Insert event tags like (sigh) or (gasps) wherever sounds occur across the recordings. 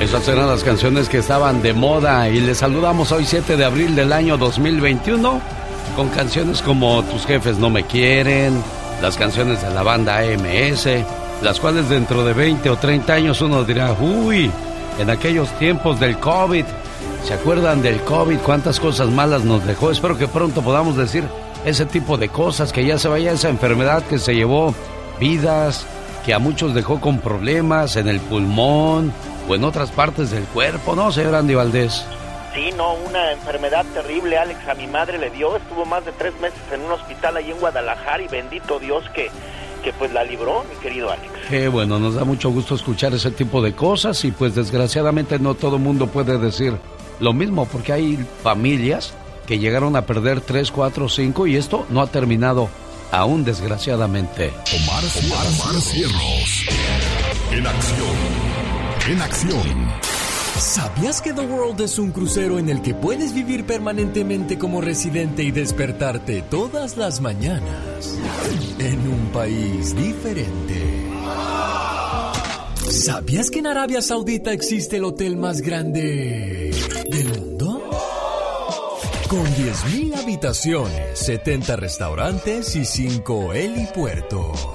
Esas eran las canciones que estaban de moda y les saludamos hoy 7 de abril del año 2021 con canciones como Tus jefes no me quieren, las canciones de la banda AMS, las cuales dentro de 20 o 30 años uno dirá, uy, en aquellos tiempos del COVID, ¿se acuerdan del COVID? ¿Cuántas cosas malas nos dejó? Espero que pronto podamos decir ese tipo de cosas, que ya se vaya esa enfermedad que se llevó vidas, que a muchos dejó con problemas en el pulmón o en otras partes del cuerpo, ¿no, señor Andy Valdés? Sí, no, una enfermedad terrible, Alex, a mi madre le dio, estuvo más de tres meses en un hospital ahí en Guadalajara y bendito Dios que, que pues la libró, mi querido Alex. Qué bueno, nos da mucho gusto escuchar ese tipo de cosas y pues desgraciadamente no todo mundo puede decir lo mismo porque hay familias que llegaron a perder tres, cuatro, cinco y esto no ha terminado aún desgraciadamente. Omar, Omar, Cierros. En acción. En acción. ¿Sabías que The World es un crucero en el que puedes vivir permanentemente como residente y despertarte todas las mañanas en un país diferente? ¿Sabías que en Arabia Saudita existe el hotel más grande del mundo? Con 10.000 habitaciones, 70 restaurantes y 5 helipuertos.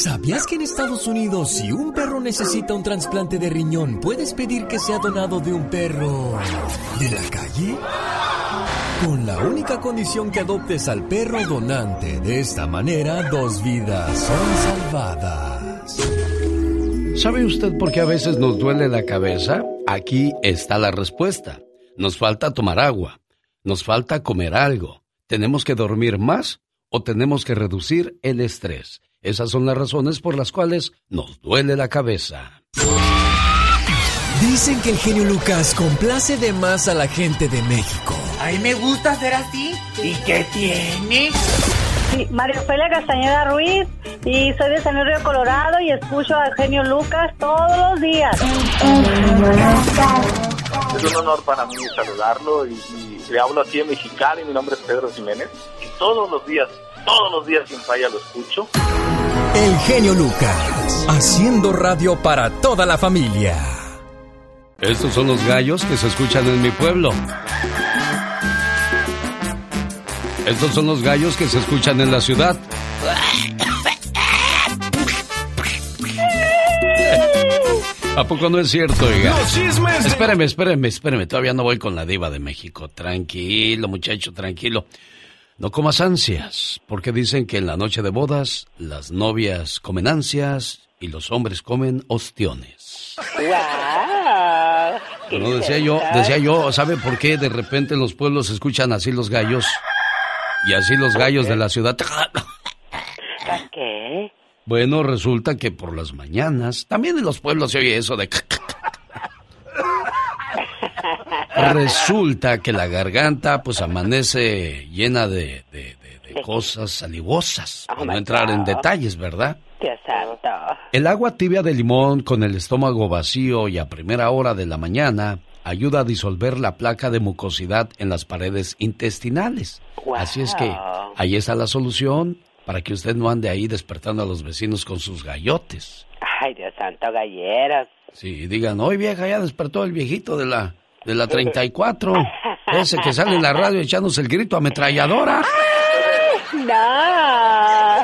¿Sabías que en Estados Unidos si un perro necesita un trasplante de riñón, puedes pedir que sea donado de un perro de la calle? Con la única condición que adoptes al perro donante. De esta manera, dos vidas son salvadas. ¿Sabe usted por qué a veces nos duele la cabeza? Aquí está la respuesta. Nos falta tomar agua. Nos falta comer algo. ¿Tenemos que dormir más o tenemos que reducir el estrés? Esas son las razones por las cuales nos duele la cabeza. Dicen que el genio Lucas complace de más a la gente de México. A mí me gusta ser así. ¿Y qué tiene? Sí, María Ofelia Castañeda Ruiz y soy de San Luis Río Colorado y escucho al genio Lucas todos los días. Es un honor para mí saludarlo y, y le hablo aquí en Mexicali, mi nombre es Pedro Jiménez y todos los días, todos los días sin falla lo escucho. El genio Lucas, haciendo radio para toda la familia. Estos son los gallos que se escuchan en mi pueblo. Estos son los gallos que se escuchan en la ciudad. ¿A poco no es cierto, oiga? Los Espéreme, espéreme, espéreme. Todavía no voy con la diva de México. Tranquilo, muchacho, tranquilo. No comas ansias, porque dicen que en la noche de bodas las novias comen ansias y los hombres comen ostiones. Bueno, decía yo, decía yo, ¿sabe por qué de repente en los pueblos se escuchan así los gallos? Y así los gallos de la ciudad. ¿Por qué? Bueno, resulta que por las mañanas, también en los pueblos se oye eso de... Resulta que la garganta pues amanece llena de, de- de- de cosas salivosas, por no entrar en detalles, ¿verdad? Dios santo. El agua tibia de limón con el estómago vacío y a primera hora de la mañana ayuda a disolver la placa de mucosidad en las paredes intestinales. Así es que ahí está la solución para que usted no ande ahí despertando a los vecinos con sus gallotes. Ay, Dios santo, galleras. Sí, digan, hoy vieja, ya despertó el viejito de la, de la 34. Ese que sale en la radio echándose el grito ametralladora. No.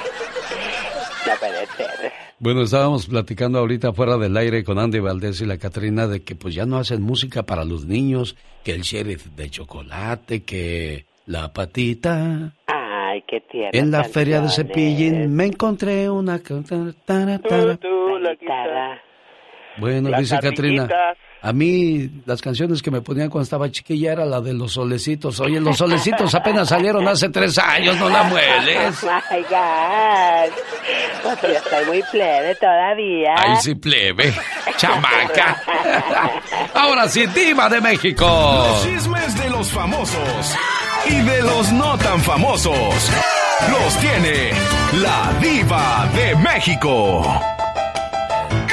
No puede ser. Bueno, estábamos platicando ahorita fuera del aire con Andy Valdés y la Catrina de que pues ya no hacen música para los niños, que el sheriff de chocolate, que la patita. Ay, qué tierno. En la feria de Cepillín me encontré una... tara, tara. Tú, la guitarra. Bueno, dice Catrina. A mí las canciones que me ponían cuando estaba chiquilla era la de los solecitos. Oye, los solecitos apenas salieron hace tres años, no la mueles. (laughs) Oh my God. Pues yo estoy muy plebe todavía. Ahí sí plebe, chamaca. (laughs) Ahora sí, diva de México. Los chismes de los famosos y de los no tan famosos. Los tiene la diva de México.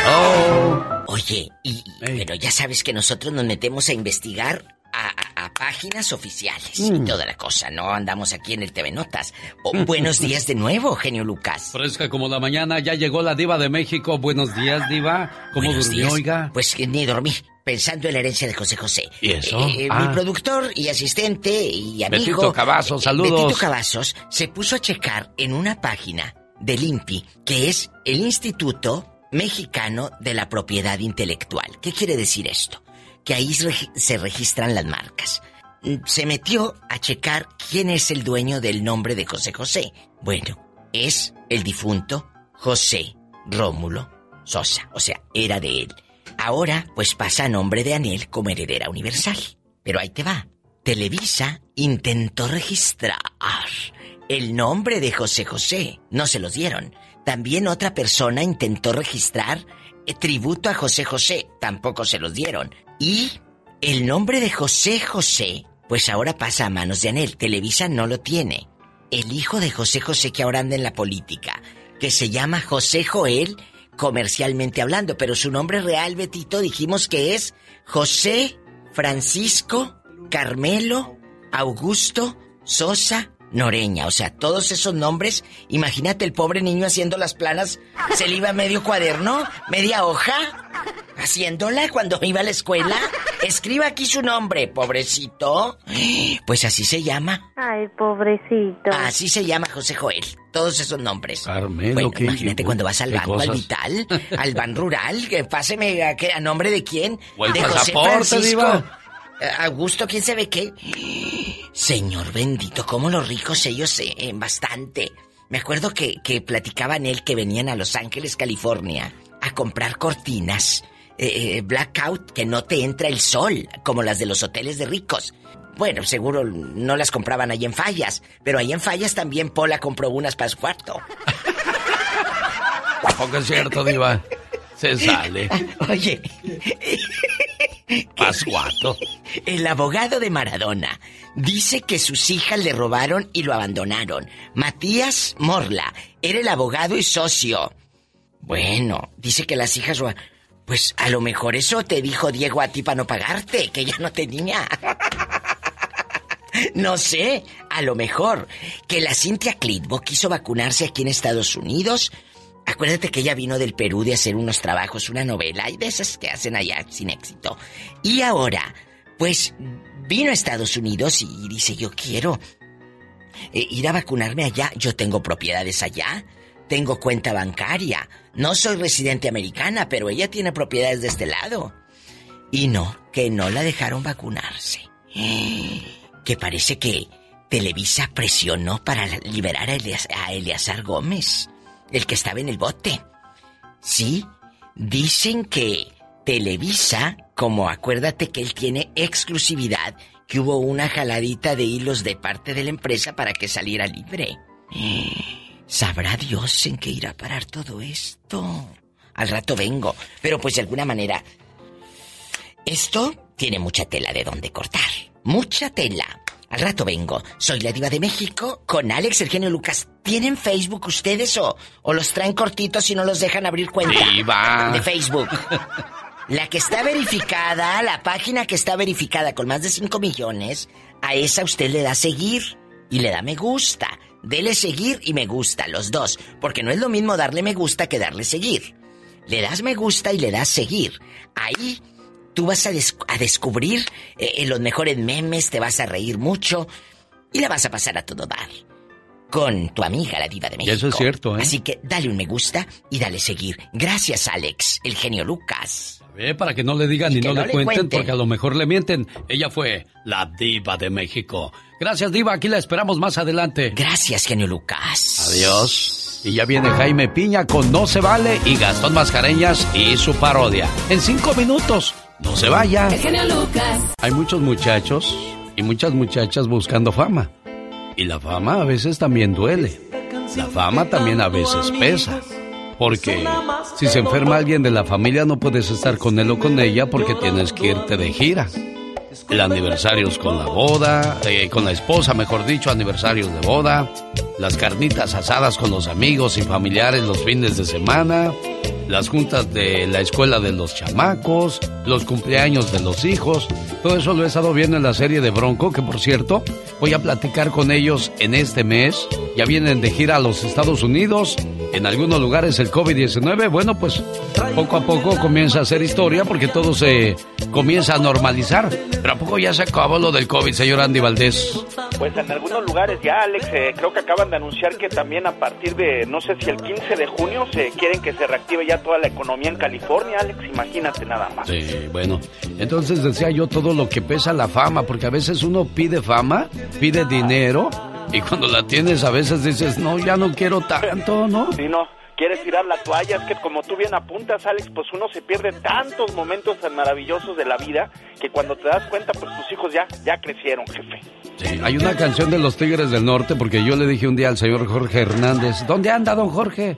Oh, Oye, y, Ey. pero ya sabes que nosotros nos metemos a investigar a, páginas oficiales y mm. toda la cosa. No andamos aquí en el TV Notas. buenos (laughs) días de nuevo, genio Lucas. Fresca como la mañana, ya llegó la diva de México. Buenos días, diva. ¿Cómo durmió, oiga? Pues ni dormí pensando en la herencia de José José. ¿Y eso? Eh, mi ah. productor y asistente y amigo. Betito Cavazos, eh, saludos. Betito Cavazos se puso a checar en una página del INPI, que es el Instituto Mexicano de la Propiedad Intelectual. ¿Qué quiere decir esto? Que ahí se registran las marcas. Mm, se metió a checar quién es el dueño del nombre de José José. Bueno, es el difunto José Rómulo Sosa, o sea, era de él. Ahora, pues pasa a nombre de Anel como heredera universal. Pero ahí te va. Televisa intentó registrar el nombre de José José. No se los dieron. También otra persona intentó registrar el tributo a José José. Tampoco se los dieron. Y el nombre de José José, pues ahora pasa a manos de Anel. Televisa no lo tiene. El hijo de José José que ahora anda en la política, que se llama José Joel, comercialmente hablando, pero su nombre real, Betito, dijimos que es José Francisco Carmelo Augusto Sosa Noreña. O sea, todos esos nombres, imagínate el pobre niño haciendo las planas, se le iba medio cuaderno, media hoja, haciéndola cuando iba a la escuela. Escriba aquí su nombre, pobrecito. Pues así se llama. Ay, pobrecito. Así se llama José Joel. Todos esos nombres. Carmelo, bueno, imagínate cuando vas al banco, al vital, al ban rural, que páseme a, a nombre de quién. de José Francisco. Augusto, ¿quién sabe qué? Señor bendito, cómo los ricos ellos eh, bastante. Me acuerdo que, que platicaban él que venían a Los Ángeles, California, a comprar cortinas. Eh, blackout, que no te entra el sol, como las de los hoteles de ricos. Bueno, seguro no las compraban ahí en Fallas, pero ahí en Fallas también Pola compró unas para su cuarto. (laughs) Poco es cierto, Diva. Se sale. (laughs) Oye. (laughs) Pascuato. El abogado de Maradona dice que sus hijas le robaron y lo abandonaron. Matías Morla era el abogado y socio. Bueno, dice que las hijas... Pues a lo mejor eso te dijo Diego a ti para no pagarte, que ya no tenía. (laughs) No sé, a lo mejor que la Cintia Clitbo quiso vacunarse aquí en Estados Unidos Acuérdate que ella vino del Perú de hacer unos trabajos, una novela, y de esas que hacen allá sin éxito. Y ahora, pues, vino a Estados Unidos y dice, yo quiero eh, ir a vacunarme allá. Yo tengo propiedades allá, tengo cuenta bancaria. No soy residente americana, pero ella tiene propiedades de este lado. Y no, que no la dejaron vacunarse. (gasps) Que parece que Televisa presionó para liberar a, Eleazar Gómez el que estaba en el bote. Sí, dicen que Televisa, como acuérdate que él tiene exclusividad, que hubo una jaladita de hilos de parte de la empresa para que saliera libre. Sabrá Dios en qué irá a parar todo esto. Al rato vengo, pero pues de alguna manera... Esto tiene mucha tela de donde cortar. Mucha tela. Al rato vengo. Soy la diva de México con Alex, el Lucas. ¿Tienen Facebook ustedes o, o los traen cortitos y no los dejan abrir cuenta? Diva. De Facebook. La que está verificada, la página que está verificada con más de 5 millones, a esa usted le da seguir y le da me gusta. Dele seguir y me gusta, los dos, porque no es lo mismo darle me gusta que darle seguir. Le das me gusta y le das seguir. Ahí Tú vas a, descubrir eh, los mejores memes, te vas a reír mucho y la vas a pasar a todo dar. Con tu amiga, la diva de México. Eso es cierto, ¿eh? Así que dale un me gusta y dale seguir. Gracias, Alex, el genio Lucas. Para que no le digan y, no, le, cuenten, porque a lo mejor le mienten. Ella fue la diva de México. Gracias, diva. Aquí la esperamos más adelante. Gracias, genio Lucas. Adiós. Y ya viene Jaime Piña con No se vale y Gastón Mascareñas y su parodia. En cinco minutos. No se vaya. Hay muchos muchachos y muchas muchachas buscando fama. Y la fama a veces también duele. La fama también a veces pesa. Porque si se enferma alguien de la familia no puedes estar con él o con ella porque tienes que irte de gira. El aniversarios con la boda, eh, con la esposa, mejor dicho, aniversarios de boda, las carnitas asadas con los amigos y familiares los fines de semana, las juntas de la escuela de los chamacos, los cumpleaños de los hijos. Todo eso lo he estado viendo en la serie de Bronco, que por cierto, voy a platicar con ellos en este mes. Ya vienen de gira a los Estados Unidos. En algunos lugares el COVID-19, bueno, pues poco a poco comienza a hacer historia porque todo se comienza a normalizar. Pero a poco ya se acabó lo del COVID, señor Andy Valdés. Pues en algunos lugares ya, Alex, eh, creo que acaban de anunciar que también a partir de, no sé si el 15 de junio, se quieren que se reactive ya toda la economía en California, Alex, imagínate nada más. Sí, bueno, entonces decía yo todo lo que pesa la fama, porque a veces uno pide fama, pide dinero, y cuando la tienes a veces dices, no, ya no quiero tanto, ¿no? Sí, no quieres tirar la toalla, es que como tú bien apuntas, Alex, pues uno se pierde tantos momentos tan maravillosos de la vida que cuando te das cuenta, pues tus hijos ya, ya crecieron, jefe. Sí, hay una canción de los Tigres del Norte, porque yo le dije un día al señor Jorge Hernández, ¿dónde anda don Jorge?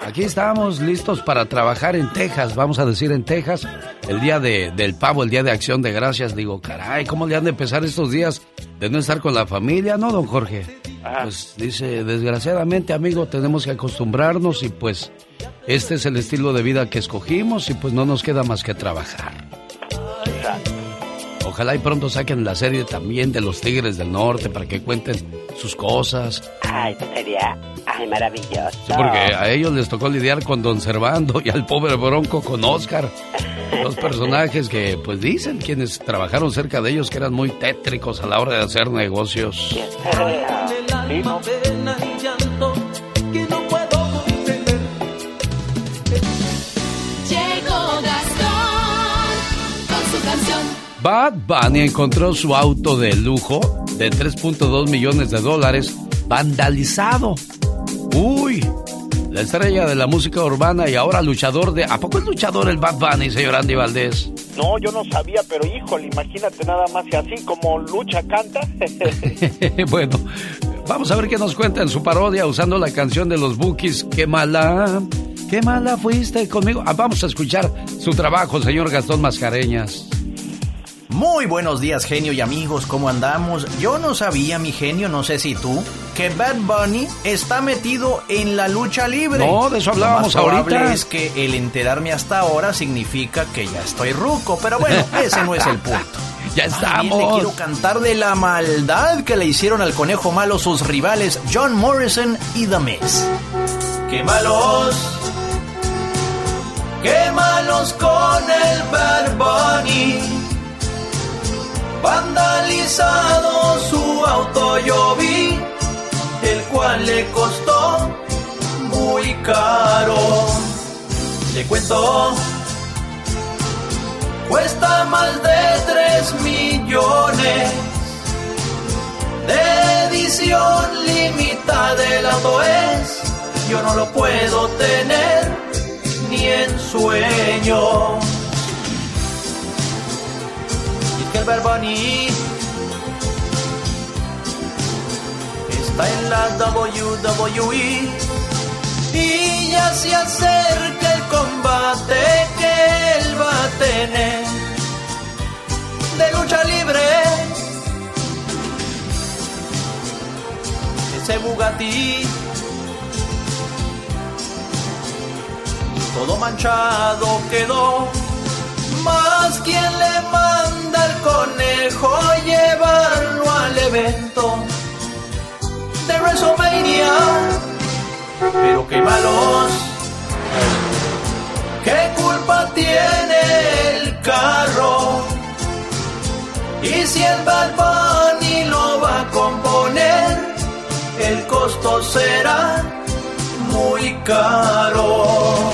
Aquí estamos listos para trabajar en Texas, vamos a decir en Texas, el día de, del pavo, el día de acción de gracias. Digo, caray, ¿cómo le han de empezar estos días de no estar con la familia, no, don Jorge? Pues dice, desgraciadamente, amigo, tenemos que acostumbrarnos y pues este es el estilo de vida que escogimos y pues no nos queda más que trabajar. Ojalá y pronto saquen la serie también de los Tigres del Norte para que cuenten sus cosas. Ay, sería ay, maravilloso. Sí, porque a ellos les tocó lidiar con Don Servando y al pobre Bronco con Oscar. Dos (laughs) personajes que, pues dicen quienes trabajaron cerca de ellos que eran muy tétricos a la hora de hacer negocios. Bad Bunny encontró su auto de lujo de 3.2 millones de dólares vandalizado. Uy, la estrella de la música urbana y ahora luchador de... ¿A poco es luchador el Bad Bunny, señor Andy Valdés? No, yo no sabía, pero híjole, imagínate nada más que así como lucha canta. (laughs) (laughs) bueno, vamos a ver qué nos cuenta en su parodia usando la canción de los Bookies. ¡Qué mala! ¡Qué mala fuiste conmigo! Ah, vamos a escuchar su trabajo, señor Gastón Mascareñas. Muy buenos días, genio y amigos, ¿cómo andamos? Yo no sabía, mi genio, no sé si tú, que Bad Bunny está metido en la lucha libre. No, de eso hablábamos Lo más ahorita. es que el enterarme hasta ahora significa que ya estoy ruco, pero bueno, (laughs) ese no es el punto. ya estamos. le quiero cantar de la maldad que le hicieron al conejo malo sus rivales John Morrison y The Miz. ¡Qué malos! ¡Qué malos con el Bad Bunny! Vandalizado su auto yo vi, el cual le costó muy caro. Le cuento, cuesta más de 3 millones. De edición limitada el auto es, yo no lo puedo tener ni en sueño. Que el Bunny está en la WWE y ya se acerca el combate que él va a tener de lucha libre. Ese Bugatti todo manchado quedó. Más quien le manda al conejo llevarlo al evento de WrestleMania. Pero qué malos, qué culpa tiene el carro. Y si el Bad Bunny lo va a componer, el costo será muy caro.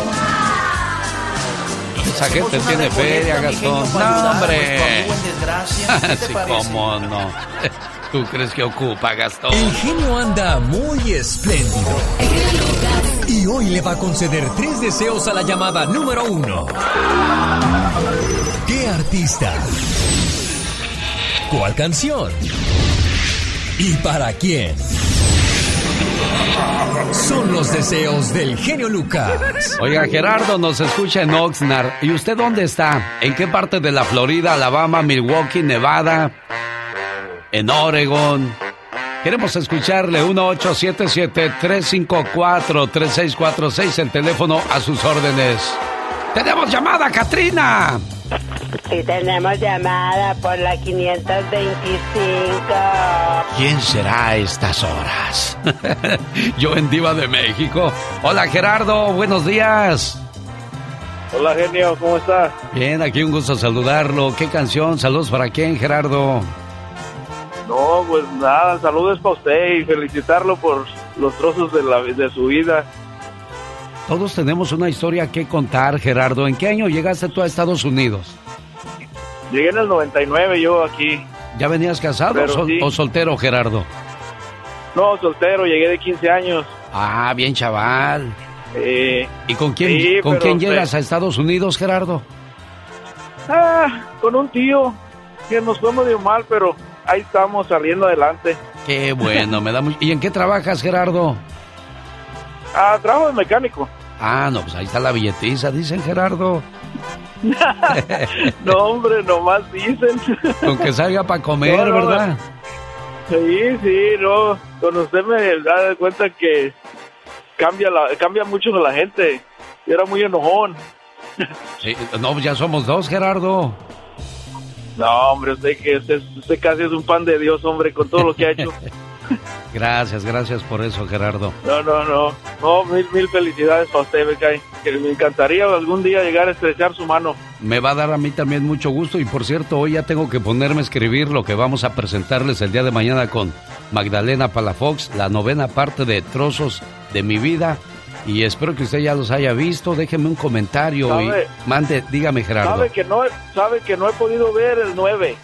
Esa gente tiene feria, Gastón. No, hombre. (laughs) ¿Qué sí, te parece? cómo no. (laughs) ¿Tú crees que ocupa, Gastón? El genio anda muy espléndido. Y hoy le va a conceder tres deseos a la llamada número uno. ¿Qué artista? ¿Cuál canción? ¿Y para quién? Son los deseos del genio Lucas. Oiga, Gerardo nos escucha en Oxnard. ¿Y usted dónde está? ¿En qué parte de la Florida, Alabama, Milwaukee, Nevada? ¿En Oregon? Queremos escucharle 1877-354-3646, el teléfono a sus órdenes. ¡Tenemos llamada, Katrina! Sí, tenemos llamada por la 525. ¿Quién será a estas horas? (laughs) Yo en Diva de México. Hola Gerardo, buenos días. Hola genio, ¿cómo estás? Bien, aquí un gusto saludarlo. ¿Qué canción? Saludos para quién, Gerardo. No, pues nada, saludos para usted y felicitarlo por los trozos de, la, de su vida. Todos tenemos una historia que contar, Gerardo. ¿En qué año llegaste tú a Estados Unidos? Llegué en el 99 yo aquí. ¿Ya venías casado o, soltero, Gerardo? No, soltero, llegué de 15 años. Ah, bien chaval. Eh, ¿Y con quién, con quién llegas a Estados Unidos, Gerardo? Ah, con un tío que nos fue medio mal, pero ahí estamos saliendo adelante. Qué bueno, me da (laughs) muy... ¿Y en qué trabajas, Gerardo? Ah, trabajo de mecánico. Ah, no, pues ahí está la billetiza, dicen Gerardo. (laughs) no, hombre, nomás dicen. Con que salga para comer, ¿verdad? Sí, sí, no. Con usted me da cuenta que cambia la, cambia mucho la gente. Era muy enojón. Sí, no, ya somos dos, Gerardo. No, hombre, usted que usted, usted casi es un pan de Dios, hombre, con todo lo que ha hecho. (laughs) Gracias, gracias por eso, Gerardo. No, no, no. No, mil, mil felicidades para usted, me cae. Que me encantaría algún día llegar a estrechar su mano. Me va a dar a mí también mucho gusto y por cierto, hoy ya tengo que ponerme a escribir lo que vamos a presentarles el día de mañana con Magdalena Palafox, la novena parte de Trozos de mi vida. Y espero que usted ya los haya visto. Déjeme un comentario y mande, dígame Gerardo. Sabe que no, sabe que no he podido ver el 9.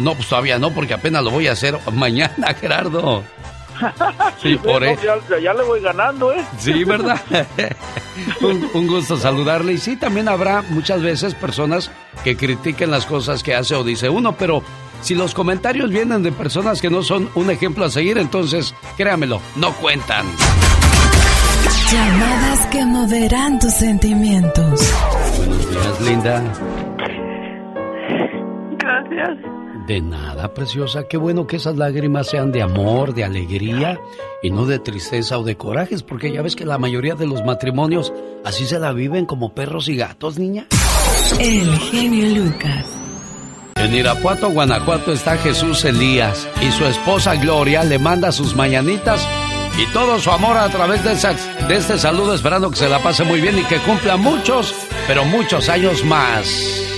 No, pues todavía no, porque apenas lo voy a hacer mañana, (laughs) Gerardo. Sí, por eso. Ya, le voy ganando, ¿eh? Sí, ¿verdad? (laughs) un, gusto saludarle. Y sí, también habrá muchas veces personas que critiquen las cosas que hace o dice uno, pero si los comentarios vienen de personas que no son un ejemplo a seguir, entonces, créamelo, no cuentan. Llamadas que moverán tus sentimientos. Buenos días, linda. Gracias. De nada, preciosa. Qué bueno que esas lágrimas sean de amor, de alegría y no de tristeza o de corajes, porque ya ves que la mayoría de los matrimonios así se la viven como perros y gatos, niña. El genio Lucas. En Irapuato, Guanajuato está Jesús Elías y su esposa Gloria le manda sus mañanitas y todo su amor a través de, de este saludo esperando que se la pase muy bien y que cumpla muchos, pero muchos años más.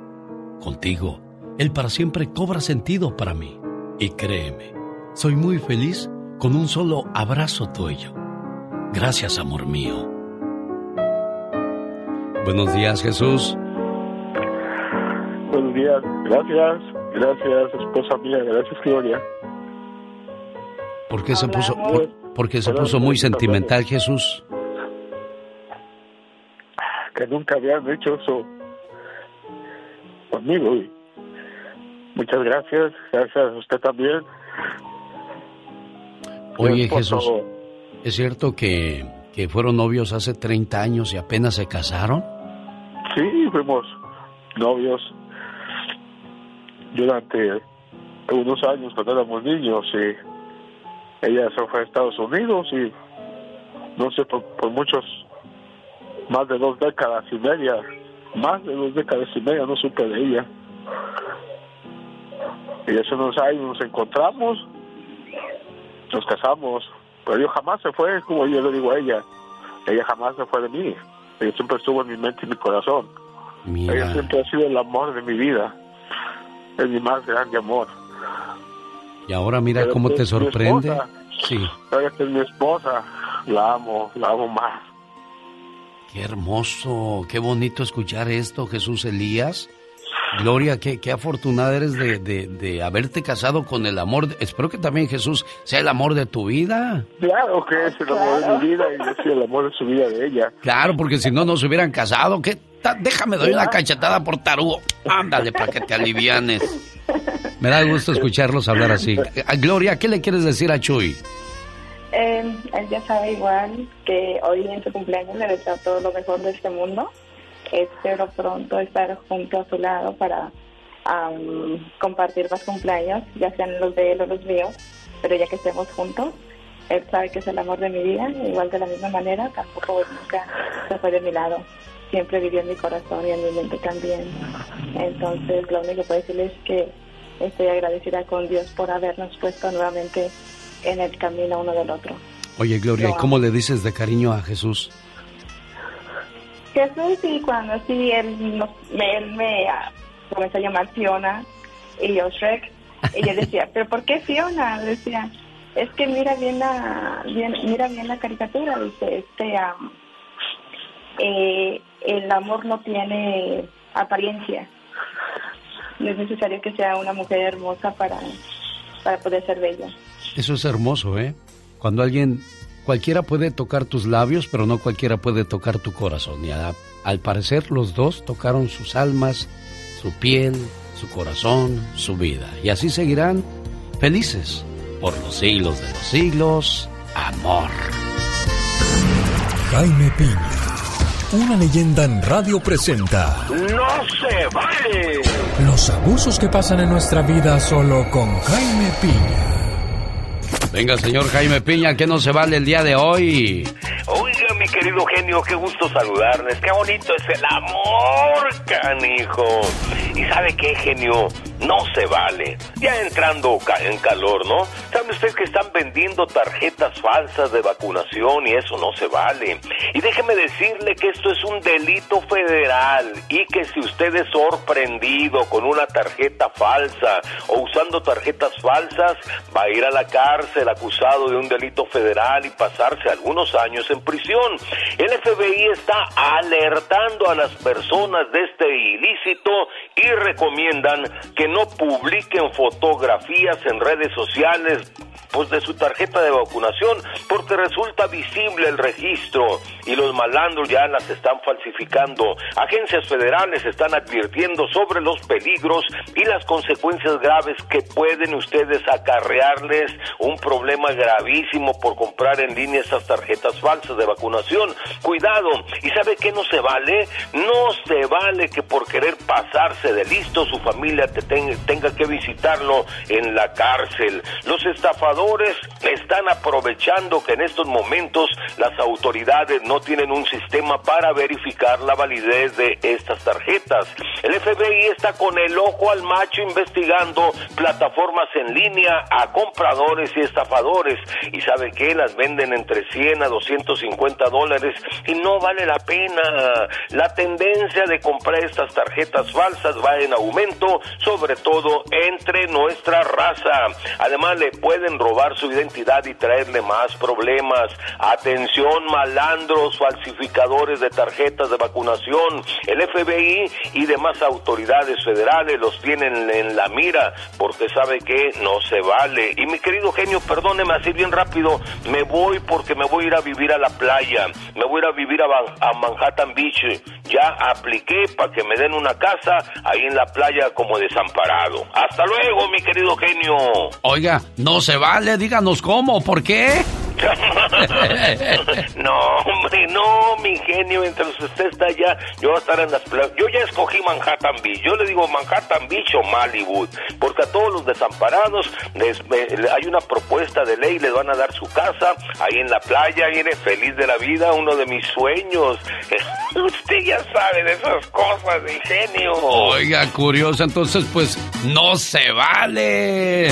Contigo, el para siempre cobra sentido para mí. Y créeme, soy muy feliz con un solo abrazo tuyo. Gracias, amor mío. Buenos días, Jesús. Buenos días, gracias, gracias, esposa mía, gracias, Gloria. ¿Por qué se puso, porque se puso muy sentimental, Jesús? Que nunca habían hecho eso conmigo. muchas gracias, gracias a usted también. Oye Jesús, ¿es cierto que, que fueron novios hace 30 años y apenas se casaron? Sí, fuimos novios durante unos años cuando éramos niños y ella se fue a Estados Unidos y no sé, por, por muchos, más de dos décadas y media más de dos décadas y media no supe de ella. Y hace unos años nos encontramos, nos casamos, pero yo jamás se fue, como yo le digo a ella, ella jamás se fue de mí, ella siempre estuvo en mi mente y mi corazón. Ella siempre ha sido el amor de mi vida, es mi más grande amor. Y ahora mira Pero cómo te sorprende. esposa. Sí, Ahora que es mi esposa, la amo, la amo más. Qué hermoso, qué bonito escuchar esto, Jesús Elías. Gloria, qué, qué afortunada eres de, de- de haberte casado con el amor. de- espero que también Jesús sea el amor de tu vida. Claro que es el amor de mi vida y yo soy el amor de su vida de ella. Claro, porque si no, no se hubieran casado. ¿Qué Déjame, doy una cachetada por tarugo. Ándale, para que te alivianes. Me da gusto escucharlos hablar así. A Gloria, ¿qué le quieres decir a Chuy? Eh, él ya sabe igual que hoy en su cumpleaños le deseo todo lo mejor de este mundo. Espero pronto estar junto a su lado para am, compartir más cumpleaños, ya sean los de él o los míos, pero ya que estemos juntos, él sabe que es el amor de mi vida, igual de la misma manera, tampoco nunca se fue de mi lado, siempre vivió en mi corazón y en mi mente también. Entonces, lo único que puedo decirle es que estoy agradecida con Dios por habernos puesto nuevamente en el camino uno del otro. Oye, Gloria, ¿y cómo le dices de cariño a Jesús? Jesús y cuando sí, él, él me ah, comenzó a llamar Fiona y yo Shrek. Y yo decía, (laughs) ¿pero por qué Fiona? Decía, es que mira bien la, bien, mira bien la caricatura. Dice, este, eh, el amor no tiene apariencia. No es necesario que sea una mujer hermosa para, para poder ser bella. Eso es hermoso, ¿eh? Cuando alguien, cualquiera puede tocar tus labios, pero no cualquiera puede tocar tu corazón. Y a- al parecer los dos tocaron sus almas, su piel, su corazón, su vida. Y así seguirán felices por los siglos de los siglos. Amor. Jaime Piña, una leyenda en radio presenta ¡No se vale! los abusos que pasan en nuestra vida solo con Jaime Piña. Venga, señor Jaime Piña, que no se vale el día de hoy. Mi querido genio, qué gusto saludarles. Qué bonito es el amor, canijo. ¿Y sabe qué, genio? No se vale. Ya entrando en calor, ¿no? ¿Sabe usted que están vendiendo tarjetas falsas de vacunación y eso no se vale? Y déjeme decirle que esto es un delito federal y que si usted es sorprendido con una tarjeta falsa o usando tarjetas falsas, va a ir a la cárcel acusado de un delito federal y pasarse algunos años en prisión. El FBI está alertando a las personas de este ilícito y recomiendan que no publiquen fotografías en redes sociales pues de su tarjeta de vacunación porque resulta visible el registro y los malandros ya las están falsificando. Agencias federales están advirtiendo sobre los peligros y las consecuencias graves que pueden ustedes acarrearles un problema gravísimo por comprar en línea esas tarjetas falsas de vacunación. Cuidado, ¿y sabe qué no se vale? No se vale que por querer pasarse de listo su familia te ten- tenga que visitarlo en la cárcel. Los estafadores están aprovechando que en estos momentos las autoridades no tienen un sistema para verificar la validez de estas tarjetas. El FBI está con el ojo al macho investigando plataformas en línea a compradores y estafadores. ¿Y sabe qué? Las venden entre 100 a 250 dólares y no vale la pena. La tendencia de comprar estas tarjetas falsas va en aumento, sobre todo entre nuestra raza. Además, le pueden robar su identidad y traerle más problemas. Atención, malandros, falsificadores de tarjetas de vacunación. El FBI y demás autoridades federales los tienen en la mira porque sabe que no se vale. Y mi querido genio, perdóneme así bien rápido, me voy porque me voy a ir a vivir a la playa. Me voy a ir a vivir a, a Manhattan Beach. Ya apliqué para que me den una casa ahí en la playa como desamparado. Hasta luego, mi querido genio. Oiga, no se vale, díganos cómo, ¿por qué? (laughs) no, hombre, no, mi genio, mientras usted está allá, yo voy a estar en las playas. Yo ya escogí Manhattan Beach, yo le digo Manhattan Beach o Malibu, porque a todos los desamparados les, hay una propuesta de ley, les van a dar su casa ahí en la playa, viene feliz de la vida, uno de mis sueños. (laughs) usted ya sabe de esas cosas, mi genio. Oiga, curioso, entonces pues no se vale.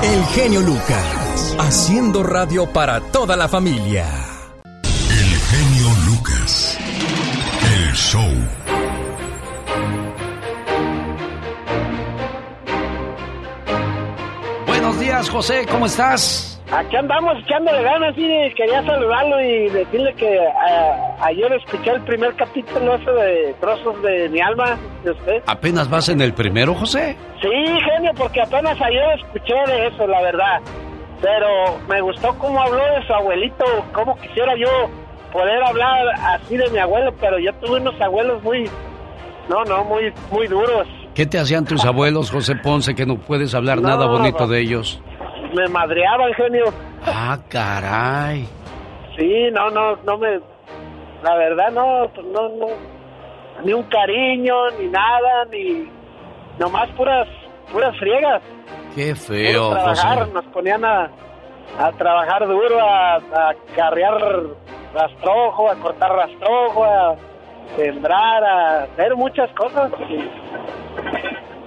El genio Lucas, haciendo radio para toda la familia. El genio Lucas. El show. Buenos días, José, ¿cómo estás? Aquí andamos echándole ganas y quería saludarlo y decirle que ayer escuché el primer capítulo ese de Trozos de mi alma de usted. ¿Apenas vas en el primero, José? Sí, genio, porque apenas ayer escuché de eso, la verdad. Pero me gustó cómo habló de su abuelito, cómo quisiera yo poder hablar así de mi abuelo, pero yo tuve unos abuelos muy, no, no, muy, muy duros. ¿Qué te hacían tus abuelos, José Ponce, que no puedes hablar nada bonito de ellos? Me madreaban, genio. Ah, caray. Sí, no, no, no me... La verdad, no, no, no. Ni un cariño, ni nada, ni... Nomás puras, puras friegas. Qué feo, trabajar, Nos ponían a, a trabajar duro, a, a carrear rastrojo, a cortar rastrojo, a sembrar, a hacer muchas cosas.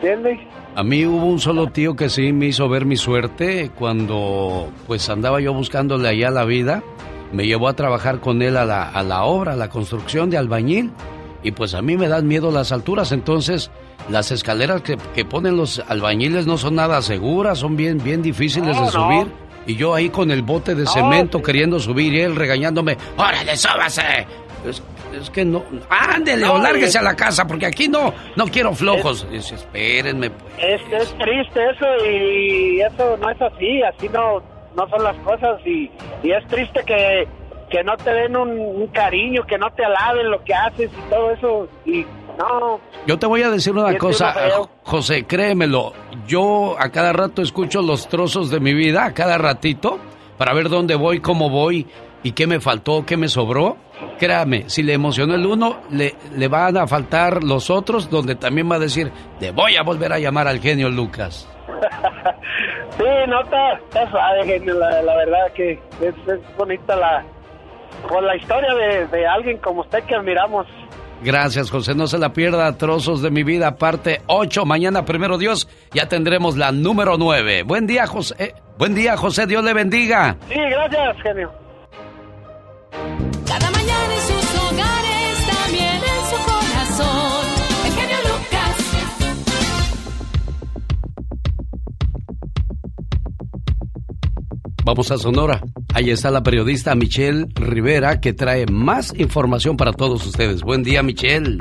¿Entiendes? A mí hubo un solo tío que sí me hizo ver mi suerte cuando pues andaba yo buscándole allá la vida. Me llevó a trabajar con él a la, a la obra, a la construcción de albañil. Y pues a mí me dan miedo las alturas, entonces las escaleras que, que ponen los albañiles no son nada seguras, son bien, bien difíciles de subir. Y yo ahí con el bote de cemento queriendo subir y él regañándome, ¡Órale, súbase! Es, es que no. Ándele o lárguese a la casa porque aquí no, no quiero flojos. Dice, espérenme. Pues. Es, es triste eso y eso no es así, así no, no son las cosas y, y es triste que, que no te den un, cariño, que no te alaben lo que haces y todo eso y no. Yo te voy a decir una cosa, José, créemelo, yo a cada rato escucho los trozos de mi vida, a cada ratito, para ver dónde voy, cómo voy y qué me faltó, qué me sobró. Créame, si le emocionó el uno, le, le van a faltar los otros, donde también va a decir, te voy a volver a llamar al genio Lucas. (laughs) sí, no, está, suave, genio, la, verdad que es, bonita la, pues, la historia de, de alguien como usted que admiramos. Gracias, José. No se la pierda. Trozos de mi vida, parte 8. Mañana, primero Dios, ya tendremos la número 9. Buen día, José. Eh, buen día, José. Dios le bendiga. Sí, gracias, genio. Vamos a Sonora. Ahí está la periodista Michelle Rivera que trae más información para todos ustedes. Buen día, Michelle.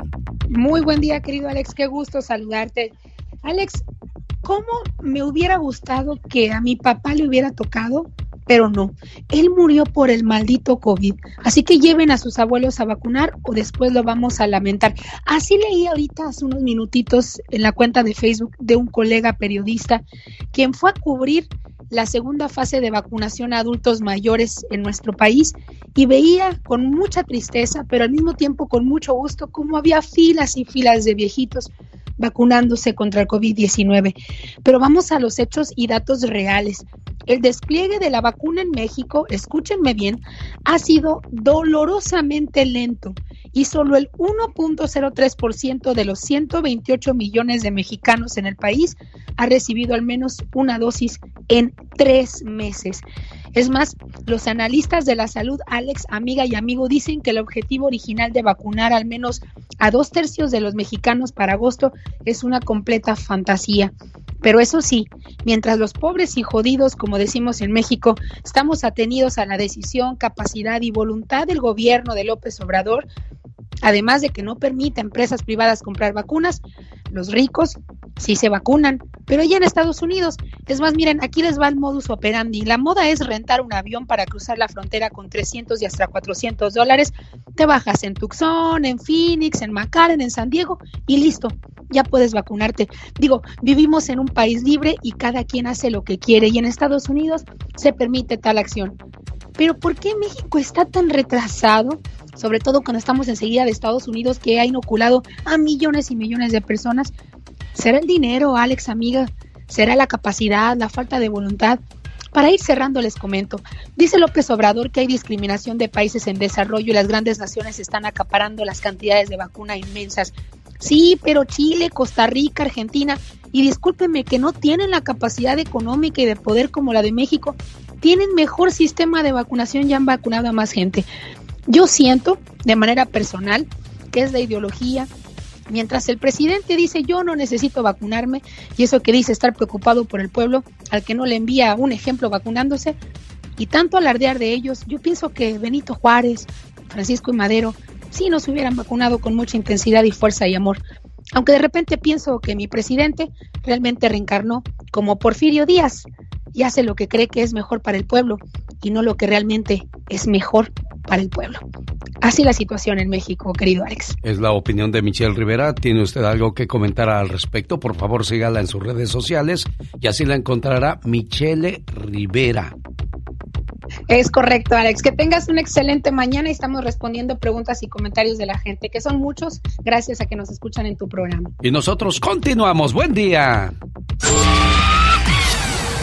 Muy buen día, querido Alex. Qué gusto saludarte. Alex, ¿cómo me hubiera gustado que a mi papá le hubiera tocado pero no, él murió por el maldito COVID. Así que lleven a sus abuelos a vacunar o después lo vamos a lamentar. Así leí ahorita hace unos minutitos en la cuenta de Facebook de un colega periodista quien fue a cubrir la segunda fase de vacunación a adultos mayores en nuestro país y veía con mucha tristeza, pero al mismo tiempo con mucho gusto, cómo había filas y filas de viejitos vacunándose contra el COVID-19. Pero vamos a los hechos y datos reales. El despliegue de la vacuna en México, escúchenme bien, ha sido dolorosamente lento y solo el 1.03% de los 128 millones de mexicanos en el país ha recibido al menos una dosis en tres meses. Es más, los analistas de la salud, Alex, amiga y amigo, dicen que el objetivo original de vacunar al menos a dos tercios de los mexicanos para agosto es una completa fantasía. Pero eso sí, mientras los pobres y jodidos, como decimos en México, estamos atenidos a la decisión, capacidad y voluntad del gobierno de López Obrador, además de que no permite a empresas privadas comprar vacunas, los ricos sí se vacunan, pero ya en Estados Unidos, es más, miren, aquí les va el modus operandi. La moda es rentar un avión para cruzar la frontera con 300 y hasta 400 dólares. Te bajas en Tucson, en Phoenix, en McAllen, en San Diego y listo, ya puedes vacunarte. Digo, vivimos en un país libre y cada quien hace lo que quiere y en Estados Unidos se permite tal acción. Pero ¿por qué México está tan retrasado? Sobre todo cuando estamos enseguida de Estados Unidos que ha inoculado a millones y millones de personas ¿Será el dinero, Alex, amiga? ¿Será la capacidad, la falta de voluntad? Para ir cerrando, les comento. Dice López Obrador que hay discriminación de países en desarrollo y las grandes naciones están acaparando las cantidades de vacuna inmensas. Sí, pero Chile, Costa Rica, Argentina, y discúlpenme que no tienen la capacidad económica y de poder como la de México, tienen mejor sistema de vacunación y han vacunado a más gente. Yo siento, de manera personal, que es la ideología, Mientras el presidente dice yo no necesito vacunarme y eso que dice estar preocupado por el pueblo al que no le envía un ejemplo vacunándose y tanto alardear de ellos, yo pienso que Benito Juárez, Francisco y Madero sí nos hubieran vacunado con mucha intensidad y fuerza y amor. Aunque de repente pienso que mi presidente realmente reencarnó como Porfirio Díaz y hace lo que cree que es mejor para el pueblo y no lo que realmente es mejor para el pueblo. Así la situación en México, querido Alex. Es la opinión de Michelle Rivera. ¿Tiene usted algo que comentar al respecto? Por favor, sígala en sus redes sociales y así la encontrará Michelle Rivera. Es correcto, Alex. Que tengas una excelente mañana y estamos respondiendo preguntas y comentarios de la gente, que son muchos, gracias a que nos escuchan en tu programa. Y nosotros continuamos. Buen día.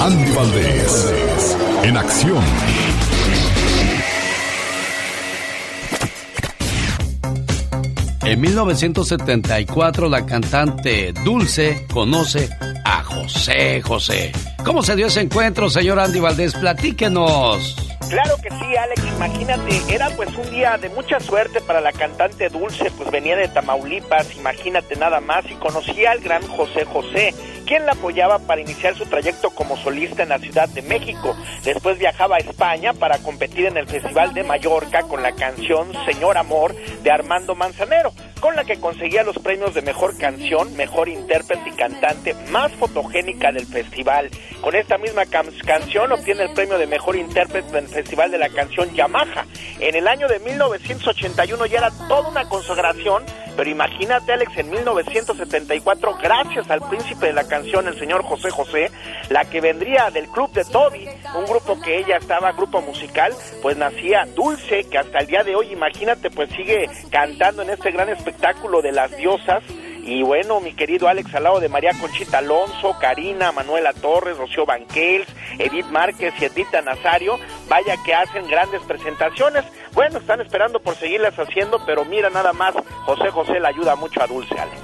Andy Valdés, en acción. En 1974 la cantante Dulce conoce a José José. ¿Cómo se dio ese encuentro, señor Andy Valdés? Platíquenos. Claro que sí, Alex, imagínate, era pues un día de mucha suerte para la cantante Dulce, pues venía de Tamaulipas, imagínate nada más, y conocía al gran José José, quien la apoyaba para iniciar su trayecto como solista en la Ciudad de México. Después viajaba a España para competir en el Festival de Mallorca con la canción Señor Amor de Armando Manzanero, con la que conseguía los premios de mejor canción, mejor intérprete y cantante más fotogénica del festival. Con esta misma canción obtiene el premio de mejor intérprete del Festival de la Canción Yamaha. En el año de 1981 ya era toda una consagración, pero imagínate Alex, en 1974, gracias al príncipe de la canción, el señor José José, la que vendría del club de Toby, un grupo que ella estaba, grupo musical, pues nacía Dulce, que hasta el día de hoy, imagínate, pues sigue cantando en este gran espectáculo de las diosas. Y bueno, mi querido Alex, al lado de María Conchita Alonso, Karina, Manuela Torres, Rocío Banquels, Edith Márquez y Edita Nazario, vaya que hacen grandes presentaciones. Bueno, están esperando por seguirlas haciendo, pero mira nada más, José José le ayuda mucho a Dulce, Alex.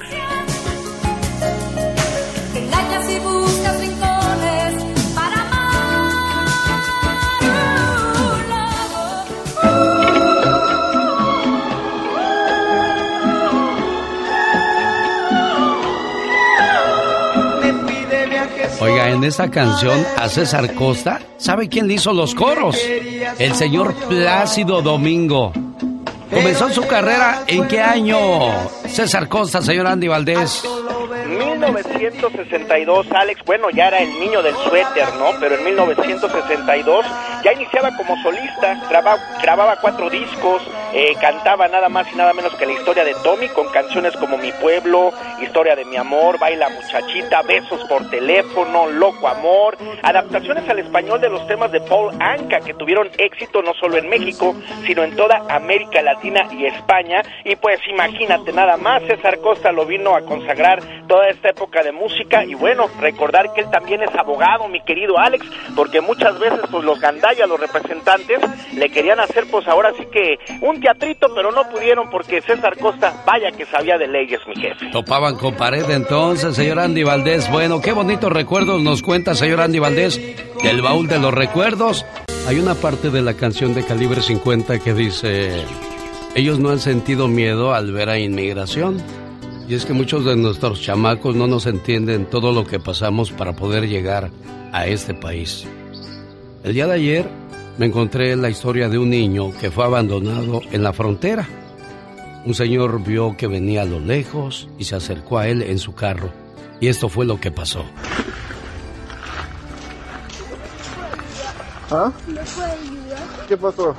Oiga, en esta canción a César Costa, ¿sabe quién le hizo los coros? El señor Plácido Domingo. Comenzó su carrera en qué año? César Costa, señor Andy Valdés. 1962, Alex, bueno, ya era el niño del suéter, ¿no? Pero en 1962 ya iniciaba como solista, grababa, grababa cuatro discos, eh, cantaba nada más y nada menos que la historia de Tommy con canciones como Mi Pueblo, Historia de mi Amor, Baila Muchachita, Besos por Teléfono, Loco Amor, adaptaciones al español de los temas de Paul Anka que tuvieron éxito no solo en México, sino en toda América Latina y España. Y pues imagínate nada más, César Costa lo vino a consagrar toda esta época de música y bueno, recordar que él también es abogado, mi querido Alex, porque muchas veces pues los gandallas, los representantes, le querían hacer pues ahora sí que un teatrito, pero no pudieron porque César Costa, vaya que sabía de leyes, mi jefe. Topaban con pared entonces, señor Andy Valdés. Bueno, qué bonitos recuerdos nos cuenta, señor Andy Valdés, del baúl de los recuerdos. Hay una parte de la canción de Calibre 50 que dice, ellos no han sentido miedo al ver a inmigración. Y es que muchos de nuestros chamacos no nos entienden todo lo que pasamos para poder llegar a este país. El día de ayer me encontré la historia de un niño que fue abandonado en la frontera. Un señor vio que venía a lo lejos y se acercó a él en su carro. Y esto fue lo que pasó. ¿Ah? ¿Qué pasó?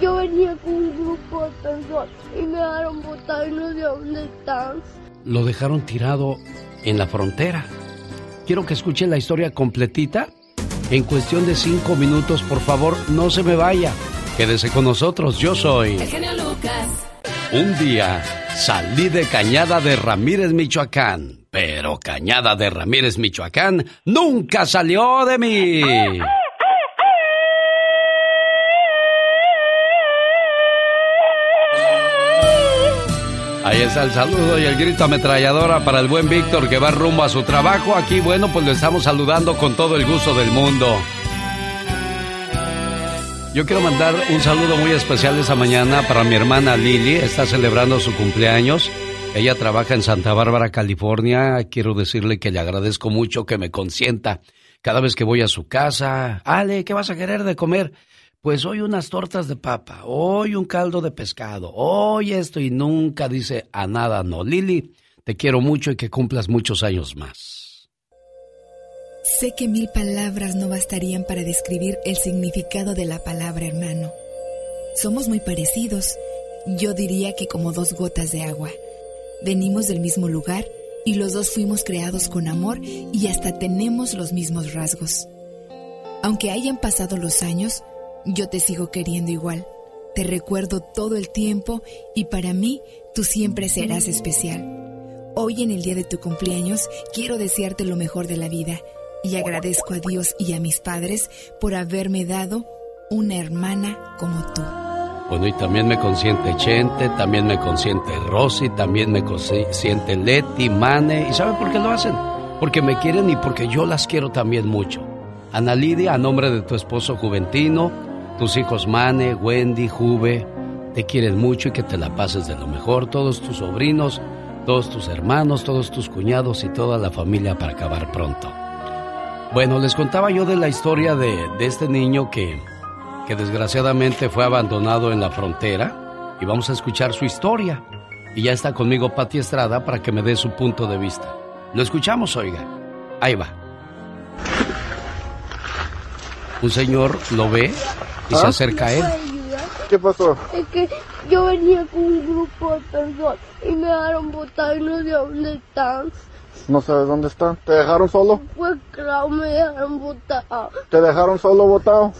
Yo venía con un grupo de personas y me dejaron botar y no sé dónde están. Lo dejaron tirado en la frontera. Quiero que escuchen la historia completita. En cuestión de cinco minutos, por favor, no se me vaya. Quédese con nosotros, yo soy. El genio Lucas. Un día salí de Cañada de Ramírez, Michoacán. Pero Cañada de Ramírez, Michoacán, nunca salió de mí. Ahí está el saludo y el grito ametralladora para el buen Víctor que va rumbo a su trabajo. Aquí, bueno, pues lo estamos saludando con todo el gusto del mundo. Yo quiero mandar un saludo muy especial esta mañana para mi hermana Lili. Está celebrando su cumpleaños. Ella trabaja en Santa Bárbara, California. Quiero decirle que le agradezco mucho que me consienta cada vez que voy a su casa. Ale, ¿qué vas a querer de comer? Pues hoy unas tortas de papa, hoy un caldo de pescado, hoy esto y nunca dice a nada no. Lili, te quiero mucho y que cumplas muchos años más. Sé que mil palabras no bastarían para describir el significado de la palabra hermano. Somos muy parecidos, yo diría que como dos gotas de agua. Venimos del mismo lugar y los dos fuimos creados con amor y hasta tenemos los mismos rasgos. Aunque hayan pasado los años, yo te sigo queriendo igual. Te recuerdo todo el tiempo y para mí tú siempre serás especial. Hoy en el día de tu cumpleaños quiero desearte lo mejor de la vida y agradezco a Dios y a mis padres por haberme dado una hermana como tú. Bueno, y también me consiente Chente, también me consiente Rosy, también me consiente Leti, Mane. ¿Y sabe por qué lo hacen? Porque me quieren y porque yo las quiero también mucho. Ana Lidia, a nombre de tu esposo Juventino, tus hijos Mane, Wendy, Juve, te quieren mucho y que te la pases de lo mejor. Todos tus sobrinos, todos tus hermanos, todos tus cuñados y toda la familia para acabar pronto. Bueno, les contaba yo de la historia de, de este niño que, que desgraciadamente fue abandonado en la frontera y vamos a escuchar su historia. Y ya está conmigo Pati Estrada para que me dé su punto de vista. Lo escuchamos, oiga. Ahí va. Un señor lo ve y se ¿Ah? acerca a él. ¿Qué pasó? Es que yo venía con un grupo de personas y me dejaron botar y no sé dónde están. No sabes dónde están. ¿Te dejaron solo? Pues claro, me dejaron botar. ¿Te dejaron solo botado?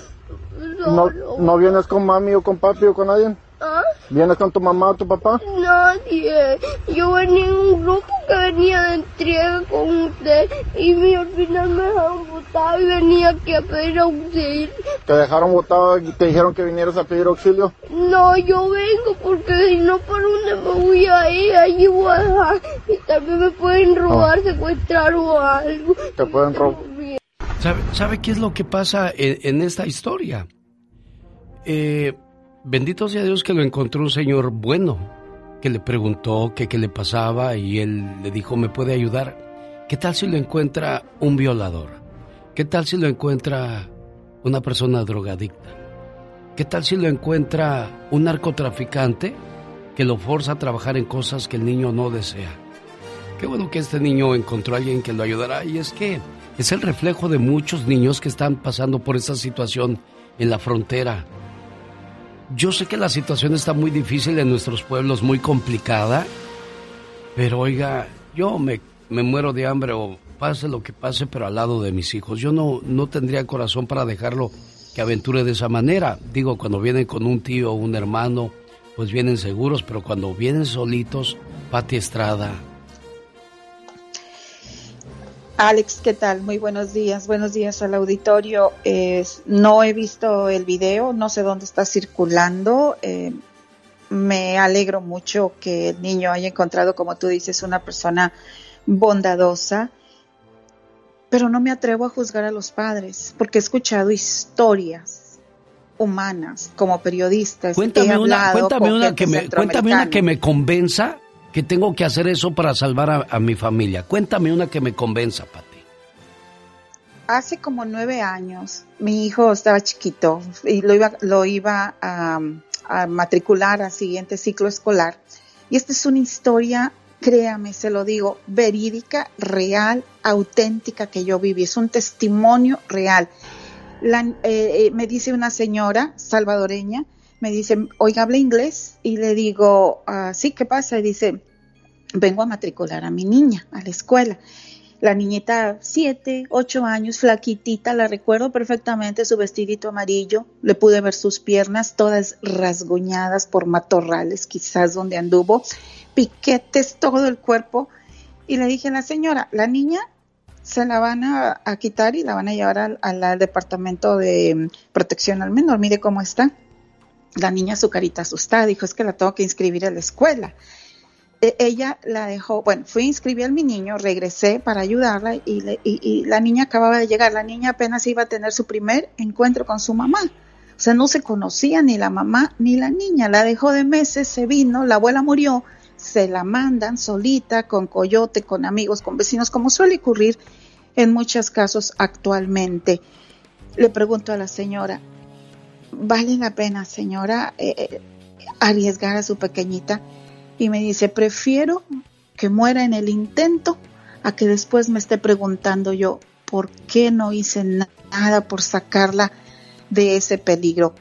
¿No, Solo. ¿No vienes con mami o con papi o con alguien? ¿Ah? ¿Vienes con tu mamá o tu papá? Nadie. Yo venía en un grupo que venía de entrega con usted y mi- al final me dejaron botar y venía aquí a pedir auxilio. ¿Te dejaron botado y te dijeron que vinieras a pedir auxilio? No, yo vengo porque si no, ¿por dónde me voy a ir? Allí voy a dejar y también me pueden robar, secuestrar o algo. Te pueden robar. ¿Sabe, sabe qué es lo que pasa en, en esta historia? Eh, bendito sea Dios que lo encontró un señor bueno, que le preguntó qué le pasaba y él le dijo, ¿me puede ayudar? ¿Qué tal si lo encuentra un violador? ¿Qué tal si lo encuentra una persona drogadicta? ¿Qué tal si lo encuentra un narcotraficante que lo forza a trabajar en cosas que el niño no desea? Qué bueno que este niño encontró a alguien que lo ayudará y es que es el reflejo de muchos niños que están pasando por esta situación en la frontera. Yo sé que la situación está muy difícil en nuestros pueblos, muy complicada, pero oiga, yo me, me muero de hambre o pase lo que pase, pero al lado de mis hijos. Yo no, no tendría corazón para dejarlo que aventure de esa manera. Digo, cuando vienen con un tío o un hermano, pues vienen seguros, pero cuando vienen solitos, Pati Estrada, Alex, ¿qué tal? Muy buenos días. Buenos días al auditorio. Eh, no he visto el video, no sé dónde está circulando. Eh, me alegro mucho que el niño haya encontrado, como tú dices, una persona bondadosa, pero no me atrevo a juzgar a los padres, porque he escuchado historias humanas como periodista. he Cuéntame una, cuéntame con una que me, cuéntame una que me convenza que tengo que hacer eso para salvar a, mi familia. Cuéntame una que me convenza, Pati. Hace como nueve años, mi hijo estaba chiquito y lo iba, lo iba a, matricular al siguiente ciclo escolar. Y esta es una historia, créame, se lo digo, verídica, real, auténtica que yo viví. Es un testimonio real. eh, eh, me dice una señora salvadoreña, me dice, oiga, ¿habla inglés? Y le digo, "Ah, sí, ¿qué pasa? Y dice, vengo a matricular a mi niña a la escuela. La niñita, siete, ocho años, flaquitita, la recuerdo perfectamente, su vestidito amarillo, le pude ver sus piernas todas rasguñadas por matorrales, quizás donde anduvo, piquetes, todo el cuerpo. Y le dije a la señora, la niña se la van a, quitar y la van a llevar al, departamento de protección al menor, mire cómo está. La niña, su carita asustada, dijo, es que la tengo que inscribir a la escuela e- ella la dejó, bueno, fui a inscribir a mi niño, regresé para ayudarla y, y la niña acababa de llegar, la niña apenas iba a tener su primer encuentro con su mamá. O sea, no se conocía ni la mamá ni la niña, la dejó de meses, se vino, la abuela murió, se la mandan solita, con coyote, con amigos, con vecinos, como suele ocurrir en muchos casos actualmente. Le pregunto a la señora, ¿vale la pena, señora, eh, eh, arriesgar a su pequeñita? y me dice, prefiero que muera en el intento a que después me esté preguntando yo por qué no hice na- nada por sacarla de ese peligro.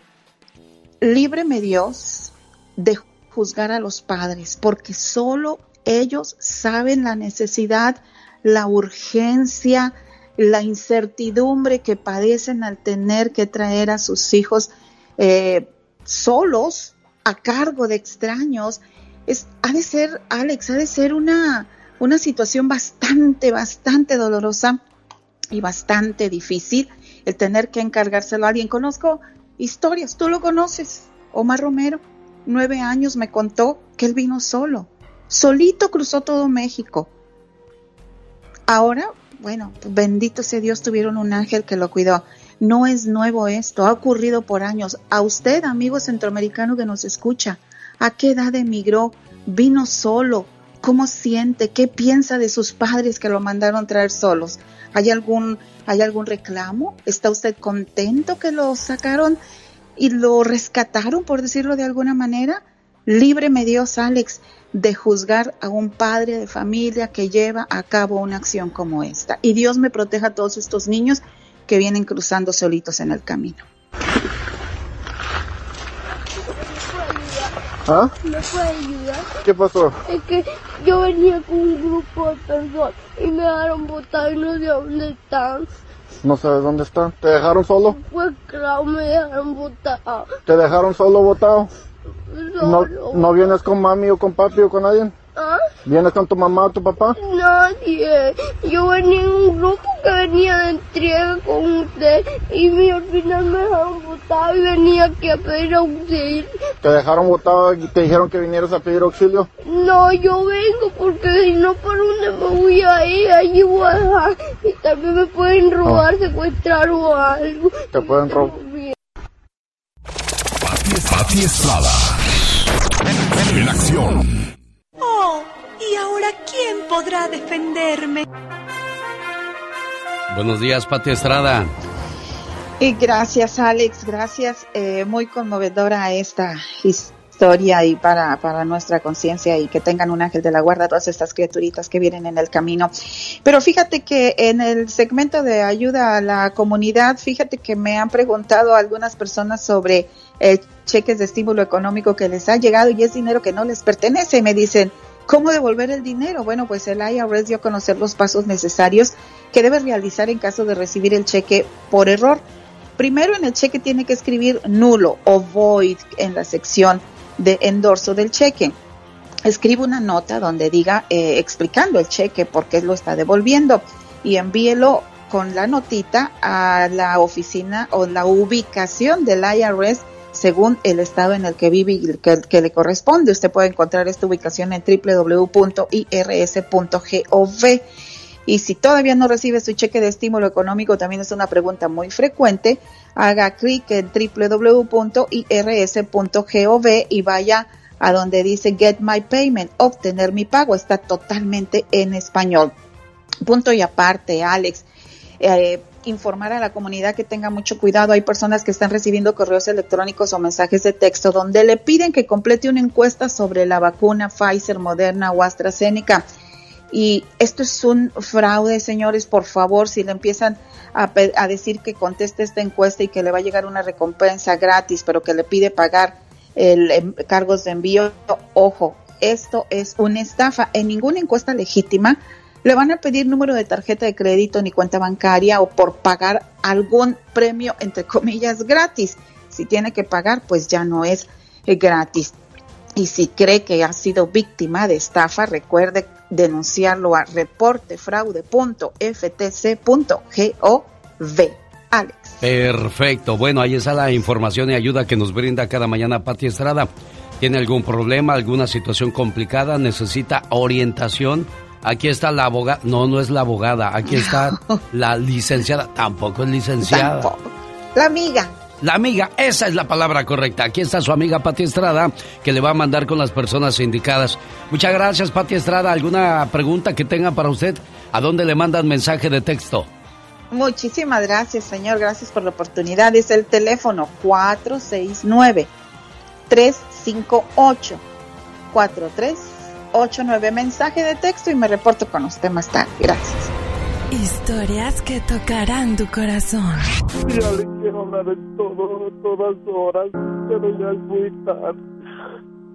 Líbreme Dios de juzgar a los padres, porque solo ellos saben la necesidad, la urgencia, la incertidumbre que padecen al tener que traer a sus hijos eh, solos a cargo de extraños es, ha de ser, Alex, ha de ser una, una situación bastante, bastante dolorosa y bastante difícil el tener que encargárselo a alguien. Conozco historias, tú lo conoces, Omar Romero, nueve años me contó que él vino solo, solito cruzó todo México. Ahora, bueno, bendito sea Dios, tuvieron un ángel que lo cuidó. No es nuevo esto, ha ocurrido por años. A usted, amigo centroamericano que nos escucha, ¿A qué edad emigró? ¿Vino solo? ¿Cómo siente? ¿Qué piensa de sus padres que lo mandaron traer solos? ¿Hay algún, ¿Hay algún reclamo? ¿Está usted contento que lo sacaron y lo rescataron, por decirlo de alguna manera? Líbreme Dios, Alex, de juzgar a un padre de familia que lleva a cabo una acción como esta. Y Dios me proteja a todos estos niños que vienen cruzando solitos en el camino. ¿Ah? ¿Me puede ayudar? ¿Qué pasó? Es que yo venía con un grupo de personas y me dejaron botar y no sé dónde están. No sabes dónde están. ¿Te dejaron solo? Pues claro, me dejaron botar. ¿Te dejaron solo botado? ¿No. ¿No vienes con mami o con papi o con alguien? ¿Ah? ¿Vienes con tu mamá o tu papá? Nadie. Yo venía en un grupo que venía de entrega con usted y mi- al final me dejaron botar y venía aquí a pedir auxilio. ¿Te dejaron botado y te dijeron que vinieras a pedir auxilio? No, yo vengo porque si no, ¿por dónde me voy a ir? Allí voy a dejar. Y también me pueden robar, secuestrar o algo. Te pueden robar. Pati Estrada. En acción. Oh, ¿y ahora quién podrá defenderme? Buenos días, Pati Estrada. Y gracias, Alex, gracias. Eh, muy conmovedora esta historia y para, para nuestra conciencia y que tengan un ángel de la guarda todas estas criaturitas que vienen en el camino. Pero fíjate que en el segmento de ayuda a la comunidad, fíjate que me han preguntado algunas personas sobre eh, cheques de estímulo económico que les ha llegado y es dinero que no les pertenece. Y me dicen, ¿Cómo devolver el dinero? Bueno, pues el IRS dio a conocer los pasos necesarios que debe realizar en caso de recibir el cheque por error. Primero en el cheque tiene que escribir nulo o void en la sección de endorso del cheque. Escribe una nota donde diga eh, explicando el cheque por qué lo está devolviendo y envíelo con la notita a la oficina o la ubicación del IRS según el estado en el que vive y que, le corresponde. Usted puede encontrar esta ubicación en www.irs.gov. Y si todavía no recibe su cheque de estímulo económico, también es una pregunta muy frecuente, haga clic en www.irs.gov y vaya a donde dice Get My Payment, obtener mi pago. Está totalmente en español. Punto y aparte, Alex. Eh, informar a la comunidad que tenga mucho cuidado. Hay personas que están recibiendo correos electrónicos o mensajes de texto donde le piden que complete una encuesta sobre la vacuna Pfizer, Moderna o AstraZeneca. Y esto es un fraude, señores, por favor, si le empiezan a, a, decir que conteste esta encuesta y que le va a llegar una recompensa gratis, pero que le pide pagar el, em, cargos de envío, ojo, esto es una estafa. En ninguna encuesta legítima le van a pedir número de tarjeta de crédito ni cuenta bancaria o por pagar algún premio, entre comillas, gratis. Si tiene que pagar, pues ya no es eh, gratis. Y si cree que ha sido víctima de estafa, recuerde denunciarlo a reportefraude.ftc.gov. Alex. Perfecto. Bueno, ahí está la información y ayuda que nos brinda cada mañana Pati Estrada. ¿Tiene algún problema, alguna situación complicada? ¿Necesita orientación? Aquí está la abogada. No, no es la abogada. Aquí está (laughs) la licenciada. Tampoco es licenciada. Tampoco. La amiga. La amiga, esa es la palabra correcta. Aquí está su amiga Pati Estrada, que le va a mandar con las personas indicadas. Muchas gracias, Pati Estrada. ¿Alguna pregunta que tenga para usted? ¿A dónde le mandan mensaje de texto? Muchísimas gracias, señor. Gracias por la oportunidad. Es el teléfono 469 358 4389. Mensaje de texto y me reporto con usted más tarde. Gracias. Historias que tocarán tu corazón. Ya le quiero hablar en todo, todas horas, pero ya es muy tarde.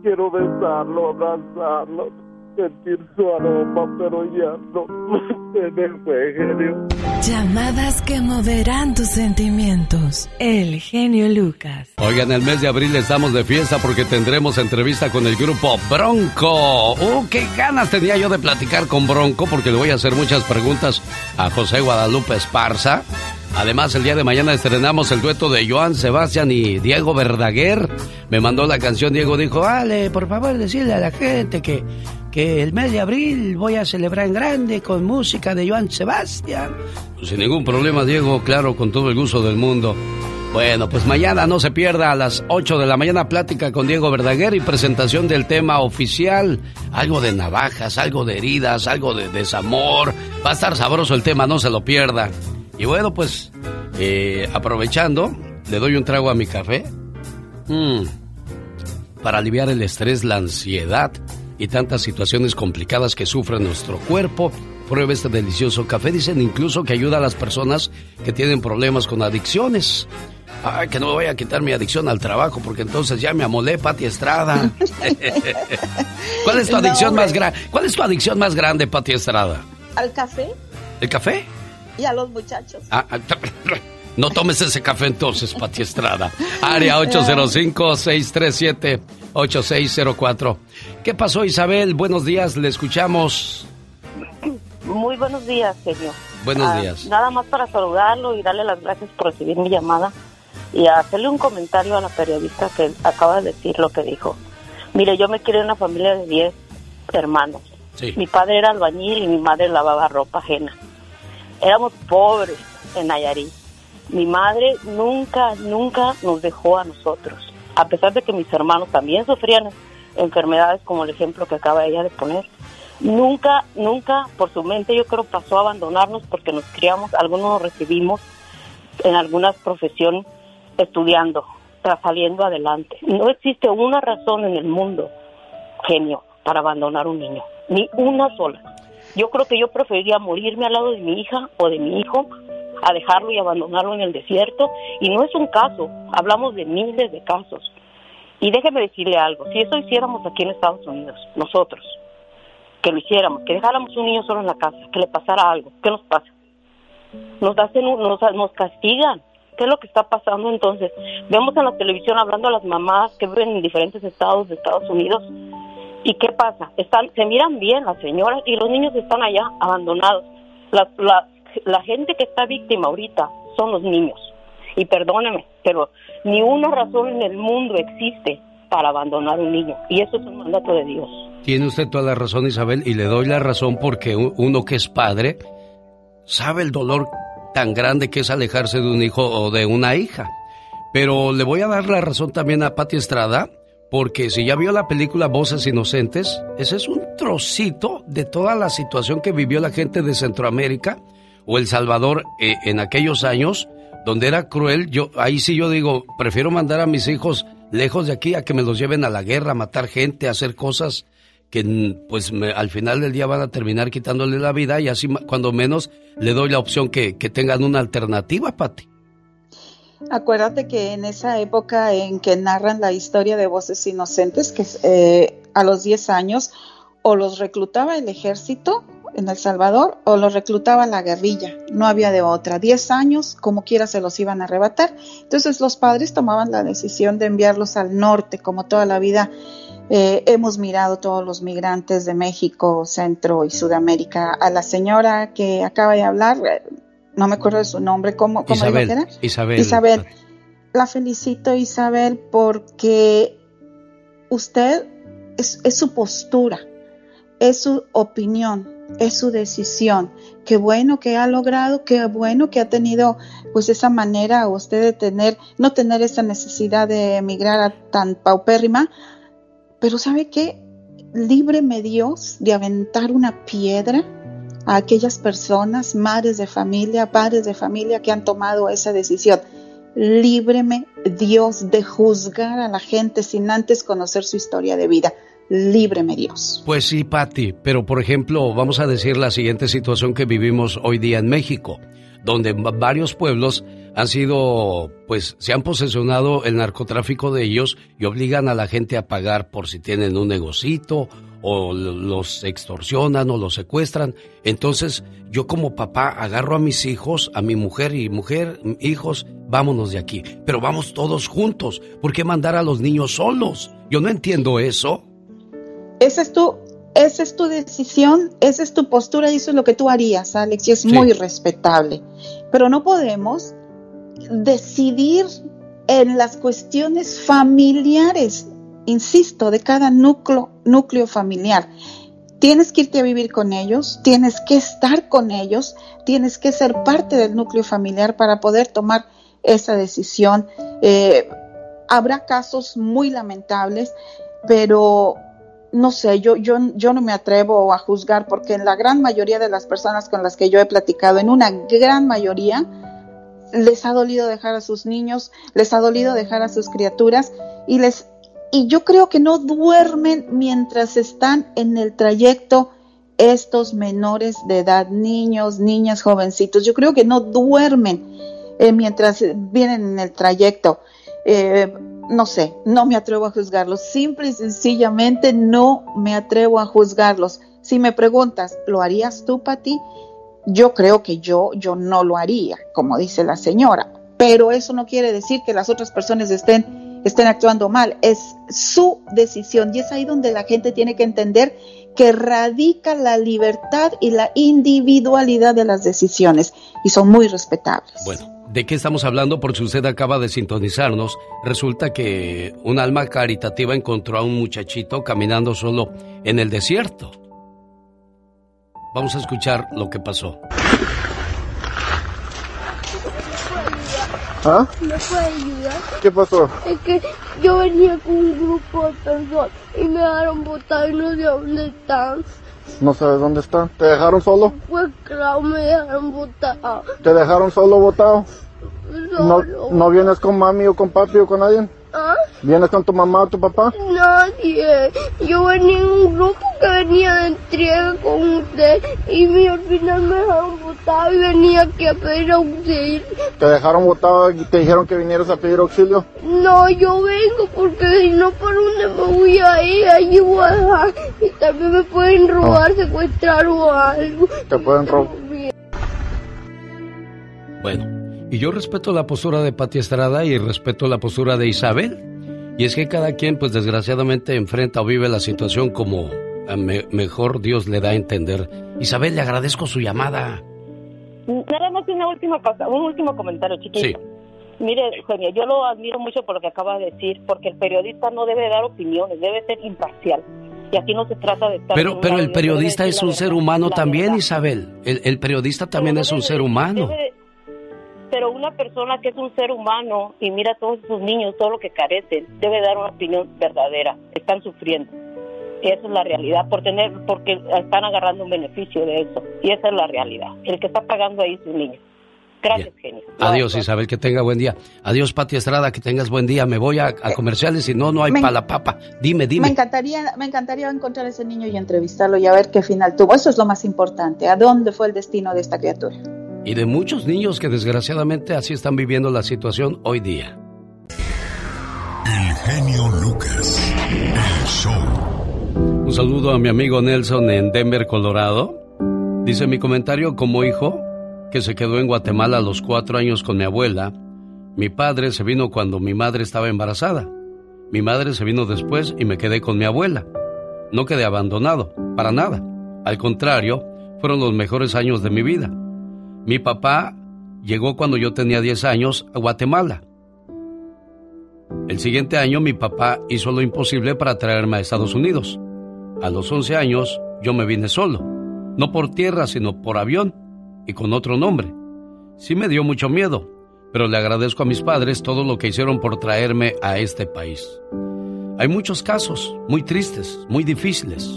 Quiero besarlo, abrazarlo, sentir su aroma, pero ya no. (laughs) Se me fue, genio. Llamadas que moverán tus sentimientos. El genio Lucas. Oigan, el mes de abril estamos de fiesta porque tendremos entrevista con el grupo Bronco. ¡Uh, qué ganas tenía yo de platicar con Bronco! Porque le voy a hacer muchas preguntas a José Guadalupe Esparza. Además, el día de mañana estrenamos el dueto de Joan Sebastián y Diego Verdaguer. Me mandó la canción, Diego dijo, Ale, por favor, decirle a la gente que, el mes de abril voy a celebrar en grande con música de Joan Sebastián. Sin ningún problema, Diego, claro, con todo el gusto del mundo. Bueno, pues mañana no se pierda a las 8 de la mañana plática con Diego Verdaguer y presentación del tema oficial. Algo de navajas, algo de heridas, algo de desamor. Va a estar sabroso el tema, no se lo pierda. Y bueno, pues eh, aprovechando, le doy un trago a mi café. Mm, para aliviar el estrés, la ansiedad y tantas situaciones complicadas que sufre nuestro cuerpo. Pruebe este delicioso café. Dicen incluso que ayuda a las personas que tienen problemas con adicciones. Ay, que no me voy a quitar mi adicción al trabajo porque entonces ya me amolé Pati Estrada. (laughs) ¿Cuál es tu adicción más grande? ¿Cuál es tu adicción más grande, Pati Estrada? ¿Al café? ¿El café? Y a los muchachos. Ah, ah, (laughs) no tomes ese café entonces, Pati Estrada. Área 805-637-8604. ¿Qué pasó, Isabel? Buenos días, le escuchamos. Muy buenos días, señor. Buenos Ah, días. Nada más para saludarlo y darle las gracias por recibir mi llamada y hacerle un comentario a la periodista que acaba de decir lo que dijo. Mire, yo me crié en una familia de 10 hermanos. Sí. Mi padre era albañil y mi madre lavaba ropa ajena. Éramos pobres en Nayarit. Mi madre nunca, nunca nos dejó a nosotros. A pesar de que mis hermanos también sufrían enfermedades como el ejemplo que acaba ella de poner. Nunca, nunca por su mente yo creo pasó a abandonarnos porque nos criamos, algunos nos recibimos en algunas profesiones estudiando, saliendo adelante. No existe una razón en el mundo, genio, para abandonar un niño, ni una sola. Yo creo que yo preferiría morirme al lado de mi hija o de mi hijo a dejarlo y abandonarlo en el desierto. Y no es un caso, hablamos de miles de casos. Y déjeme decirle algo, si eso hiciéramos aquí en Estados Unidos, nosotros, que lo hiciéramos, que dejáramos un niño solo en la casa, que le pasara algo, ¿qué nos pasa? Nos hacen, nos, nos castigan. ¿Qué es lo que está pasando entonces? Vemos en la televisión hablando a las mamás que viven en diferentes estados de Estados Unidos. ¿Y qué pasa? Están, se miran bien las señoras y los niños están allá abandonados. La, la, la gente que está víctima ahorita son los niños. Y perdóneme, pero ni una razón en el mundo existe para abandonar un niño. Y eso es un mandato de Dios. Tiene usted toda la razón, Isabel, y le doy la razón porque uno que es padre sabe el dolor tan grande que es alejarse de un hijo o de una hija. Pero le voy a dar la razón también a Pati Estrada, porque si ya vio la película Voces Inocentes, ese es un trocito de toda la situación que vivió la gente de Centroamérica o El Salvador eh, en aquellos años, donde era cruel. Yo ahí sí yo digo, prefiero mandar a mis hijos lejos de aquí a que me los lleven a la guerra, a matar gente, a hacer cosas que pues me- al final del día van a terminar quitándole la vida y así cuando menos le doy la opción que, que tengan una alternativa, Pati. Acuérdate que en esa época en que narran la historia de voces inocentes, que eh, a los 10 años o los reclutaba el ejército en El Salvador o los reclutaba la guerrilla, no había de otra. 10 años, como quiera, se los iban a arrebatar. Entonces los padres tomaban la decisión de enviarlos al norte, como toda la vida eh, hemos mirado todos los migrantes de México, Centro y Sudamérica. A la señora que acaba de hablar, no me acuerdo de su nombre, ¿cómo, cómo Isabel, era? Isabel. Isabel, la felicito Isabel porque usted es, es su postura, es su opinión, es su decisión. Qué bueno que ha logrado, qué bueno que ha tenido pues esa manera usted de tener, no tener esa necesidad de emigrar a tan paupérrima, pero ¿sabe qué? Líbreme Dios de aventar una piedra a aquellas personas, madres de familia, padres de familia que han tomado esa decisión. Líbreme Dios de juzgar a la gente sin antes conocer su historia de vida. Líbreme Dios. Pues sí, Pati, pero por ejemplo, vamos a decir la siguiente situación que vivimos hoy día en México, donde va- varios pueblos han sido, pues, se han posesionado el narcotráfico de ellos y obligan a la gente a pagar por si tienen un negocito o los extorsionan o los secuestran. Entonces, yo como papá agarro a mis hijos, a mi mujer y mujer, hijos, vámonos de aquí. Pero vamos todos juntos. ¿Por qué mandar a los niños solos? Yo no entiendo eso. Esa es tu, esa es tu decisión, esa es tu postura y eso es lo que tú harías, Alex, y es Sí. muy respetable. Pero no podemos decidir en las cuestiones familiares, insisto, de cada núcleo, núcleo familiar. Tienes que irte a vivir con ellos, tienes que estar con ellos, tienes que ser parte del núcleo familiar para poder tomar esa decisión. Eh, habrá casos muy lamentables, pero no sé, yo, yo, yo no me atrevo a juzgar porque en la gran mayoría de las personas con las que yo he platicado, en una gran mayoría, les ha dolido dejar a sus niños, les ha dolido dejar a sus criaturas y les y yo creo que no duermen mientras están en el trayecto estos menores de edad, niños, niñas, jovencitos. Yo creo que no duermen eh, mientras vienen en el trayecto. Eh, no sé, no me atrevo a juzgarlos. Simple y sencillamente no me atrevo a juzgarlos. Si me preguntas, ¿lo harías tú, Pati? Yo creo que yo, yo no lo haría, como dice la señora. Pero eso no quiere decir que las otras personas estén, estén actuando mal. Es su decisión. Y es ahí donde la gente tiene que entender que radica la libertad y la individualidad de las decisiones. Y son muy respetables. Bueno, ¿de qué estamos hablando? Por si usted acaba de sintonizarnos, resulta que un alma caritativa encontró a un muchachito caminando solo en el desierto. Vamos a escuchar lo que pasó. ¿Ah? ¿Me puede ayudar? ¿Qué pasó? Es que yo venía con un grupo de personas y me dejaron botar y no sé dónde están. No sabes dónde están. ¿Te dejaron solo? Pues claro, me dejaron botar. ¿Te dejaron solo botado? ¿No. ¿No vienes con mami o con papi o con alguien? ¿Ah? ¿Vienes con tu mamá o tu papá? Nadie. Yo venía en un grupo que venía de entrega con usted y mi- al final me dejaron botar y venía aquí a pedir auxilio. ¿Te dejaron botado y te dijeron que vinieras a pedir auxilio? No, yo vengo porque si no, ¿por dónde me voy a ir? Allí voy a dejar. Y también me pueden robar, secuestrar o algo. Te pueden robar. Bueno, y yo respeto la postura de Pati Estrada y respeto la postura de Isabel. Y es que cada quien, pues desgraciadamente, enfrenta o vive la situación como me- mejor Dios le da a entender. Isabel, le agradezco su llamada. Nada más una última cosa, un último comentario, chiquito. Sí. Mire, Eugenia, yo lo admiro mucho por lo que acaba de decir, porque el periodista no debe dar opiniones, debe ser imparcial. Y aquí no se trata de estar... Pero, pero el periodista es un ser humano también, verdad. Isabel. El, el periodista también Pero es un ser humano. debe- pero una persona que es un ser humano y mira a todos sus niños, todo lo que carecen, debe dar una opinión verdadera. Están sufriendo. Y esa es la realidad, por tener, porque están agarrando un beneficio de eso. Y esa es la realidad. El que está pagando ahí es su niño. Gracias, genio. Adiós, Isabel, que tenga buen día. Adiós, Pati Estrada, que tengas buen día. Me voy a, a comerciales y no, no hay Me- para la papa. Dime, Me dime. encantaría, me encantaría encontrar a ese niño y entrevistarlo y a ver qué final tuvo. Eso es lo más importante. ¿A dónde fue el destino de esta criatura? Y de muchos niños que desgraciadamente así están viviendo la situación hoy día. El genio Lucas. El show. Un saludo a mi amigo Nelson en Denver, Colorado. Dice mi comentario como hijo que se quedó en Guatemala a los cuatro años con mi abuela. Mi padre se vino cuando mi madre estaba embarazada. Mi madre se vino después y me quedé con mi abuela. No quedé abandonado, para nada. Al contrario, fueron los mejores años de mi vida. Mi papá llegó cuando yo tenía 10 años a Guatemala. El siguiente año mi papá hizo lo imposible para traerme a Estados Unidos. A los 11 años yo me vine solo, no por tierra, sino por avión y con otro nombre. Sí me dio mucho miedo, pero le agradezco a mis padres todo lo que hicieron por traerme a este país. Hay muchos casos muy tristes, muy difíciles.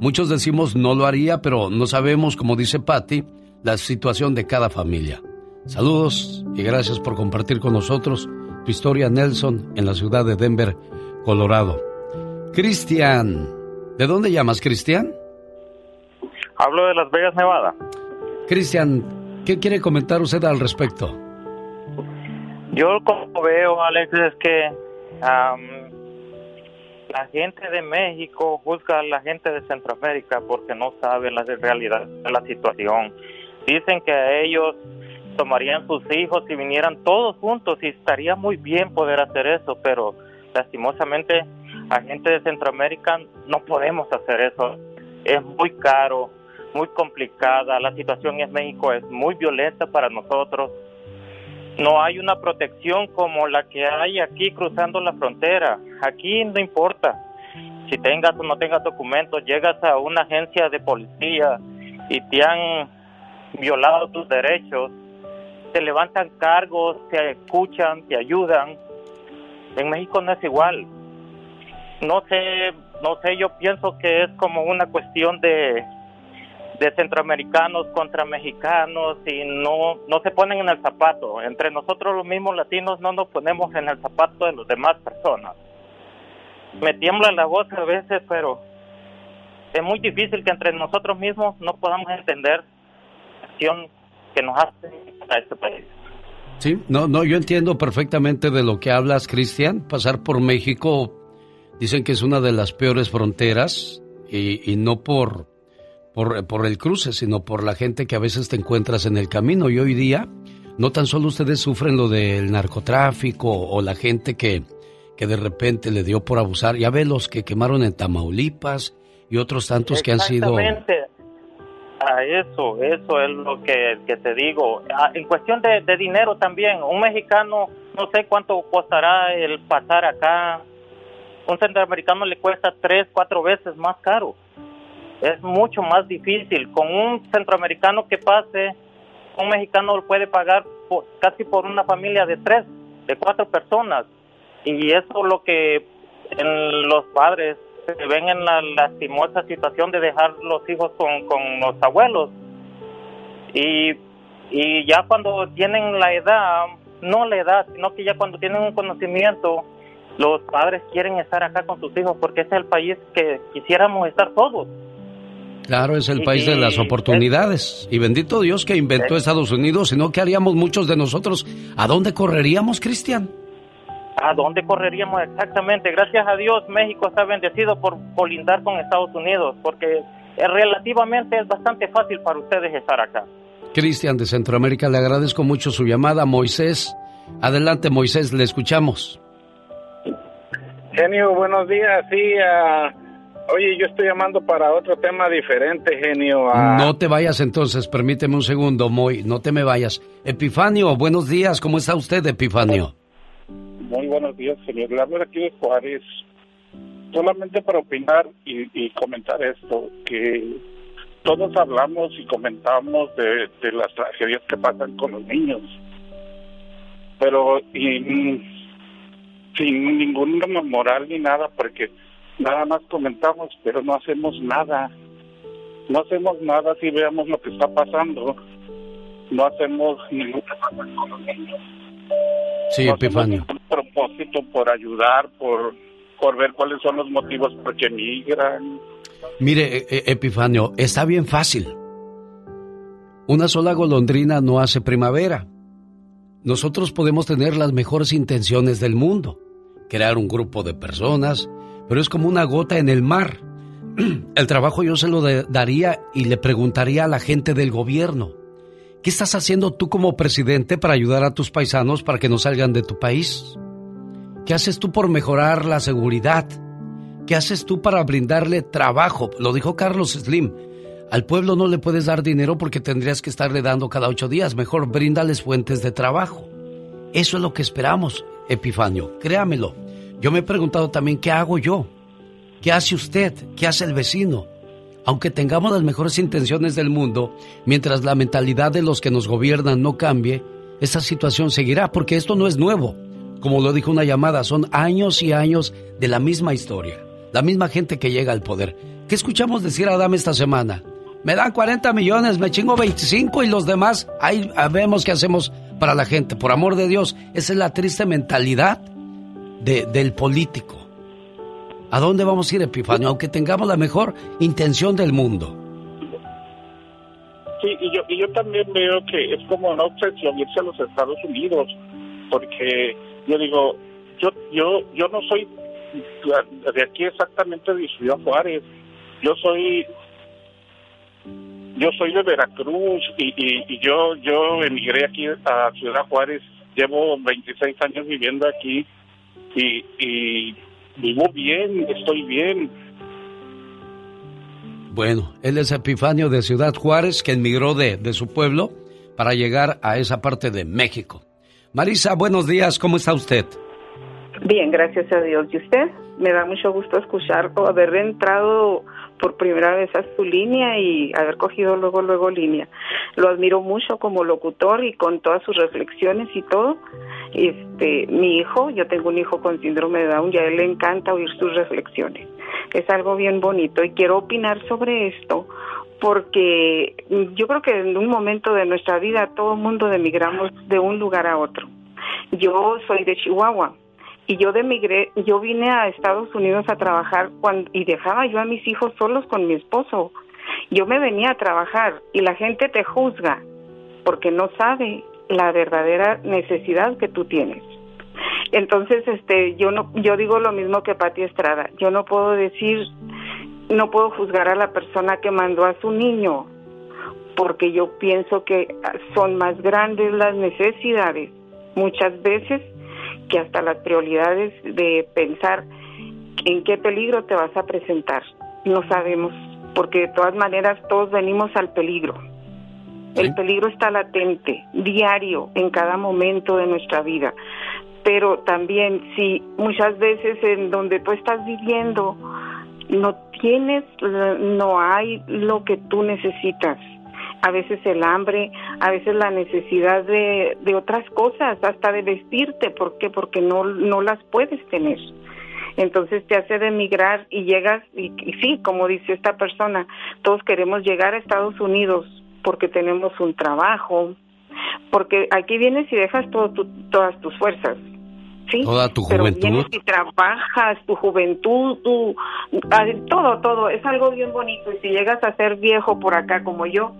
Muchos decimos no lo haría, pero no sabemos, como dice Patty, la situación de cada familia. Saludos y gracias por compartir con nosotros tu historia, Nelson, en la ciudad de Denver, Colorado. Cristian, ¿de dónde llamas, Cristian? Hablo de Las Vegas, Nevada. Cristian, ¿qué quiere comentar usted al respecto? Yo como veo, Alex, es que la gente de México juzga a la gente de Centroamérica porque no sabe la realidad de la situación. Dicen que a ellos tomarían sus hijos y vinieran todos juntos y estaría muy bien poder hacer eso, pero lastimosamente a gente de Centroamérica no podemos hacer eso. Es muy caro, muy complicada, la situación en México es muy violenta para nosotros. No hay una protección como la que hay aquí cruzando la frontera. Aquí no importa si tengas o no tengas documentos, llegas a una agencia de policía y te han violado tus derechos, te levantan cargos, te escuchan, te ayudan. En México no es igual. No sé, no sé, yo pienso que es como una cuestión de de centroamericanos contra mexicanos y no no se ponen en el zapato. Entre nosotros los mismos latinos no nos ponemos en el zapato de las demás personas. Me tiembla la voz a veces, pero es muy difícil que entre nosotros mismos no podamos entender que nos hace a este país. Sí, no, no, yo entiendo perfectamente de lo que hablas, Cristian. Pasar por México dicen que es una de las peores fronteras y, y no por, por, por el cruce, sino por la gente que a veces te encuentras en el camino. Y hoy día, no tan solo ustedes sufren lo del narcotráfico o la gente que, que de repente le dio por abusar. Ya ve los que quemaron en Tamaulipas y otros tantos que han sido... A eso, eso es lo que, te digo. Ah, En cuestión de, dinero también, un mexicano no sé cuánto costará el pasar acá. Un centroamericano le cuesta tres, cuatro veces más caro. Es mucho más difícil. Con un centroamericano que pase, un mexicano lo puede pagar casi por una familia de tres, de cuatro personas. Y eso es lo que en los padres se ven en la lastimosa situación de dejar los hijos con, con los abuelos. Y, y ya cuando tienen la edad, no la edad, sino que ya cuando tienen un conocimiento, los padres quieren estar acá con sus hijos porque este es el país que quisiéramos estar todos. Claro, es el Y- país de las oportunidades. Y bendito Dios que inventó Estados Unidos, sino que haríamos muchos de nosotros. ¿A dónde correríamos, Cristian? ¿A dónde correríamos exactamente? Gracias a Dios México está bendecido por colindar con Estados Unidos porque eh, relativamente es bastante fácil para ustedes estar acá. Cristian de Centroamérica, le agradezco mucho su llamada. Moisés, adelante Moisés, le escuchamos. Genio, buenos días. Sí, ah, oye, yo estoy llamando para otro tema diferente, genio. ah, No te vayas entonces, permíteme un segundo, Moy, no te me vayas. Epifanio, buenos días, ¿cómo está usted, Epifanio? Muy buenos días, señor. Le hablo de aquí de Juárez. Solamente para opinar y, comentar esto, que todos hablamos y comentamos de, las tragedias que pasan con los niños, pero y, mm, sin ninguna moral ni nada, porque nada más comentamos, pero no hacemos nada. No hacemos nada si veamos lo que está pasando. no hacemos ningún Sí, Epifanio. propósito por ayudar, por, por ver cuáles son los motivos por qué migran. Mire, e- e- Epifanio, está bien fácil. Una sola golondrina no hace primavera. Nosotros podemos tener las mejores intenciones del mundo, crear un grupo de personas, pero es como una gota en el mar. (clears throat) El trabajo yo se lo daría y le preguntaría a la gente del gobierno, ¿qué estás haciendo tú como presidente para ayudar a tus paisanos para que no salgan de tu país? ¿Qué haces tú por mejorar la seguridad? ¿Qué haces tú para brindarle trabajo? Lo dijo Carlos Slim. Al pueblo no le puedes dar dinero porque tendrías que estarle dando cada ocho días. Mejor bríndales fuentes de trabajo. Eso es lo que esperamos, Epifanio. Créamelo. Yo me he preguntado también qué hago yo. ¿Qué hace usted? ¿Qué hace el vecino? Aunque tengamos las mejores intenciones del mundo, mientras la mentalidad de los que nos gobiernan no cambie, esta situación seguirá porque esto no es nuevo. Como lo dijo una llamada, son años y años de la misma historia, la misma gente que llega al poder. ¿Qué escuchamos decir a Adame esta semana? Me dan 40 millones, me chingo 25 y los demás, ahí vemos qué hacemos para la gente. Por amor de Dios, esa es la triste mentalidad de- del político. ¿A dónde vamos a ir, Epifanio? Aunque tengamos la mejor intención del mundo. Sí, y yo, y yo también veo que es como una obsesión irse a los Estados Unidos, porque yo digo, yo yo yo no soy de aquí exactamente de Ciudad Juárez, yo soy yo soy de Veracruz y, y, y yo yo emigré aquí a Ciudad Juárez, llevo 26 años viviendo aquí y, y vivo bien, estoy bien, Bueno, él es Epifanio de Ciudad Juárez, que emigró de, de su pueblo para llegar a esa parte de México. Marisa, buenos días, ¿cómo está usted? Bien, gracias a Dios. ¿Y usted? Me da mucho gusto escuchar o haber entrado por primera vez a su línea y haber cogido luego, luego línea. Lo admiro mucho como locutor y con todas sus reflexiones y todo. Este, mi hijo, yo tengo un hijo con síndrome de Down y a él le encanta oír sus reflexiones. Es algo bien bonito y quiero opinar sobre esto porque yo creo que en un momento de nuestra vida todo el mundo emigramos de un lugar a otro. Yo soy de Chihuahua y yo de migré, yo vine a Estados Unidos a trabajar y dejaba yo a mis hijos solos con mi esposo. Yo me venía a trabajar y la gente te juzga porque no sabe la verdadera necesidad que tú tienes. Entonces, este, yo no, yo digo lo mismo que Pati Estrada. Yo no puedo decir, no puedo juzgar a la persona que mandó a su niño, porque yo pienso que son más grandes las necesidades muchas veces que hasta las prioridades de pensar en qué peligro te vas a presentar. No sabemos, porque de todas maneras todos venimos al peligro. El peligro está latente, diario, en cada momento de nuestra vida. Pero también si muchas veces en donde tú estás viviendo no tienes, no hay lo que tú necesitas. A veces el hambre, a veces la necesidad de, de otras cosas, hasta de vestirte. ¿Por qué? Porque no, no las puedes tener. Entonces te hace de emigrar y llegas, y, y sí, como dice esta persona, todos queremos llegar a Estados Unidos porque tenemos un trabajo, porque aquí vienes y dejas todo tu- todas tus fuerzas. ¿sí? Toda tu Pero juventud. vienes y trabajas, tu juventud, tu, ah, todo, todo, es algo bien bonito. Y si llegas a ser viejo por acá como yo,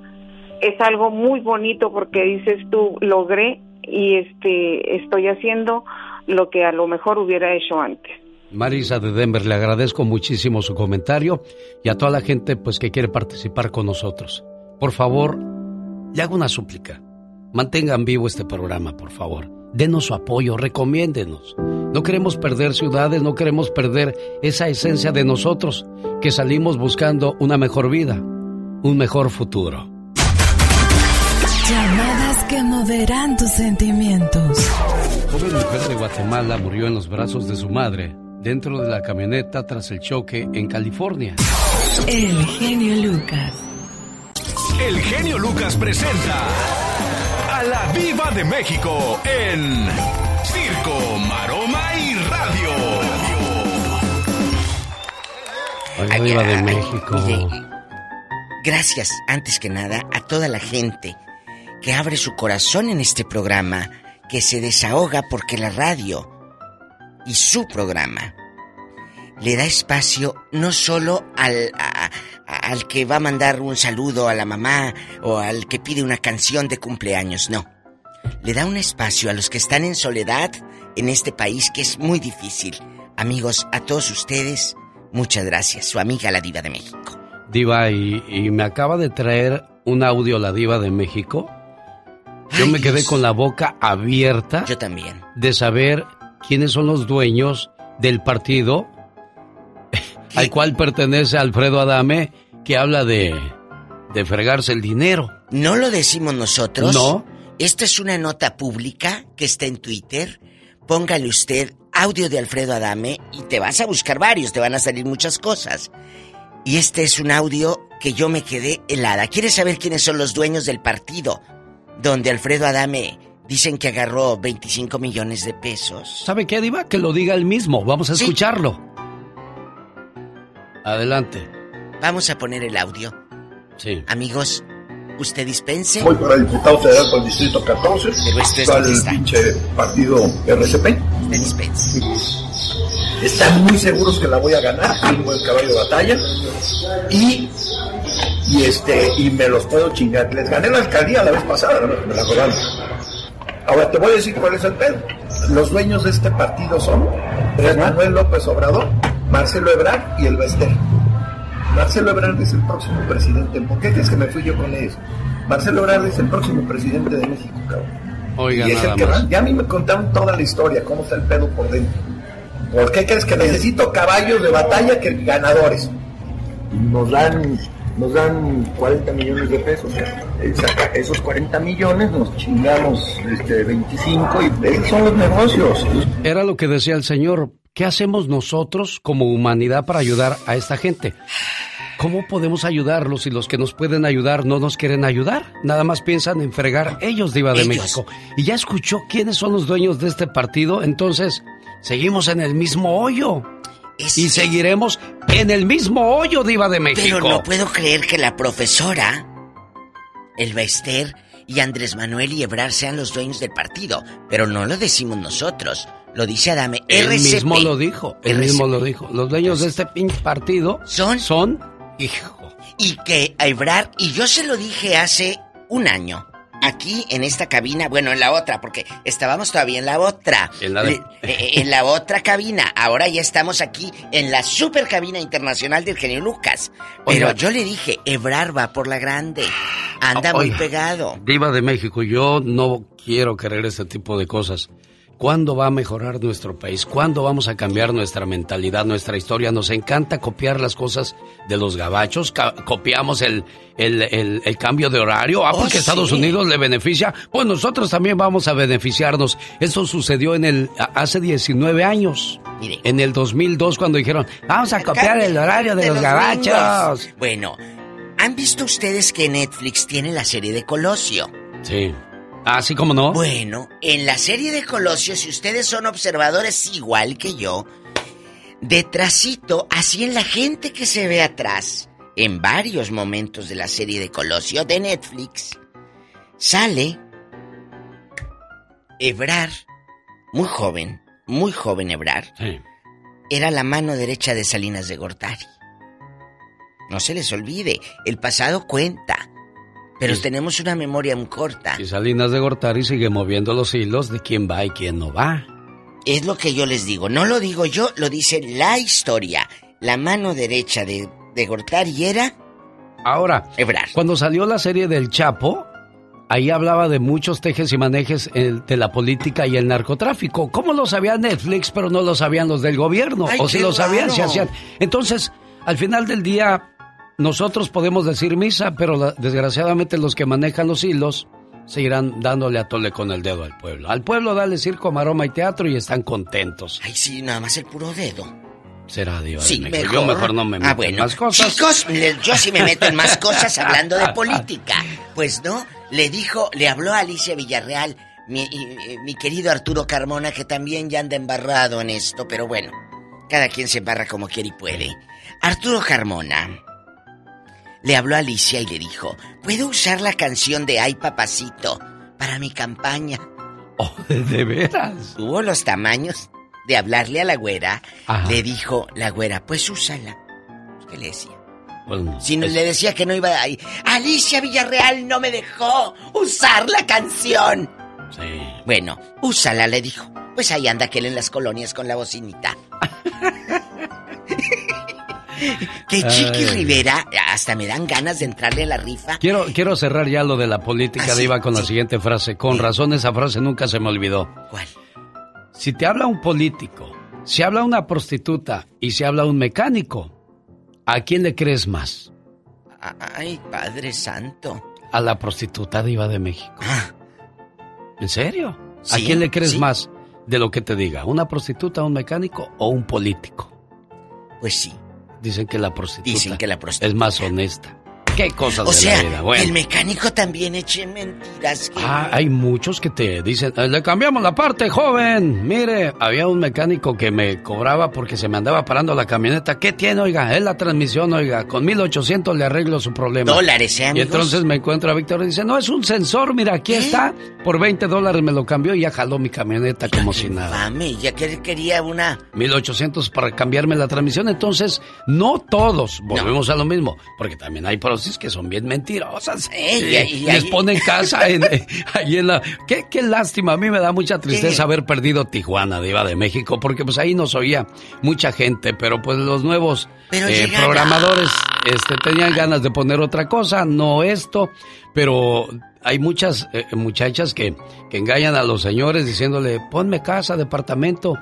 es algo muy bonito porque dices tú, logré y este estoy haciendo lo que a lo mejor hubiera hecho antes. Marisa de Denver, le agradezco muchísimo su comentario y a toda la gente pues que quiere participar con nosotros. Por favor, le hago una súplica. Mantengan vivo este programa, por favor. Denos su apoyo, recomiéndenos. No queremos perder ciudades, no queremos perder esa esencia de nosotros que salimos buscando una mejor vida, un mejor futuro. Llamadas que moverán tus sentimientos. Joven mujer de Guatemala murió en los brazos de su madre dentro de la camioneta tras el choque en California. El genio Lucas. El genio Lucas presenta a la Viva de México en Circo, Maroma y Radio. Oiga, Viva de México. Gracias, antes que nada, a toda la gente que abre su corazón en este programa, que se desahoga porque la radio y su programa le da espacio no solo al, al que va a mandar un saludo a la mamá o al que pide una canción de cumpleaños, no. Le da un espacio a los que están en soledad en este país que es muy difícil. Amigos, a todos ustedes, muchas gracias. Su amiga la diva de México. Diva, y, y me acaba de traer un audio la diva de México. Yo me quedé con la boca abierta. Yo también. De saber quiénes son los dueños del partido (laughs) al cual pertenece Alfredo Adame, que habla de, de fregarse el dinero. No lo decimos nosotros. No. Esta es una nota pública que está en Twitter. Póngale usted audio de Alfredo Adame y te vas a buscar varios, te van a salir muchas cosas. Y este es un audio que yo me quedé helada. ¿Quieres saber quiénes son los dueños del partido? Donde Alfredo Adame dicen que agarró 25 millones de pesos. ¿Sabe qué, Diva? Que lo diga él mismo. Vamos a Sí. escucharlo. Adelante. Vamos a poner el audio. Sí. Amigos, usted dispense. Voy para diputado federal por el distrito 14. Pero este es el está. pinche partido RCP. Usted dispense. Están muy seguros que la voy a ganar. Tengo el caballo de batalla. Y, y este, y me los puedo chingar. Les gané la alcaldía la vez pasada, ¿no? me la robaron. Ahora te voy a decir cuál es el pedo. Los dueños de este partido son Andrés Manuel López Obrador, Marcelo Ebrard y el Bester. Marcelo Ebrard es el próximo presidente. ¿Por qué crees que me fui yo con ellos? Marcelo Ebrard es el próximo presidente de México, cabrón. Oiga, y es el que más. va- Ya a mí me contaron toda la historia, cómo está el pedo por dentro. ¿Por qué crees que necesito caballos de batalla que ganadores? Nos dan, nos dan 40 millones de pesos. Saca Esos 40 millones nos chingamos este, 25 y esos son los negocios. Era lo que decía el señor. ¿Qué hacemos nosotros como humanidad para ayudar a esta gente? ¿Cómo podemos ayudarlos si los que nos pueden ayudar no nos quieren ayudar? Nada más piensan en fregar ellos, Diva de Ellos. México. Y ya escuchó quiénes son los dueños de este partido, entonces seguimos en el mismo hoyo. Y seguiremos en el mismo hoyo, Diva de México. Pero no puedo creer que la profesora, el Bester y Andrés Manuel y Ebrard sean los dueños del partido. Pero no lo decimos nosotros. Lo dice Adame. Él RCP. mismo lo dijo, él mismo lo dijo. Los dueños de este pinche partido son, son, hijo. Y que a Ebrard, y yo se lo dije hace un año, aquí en esta cabina, bueno, en la otra, porque estábamos todavía en la otra. En la de- Le- eh, en la otra cabina. Ahora ya estamos aquí en la super cabina internacional del genio Lucas. Pero Oiga. yo le dije, Ebrard va por la grande. Anda muy Oiga, pegado. Diva de México, yo no quiero querer este tipo de cosas. ¿Cuándo va a mejorar nuestro país? ¿Cuándo vamos a cambiar nuestra mentalidad, nuestra historia? Nos encanta copiar las cosas de los gabachos. copiamos el, el, el- el cambio de horario. Ah, Oh, porque Estados sí. Unidos le beneficia. Pues nosotros también vamos a beneficiarnos. Eso sucedió en el hace 19 años. Mire. En el 2002 cuando dijeron, vamos a copiar el horario de, los, gabachos. Bueno, ¿han visto ustedes que Netflix tiene la serie de Colosio? Sí. Así como no. Bueno, en la serie de Colosio, si ustedes son observadores igual que yo, detrásito, así en la gente que se ve atrás, en varios momentos de la serie de Colosio de Netflix, sale Ebrar, muy joven, muy joven Ebrar, Sí. era la mano derecha de Salinas de Gortari. No se les olvide, el pasado cuenta, pero tenemos una memoria muy corta. Y Salinas de Gortari sigue moviendo los hilos de quién va y quién no va. Es lo que yo les digo. No lo digo yo, lo dice la historia. La mano derecha de, de Gortari era Ahora, Ebrard. cuando salió la serie del Chapo, ahí hablaba de muchos tejes y manejes de la política y el narcotráfico. ¿Cómo lo sabía Netflix, pero no lo sabían los del gobierno? Ay, o si lo sabían, se hacían. Entonces, al final del día, nosotros podemos decir misa, pero la- desgraciadamente los que manejan los hilos seguirán dándole a tole con el dedo al pueblo. Al pueblo dale circo, maroma y teatro y están contentos. Ay, sí, nada más el puro dedo. Será Dios. Sí, Yo mejor. mejor no me meto Ah, en bueno. más cosas. Chicos, yo sí me meto en más cosas hablando de (laughs) política. Pues no, le dijo, le habló a Alicia Villarreal, mi, y- mi querido Arturo Carmona, que también ya anda embarrado en esto, pero bueno, cada quien se embarra como quiere y puede. Arturo Carmona, le habló a Alicia y le dijo, ¿puedo usar la canción de Ay Papacito para mi campaña? (laughs) Oh, ¿de veras? Tuvo los tamaños de hablarle a la güera. Ajá. Le dijo la güera, pues úsala. ¿Qué le decía? Bueno, Si no es- le decía que no iba ahí. Alicia Villarreal no me dejó usar la canción. Sí. Bueno, úsala, le dijo. Pues ahí anda aquel en las colonias con la bocinita. (laughs) que Chiqui Ay. Rivera, hasta me dan ganas de entrarle a la rifa. Quiero, quiero cerrar ya lo de la política Ah, de Iba con la siguiente frase. Con razón esa frase nunca se me olvidó. ¿Cuál? Si te habla un político, si habla una prostituta y si habla un mecánico, ¿a quién le crees más? Ay, Padre Santo. A la prostituta de Iba de México. ¿En serio? ¿A quién le crees más de lo que te diga? ¿Una prostituta, un mecánico o un político? Pues sí. Dicen que la prostituta, Dicen que la prostituta. es más honesta. ¿Qué cosas O de sea, la vida? Bueno. el mecánico también eche mentiras. que- Ah, hay muchos que te dicen, "Eh, le cambiamos la parte, joven. Mire, había un mecánico que me cobraba porque se me andaba parando la camioneta. ¿Qué tiene, oiga? Es la transmisión, oiga. Con 1800 le arreglo su problema. Dólares, ¿eh, Y amigos? entonces me encuentro a Víctor y dice, no, es un sensor, mira, aquí está. Por 20 dólares me lo cambió y ya jaló mi camioneta como si nada. Mame, ya que quería una. 1800 para cambiarme la transmisión. Entonces, no todos volvemos a lo mismo. Porque también hay que son bien mentirosas. Y les ahí- ponen casa en, eh, (laughs) ahí en la... Qué, qué lástima. A mí me da mucha tristeza haber perdido Tijuana, Diva de México. Porque pues ahí nos oía mucha gente. Pero pues los nuevos eh, programadores este, tenían ganas de poner otra cosa. No esto. Pero hay muchas eh, muchachas que, que engañan a los señores diciéndole, ponme casa, departamento.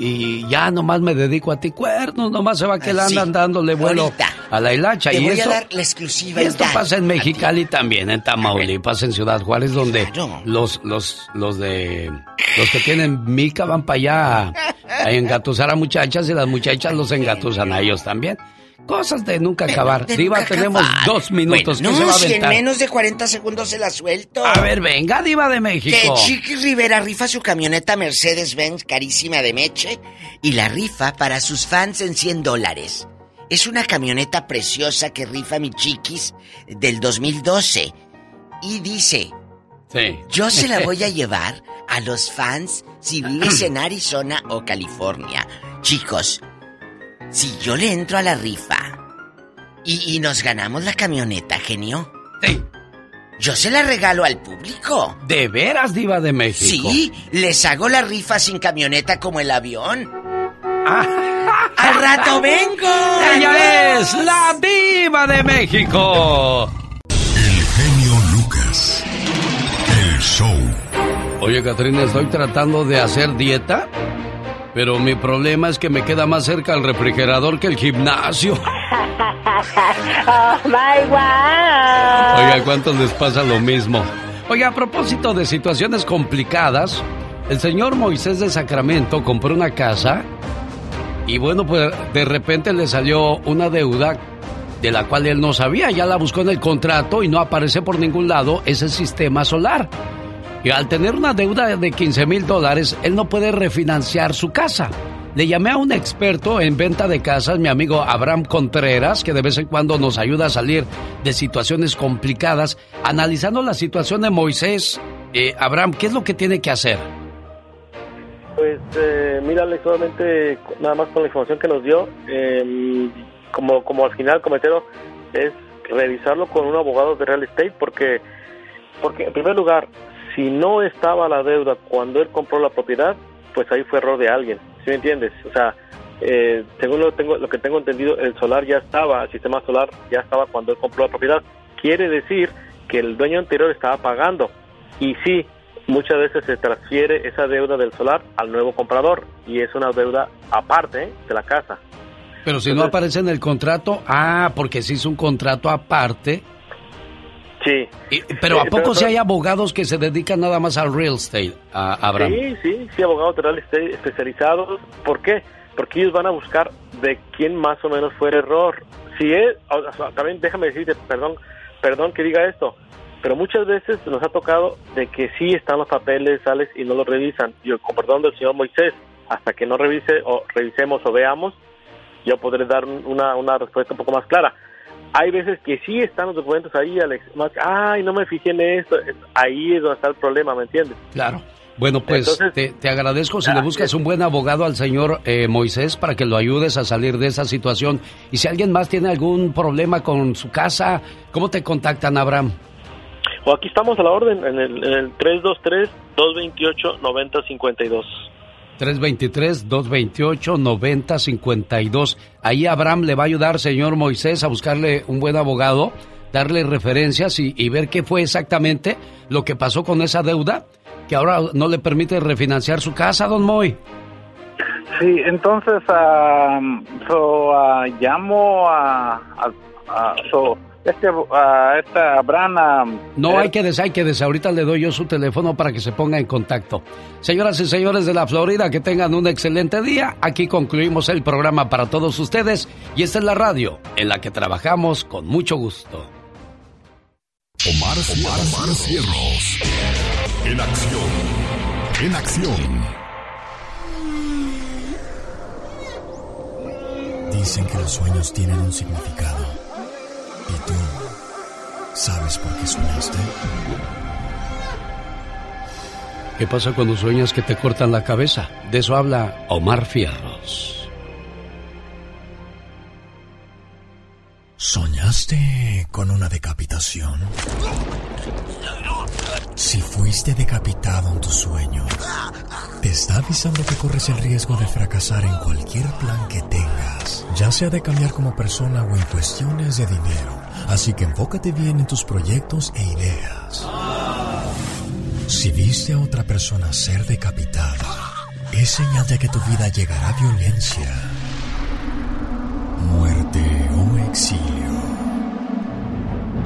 Y ya nomás me dedico a ti, cuernos, nomás se va que le andan dándole vuelo ahorita. a la hilacha. Te y voy esto, a dar la exclusiva. y esto pasa en Mexicali también, en Tamaulipas, en Ciudad Juárez, donde Claro. los, los, los de los que tienen mica van para allá a engatusar a muchachas y las muchachas los engatusan a ellos también. Cosas de nunca acabar. De Diva, nunca tenemos acabar. dos minutos. Bueno, ¿Qué se no, va a si en menos de 40 segundos se la suelto. A ver, venga, Diva de México. Que Chiqui Rivera rifa su camioneta Mercedes-Benz carísima de Meche y la rifa para sus fans en 100 dólares. Es una camioneta preciosa que rifa mi chiquis del 2012. Y dice, Sí. yo se la voy a (laughs) llevar a los fans si vives en Arizona o California. Chicos, si yo le entro a la rifa y, y nos ganamos la camioneta, genio, Sí. yo se la regalo al público. ¿De veras, Diva de México? Sí, les hago la rifa sin camioneta como el avión. Ah. (laughs) ¡Al rato vengo! Ella es la Diva de México. El genio Lucas. El show. Oye, Catrina, estoy tratando de hacer dieta, pero mi problema es que me queda más cerca el refrigerador que el gimnasio. (laughs) oh my wow. Oiga, ¿cuántos les pasa lo mismo? Oiga, a propósito de situaciones complicadas, el señor Moisés de Sacramento compró una casa y bueno, pues de repente le salió una deuda de la cual él no sabía, ya la buscó en el contrato y no aparece por ningún lado ese sistema solar. Y al tener una deuda de 15 mil dólares, él no puede refinanciar su casa. Le llamé a un experto en venta de casas, mi amigo Abraham Contreras, que de vez en cuando nos ayuda a salir de situaciones complicadas, analizando la situación de Moisés. Eh, Abraham, ¿qué es lo que tiene que hacer? Pues eh, mira, solamente nada más con la información que nos dio, eh, como, como al final, cometero, es revisarlo con un abogado de real estate porque, porque en primer lugar, si no estaba la deuda cuando él compró la propiedad, pues ahí fue error de alguien, ¿sí me entiendes? O sea, eh, según lo, tengo, lo que tengo entendido, el solar ya estaba, el sistema solar ya estaba cuando él compró la propiedad. Quiere decir que el dueño anterior estaba pagando. Y sí, muchas veces se transfiere esa deuda del solar al nuevo comprador y es una deuda aparte ¿eh? de la casa. Pero si no aparece en el contrato, ah, porque se hizo un contrato aparte. Sí. Y- pero ¿a Sí, poco pero- si hay abogados que se dedican nada más al real estate, a Abraham? Sí, sí, sí, abogados de real estate especializados. ¿Por qué? Porque ellos van a buscar de quién más o menos fue el error. Si es, o sea, también déjame decirte, perdón, perdón que diga esto, pero muchas veces nos ha tocado de que sí están los papeles, sales y no los revisan. Yo, con perdón del señor Moisés, hasta que no revise o revisemos o veamos, yo podré dar un- una, una respuesta un poco más clara. Hay veces que sí están los documentos ahí, Alex. Más, ay, no me fijé en esto. Es- Ahí es donde está el problema, ¿me entiendes? Claro. Bueno, pues Entonces- te, te agradezco si le buscas un buen abogado al señor eh, Moisés para que lo ayudes a salir de esa situación. Y si alguien más tiene algún problema con su casa, ¿cómo te contactan, Abraham? O aquí estamos a la orden en el, en el 323-228-9052. 323-228-9052. Ahí Abraham le va a ayudar, señor Moisés, a buscarle un buen abogado, darle referencias y, ver qué fue exactamente lo que pasó con esa deuda que ahora no le permite refinanciar su casa, don Moy. Sí, entonces ah, llamo a, este, a esta ah, No hay que des, hay que des. Ahorita le doy yo su teléfono para que se ponga en contacto. Señoras y señores de la Florida, que tengan un excelente día. Aquí concluimos el programa para todos ustedes y esta es la radio en la que trabajamos con mucho gusto. Omar, Omar, Omar Cierros. En acción. En acción. Dicen que los sueños tienen un significado. ¿Y tú sabes por qué soñaste? ¿Qué pasa cuando sueñas que te cortan la cabeza? De eso habla Omar Fierros. ¿Soñaste con una decapitación? Si fuiste decapitado en tu sueño, te está avisando que corres el riesgo de fracasar en cualquier plan que tengas, ya sea de cambiar como persona o en cuestiones de dinero. Así que enfócate bien en tus proyectos e ideas. Si viste a otra persona ser decapitada, es señal de que tu vida llegará a violencia, muerte o exilio.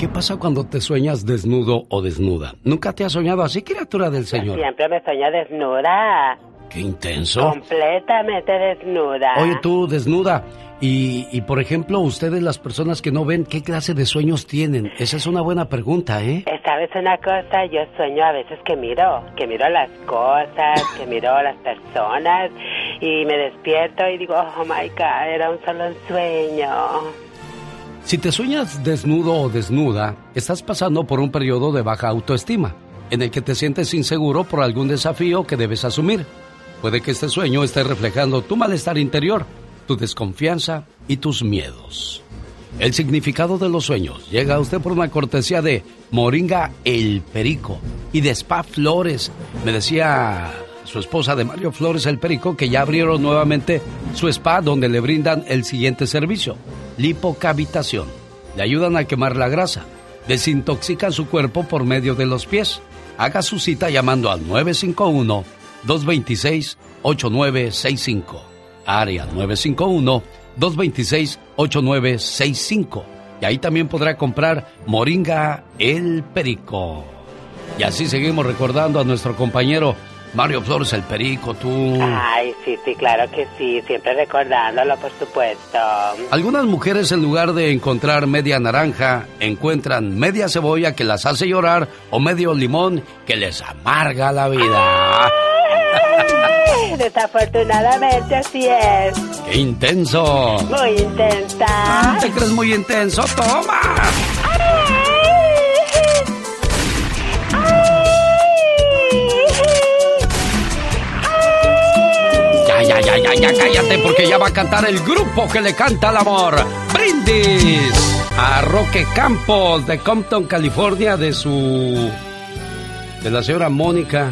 ¿Qué pasa cuando te sueñas desnudo o desnuda? ¿Nunca te has soñado así, criatura del Señor? Siempre me soñé desnuda. Qué intenso. Completamente desnuda. Oye, tú desnuda. Y, y, por ejemplo, ustedes las personas que no ven, ¿qué clase de sueños tienen? Esa es una buena pregunta, ¿eh? ¿Sabes una cosa? Yo sueño a veces que miro, que miro las cosas, que miro las personas y me despierto y digo, oh my God, era un solo sueño. Si te sueñas desnudo o desnuda, estás pasando por un periodo de baja autoestima, en el que te sientes inseguro por algún desafío que debes asumir. Puede que este sueño esté reflejando tu malestar interior, tu desconfianza y tus miedos. El significado de los sueños llega a usted por una cortesía de Moringa El Perico y de Spa Flores. Me decía su esposa de Mario Flores El Perico que ya abrieron nuevamente su spa donde le brindan el siguiente servicio, lipocavitación. Le ayudan a quemar la grasa, desintoxican su cuerpo por medio de los pies. Haga su cita llamando al 951-226-8965. Área 951-226-8965. Y ahí también podrá comprar Moringa El Perico. Y así seguimos recordando a nuestro compañero Mario Flores El Perico, tú. Ay, sí, sí, claro que sí, siempre recordándolo, por supuesto. Algunas mujeres en lugar de encontrar media naranja, encuentran media cebolla que las hace llorar o medio limón que les amarga la vida. Ay, Desafortunadamente así es. ¡Qué intenso! Muy intensa. ¿Te crees muy intenso? ¡Toma! Ya, ya, ya, cállate porque ya va a cantar el grupo que le canta al amor. Brindis a Roque Campos de Compton, California, de su. de la señora Mónica,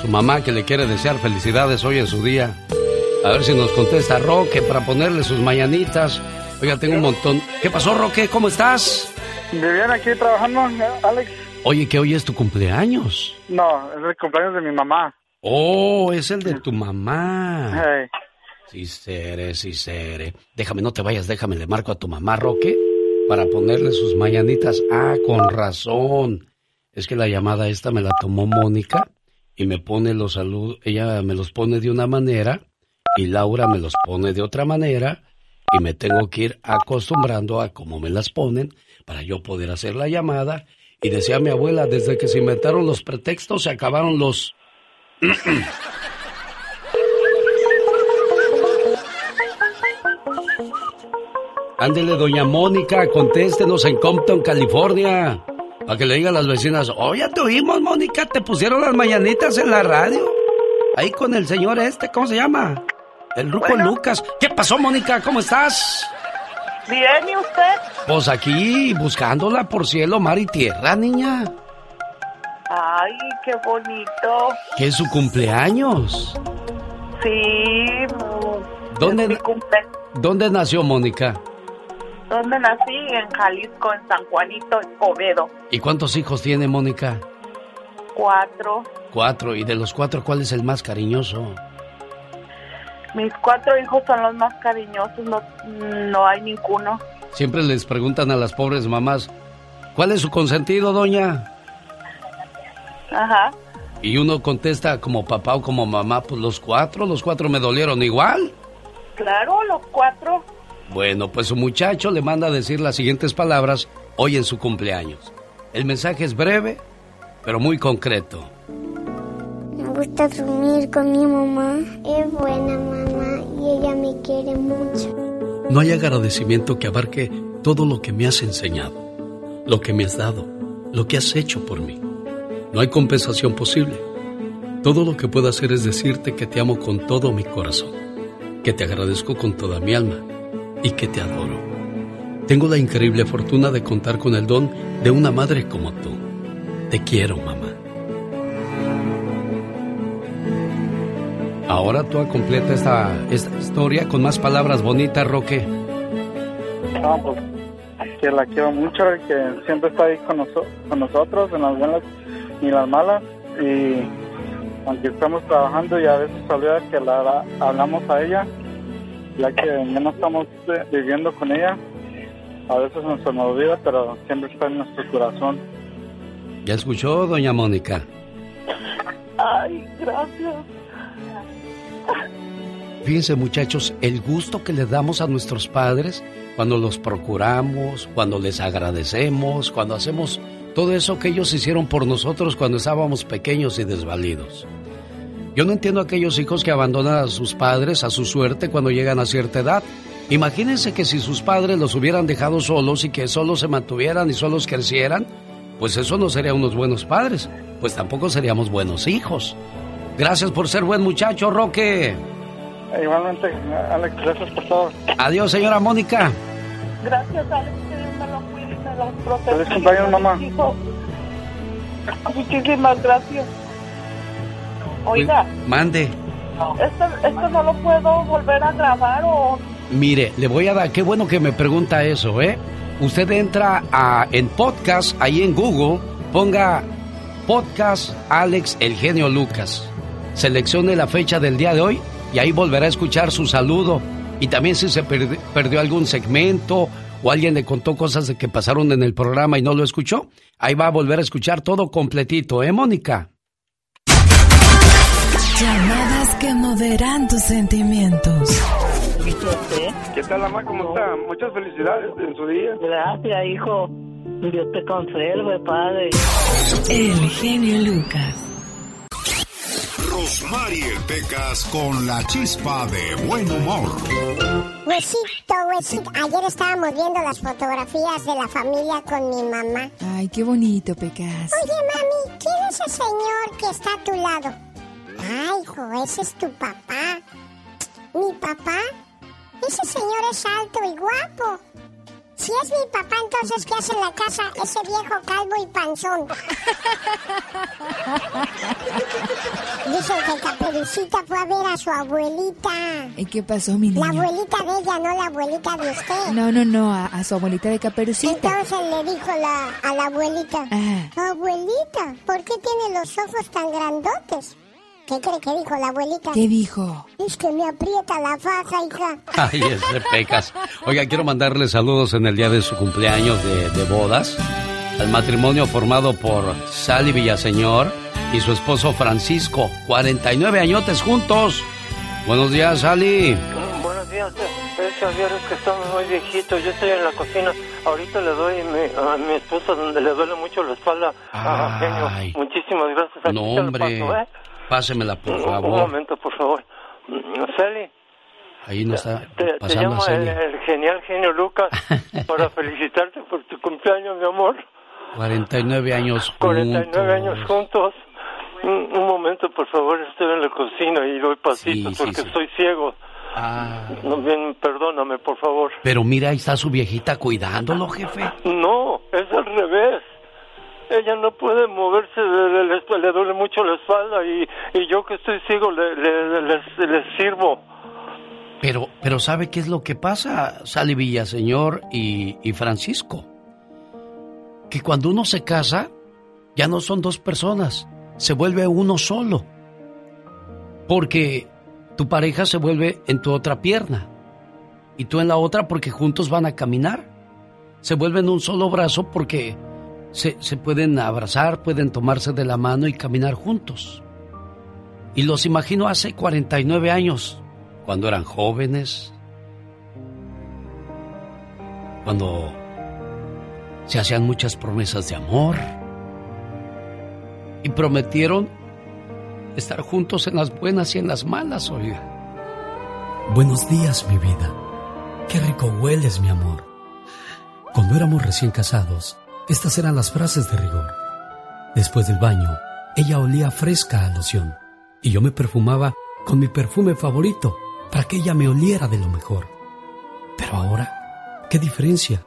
su mamá que le quiere desear felicidades hoy en su día. A ver si nos contesta Roque para ponerle sus mañanitas. Oiga, tengo un montón. ¿Qué pasó, Roque? ¿Cómo estás? ¿Vivían aquí trabajando, Alex? Oye, que hoy es tu cumpleaños. No, es el cumpleaños de mi mamá. Oh, es el de tu mamá. Sí, seré, sí, seré. Déjame, no te vayas, déjame, le marco a tu mamá, Roque, para ponerle sus mañanitas. Ah, con razón. Es que la llamada esta me la tomó Mónica y me pone los saludos, ella me los pone de una manera y Laura me los pone de otra manera y me tengo que ir acostumbrando a cómo me las ponen para yo poder hacer la llamada. Y decía mi abuela, desde que se inventaron los pretextos se acabaron los... Ándele, doña Mónica, contéstenos en Compton, California. Para que le digan a las vecinas, oh, ya te oímos, Mónica, te pusieron las mañanitas en la radio. Ahí con el señor este, ¿cómo se llama? El Ruco Lucas. ¿Qué pasó, Mónica? ¿Cómo estás? Bien, ¿y usted? Pues aquí, buscándola por cielo, mar y tierra, niña. Ay, qué bonito. Que es su cumpleaños. Sí. ¿Dónde, es mi cumple. ¿Dónde nació Mónica? ¿Dónde nací? En Jalisco, en San Juanito, Escobedo. ¿Y cuántos hijos tiene Mónica? Cuatro. Cuatro. ¿Y de los cuatro cuál es el más cariñoso? Mis cuatro hijos son los más cariñosos, no, no hay ninguno. Siempre les preguntan a las pobres mamás, ¿cuál es su consentido, doña? Ajá. Y uno contesta como papá o como mamá, pues los cuatro, los cuatro me dolieron igual. Claro, los cuatro. Bueno, pues su muchacho le manda a decir las siguientes palabras hoy en su cumpleaños. El mensaje es breve, pero muy concreto. Me gusta dormir con mi mamá. Es buena mamá y ella me quiere mucho. No hay agradecimiento que abarque todo lo que me has enseñado, lo que me has dado, lo que has hecho por mí. No hay compensación posible. Todo lo que puedo hacer es decirte que te amo con todo mi corazón, que te agradezco con toda mi alma y que te adoro. Tengo la increíble fortuna de contar con el don de una madre como tú. Te quiero, mamá. Ahora tú completa esta, historia con más palabras bonitas, Roque. No, pues, que la quiero mucho, que siempre está ahí con, con nosotros, en las buenas y las malas. Y aunque estamos trabajando y a veces olvida que la hablamos a ella, ya que ya no estamos eh, viviendo con ella, a veces nos nos olvida, pero siempre está en nuestro corazón. ¿Ya escuchó, doña Mónica? Ay, gracias. Fíjense muchachos, el gusto que le damos a nuestros padres cuando los procuramos, cuando les agradecemos, cuando hacemos todo eso que ellos hicieron por nosotros cuando estábamos pequeños y desvalidos. Yo no entiendo a aquellos hijos que abandonan a sus padres a su suerte cuando llegan a cierta edad. Imagínense que si sus padres los hubieran dejado solos y que solos se mantuvieran y solos crecieran, pues eso no sería unos buenos padres, pues tampoco seríamos buenos hijos. Gracias por ser buen muchacho, Roque. Igualmente, Alex, gracias por todo. Adiós, señora Mónica. Gracias, Alex, me lo proteja. Feliz cumpleaños, mamá. Hijo. Muchísimas gracias. Oiga, Mande. ¿esto, ¿esto no lo puedo volver a grabar o...? Mire, le voy a dar, qué bueno que me pregunta eso, ¿eh? Usted entra a, en podcast, ahí en Google, ponga podcast Alex El Genio Lucas. Seleccione la fecha del día de hoy y ahí volverá a escuchar su saludo. Y también si se perdi- perdió algún segmento o alguien le contó cosas de que pasaron en el programa y no lo escuchó, ahí va a volver a escuchar todo completito, ¿eh, Mónica? Llamadas que moverán tus sentimientos. ¿Qué tal, mamá? ¿Cómo está? Muchas felicidades en su día. Gracias, hijo. Dios te conserve, padre. El genio Lucas. Rosmarie Pecas con la chispa de buen humor. Huesito, huesito. Ayer estábamos viendo las fotografías de la familia con mi mamá. Ay, qué bonito, Pecas. Oye, mami, ¿quién es ese señor que está a tu lado? Ay, hijo, ese es tu papá. ¿Mi papá? Ese señor es alto y guapo. Si es mi papá, entonces, ¿qué hace en la casa ese viejo calvo y panzón? Dicen que Caperucita fue a ver a su abuelita. ¿Y qué pasó, mi La abuelita de ella, no la abuelita de usted. No, no, no, a, a su abuelita de Caperucita. Entonces le dijo la, a la abuelita, Ah. abuelita, ¿por qué tiene los ojos tan grandotes? ¿Qué cree que dijo la abuelita? ¿Qué dijo? Es que me aprieta la faja, hija. Ay, ese pecas. Oiga, quiero mandarle saludos en el día de su cumpleaños de, de bodas al matrimonio formado por Sally Villaseñor y su esposo Francisco. 49 añotes juntos. Buenos días, Sally. Buenos días, es Javier, es que estamos muy viejitos. Yo estoy en la cocina. Ahorita le doy mi- a mi esposa donde le duele mucho la espalda. a genio. Muchísimas gracias. Aquí No, hombre. paso, ¿eh? Pásemela, por Un- Un favor. momento, por favor. Celi, Ahí no está Te, te llamo a el, el genial genio Lucas (laughs) para felicitarte por tu cumpleaños, mi amor. 49 años 49 años juntos. juntos. Un, un momento, por favor, estoy en la cocina y doy pasitos Sí, sí, porque sí. estoy ciego. Ah. No, bien, perdóname, por favor. Pero mira, ahí está su viejita cuidándolo, jefe. No, es al revés. Ella no puede moverse, le, le- le duele mucho la espalda y, y yo que estoy ciego le- le sirvo. Pero, pero ¿sabe qué es lo que pasa, Sally Villaseñor y, y Francisco? Que cuando uno se casa, ya no son dos personas, se vuelve uno solo. Porque tu pareja se vuelve en tu otra pierna y tú en la otra porque juntos van a caminar. Se vuelven un solo brazo porque se, se pueden abrazar, pueden tomarse de la mano y caminar juntos. Y los imagino hace 49 años, cuando eran jóvenes, cuando se hacían muchas promesas de amor y prometieron estar juntos en las buenas y en las malas, oiga. Buenos días, mi vida. Qué rico hueles, mi amor. Cuando éramos recién casados, estas eran las frases de rigor. Después del baño, ella olía fresca a loción y yo me perfumaba con mi perfume favorito para que ella me oliera de lo mejor. Pero ahora, ¿qué diferencia?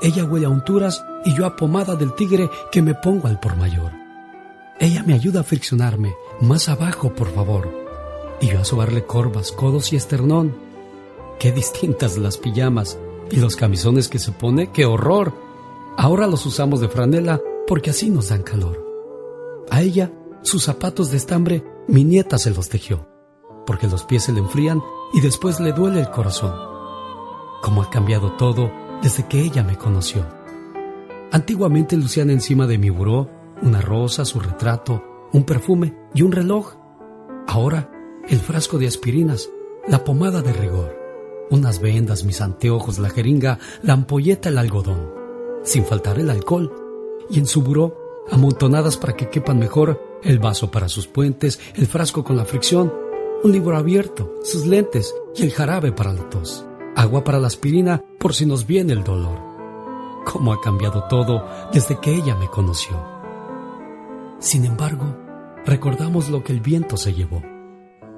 Ella huele a unturas y yo a pomada del tigre que me pongo al por mayor. Ella me ayuda a friccionarme. Más abajo, por favor. Y yo a sobarle corvas, codos y esternón. Qué distintas las pijamas y los camisones que se pone, qué horror. Ahora los usamos de franela porque así nos dan calor. A ella, sus zapatos de estambre, mi nieta se los tejió, porque los pies se le enfrían y después le duele el corazón. Cómo ha cambiado todo desde que ella me conoció. Antiguamente lucían encima de mi buró una rosa, su retrato, un perfume y un reloj. Ahora, el frasco de aspirinas, la pomada de rigor, unas vendas, mis anteojos, la jeringa, la ampolleta, el algodón, sin faltar el alcohol, y en su buró, amontonadas para que quepan mejor, el vaso para sus puentes, el frasco con la fricción, un libro abierto, sus lentes y el jarabe para la tos, agua para la aspirina por si nos viene el dolor. Cómo ha cambiado todo desde que ella me conoció. Sin embargo, recordamos lo que el viento se llevó.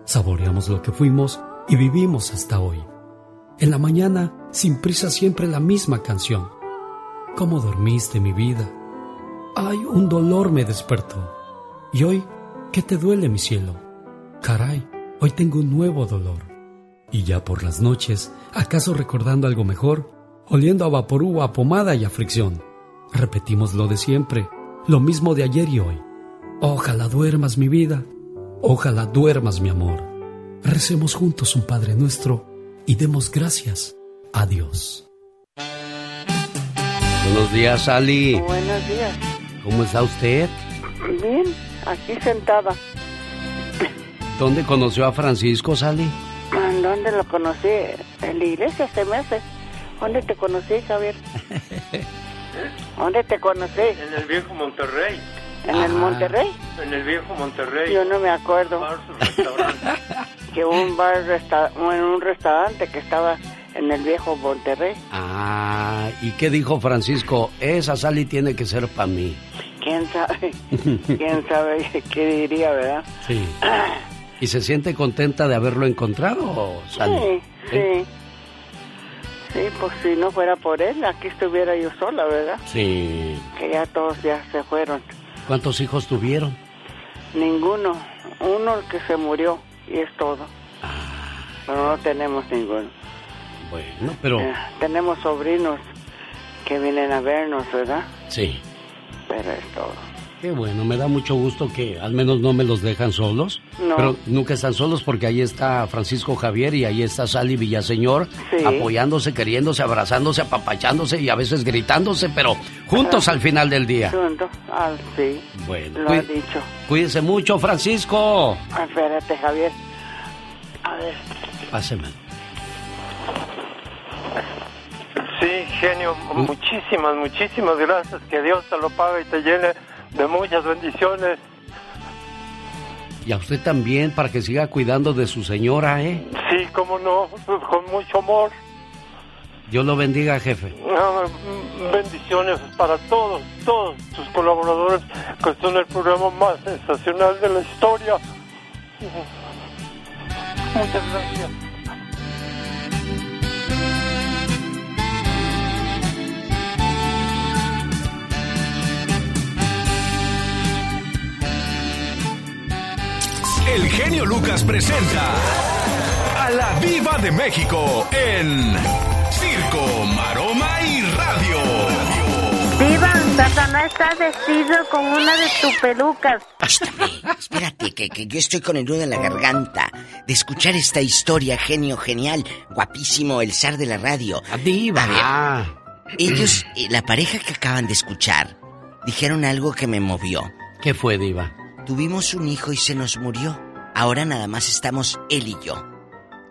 Saboreamos lo que fuimos y vivimos hasta hoy. En la mañana, sin prisa, siempre la misma canción. ¿Cómo dormiste, mi vida? Ay, un dolor me despertó. Y hoy, ¿qué te duele, mi cielo? Caray, hoy tengo un nuevo dolor. Y ya por las noches, ¿acaso recordando algo mejor? Oliendo a vaporú, a pomada y a fricción. Repetimos lo de siempre, lo mismo de ayer y hoy. Ojalá duermas, mi vida. Ojalá duermas, mi amor. Recemos juntos un Padre nuestro y demos gracias a Dios. Buenos días, Sally. Buenos días. ¿Cómo está usted? Bien, aquí sentada. ¿Dónde conoció a Francisco, Sally? ¿En dónde lo conocí? En la iglesia se me hace. ¿Dónde te conocí, Javier? (laughs) ¿Dónde te conocí? En el viejo Monterrey. ¿En el Monterrey? En el viejo Monterrey. Yo no me acuerdo. (laughs) que un bar, resta en un restaurante que estaba en el viejo Monterrey. Ah, ¿y qué dijo Francisco? Esa Sally tiene que ser para mí. ¿Quién sabe? ¿Quién sabe qué diría, verdad? Sí. ¿Y se siente contenta de haberlo encontrado, Sally? Sí, sí. Sí, pues si no fuera por él, aquí estuviera yo sola, ¿verdad? Sí. Que ya todos ya se fueron. ¿Cuántos hijos tuvieron? Ninguno. Uno el que se murió y es todo. Pero no tenemos ninguno. Bueno, pero... Eh, tenemos sobrinos que vienen a vernos, ¿verdad? Sí. Pero es todo. Qué bueno, me da mucho gusto que al menos no me los dejan solos. No. Pero nunca están solos porque ahí está Francisco Javier y ahí está Sally Villaseñor Sí. apoyándose, queriéndose, abrazándose, apapachándose y a veces gritándose, pero juntos al final del día. Junto. Ah, sí. Bueno, Lo ha dicho. cuídese mucho, Francisco. Espérate, Javier. A ver. Páseme. Sí, genio, muchísimas, muchísimas gracias. Que Dios te lo pague y te llene de muchas bendiciones. Y a usted también, para que siga cuidando de su señora, ¿eh? Sí, cómo no, con mucho amor. Dios lo bendiga, jefe. bendiciones para todos, todos sus colaboradores que son el programa más sensacional de la historia. Muchas gracias. El genio Lucas presenta a la Viva de México en Circo, Maroma y Radio. Viva, Satanás está vestido con una de tus pelucas. espérate, que, que, yo estoy con el nudo en la garganta de escuchar esta historia, genio genial, guapísimo, el zar de la radio. Diva. ellos, eh, la pareja que acaban de escuchar, dijeron algo que me movió. ¿Qué fue, Diva? Tuvimos un hijo y se nos murió. Ahora nada más estamos él y yo.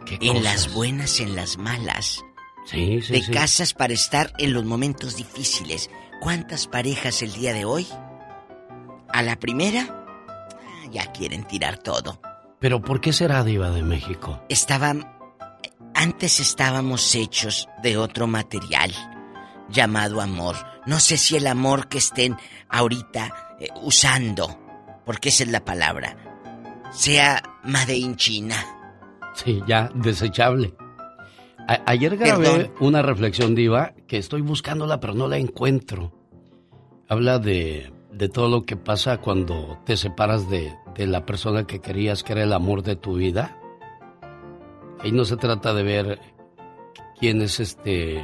en las buenas, en las malas. Sí, sí, de casas para estar en los momentos difíciles. ¿Cuántas parejas el día de hoy? A la primera, ah, ya quieren tirar todo. ¿Pero por qué será diva de México? Estaban... Antes estábamos hechos de otro material llamado amor. No sé si el amor que estén ahorita eh, usando, porque esa es la palabra, sea Made in China. Sí, ya, desechable ayer grabé una reflexión diva que estoy buscándola pero no la encuentro. Habla de, de todo lo que pasa cuando te separas de, de la persona que querías que era el amor de tu vida. Ahí no se trata de ver quién es este,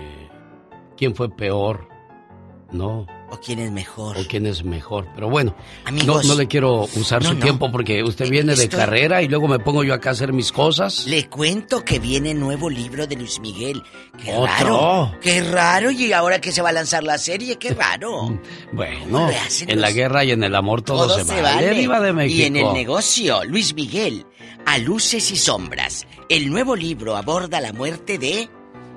quién fue peor, no. O quién es mejor. O quién es mejor. Pero bueno, no, le quiero usar su tiempo porque usted viene de carrera y luego me pongo yo acá a hacer mis cosas. Le cuento que viene nuevo libro de Luis Miguel. ¡Qué raro! ¡Qué raro! Y ahora que se va a lanzar la serie, ¡qué raro! (laughs) bueno, en la guerra y en el amor todo, se, vale. De México. Y en el negocio, Luis Miguel, A Luces y Sombras. El nuevo libro aborda la muerte de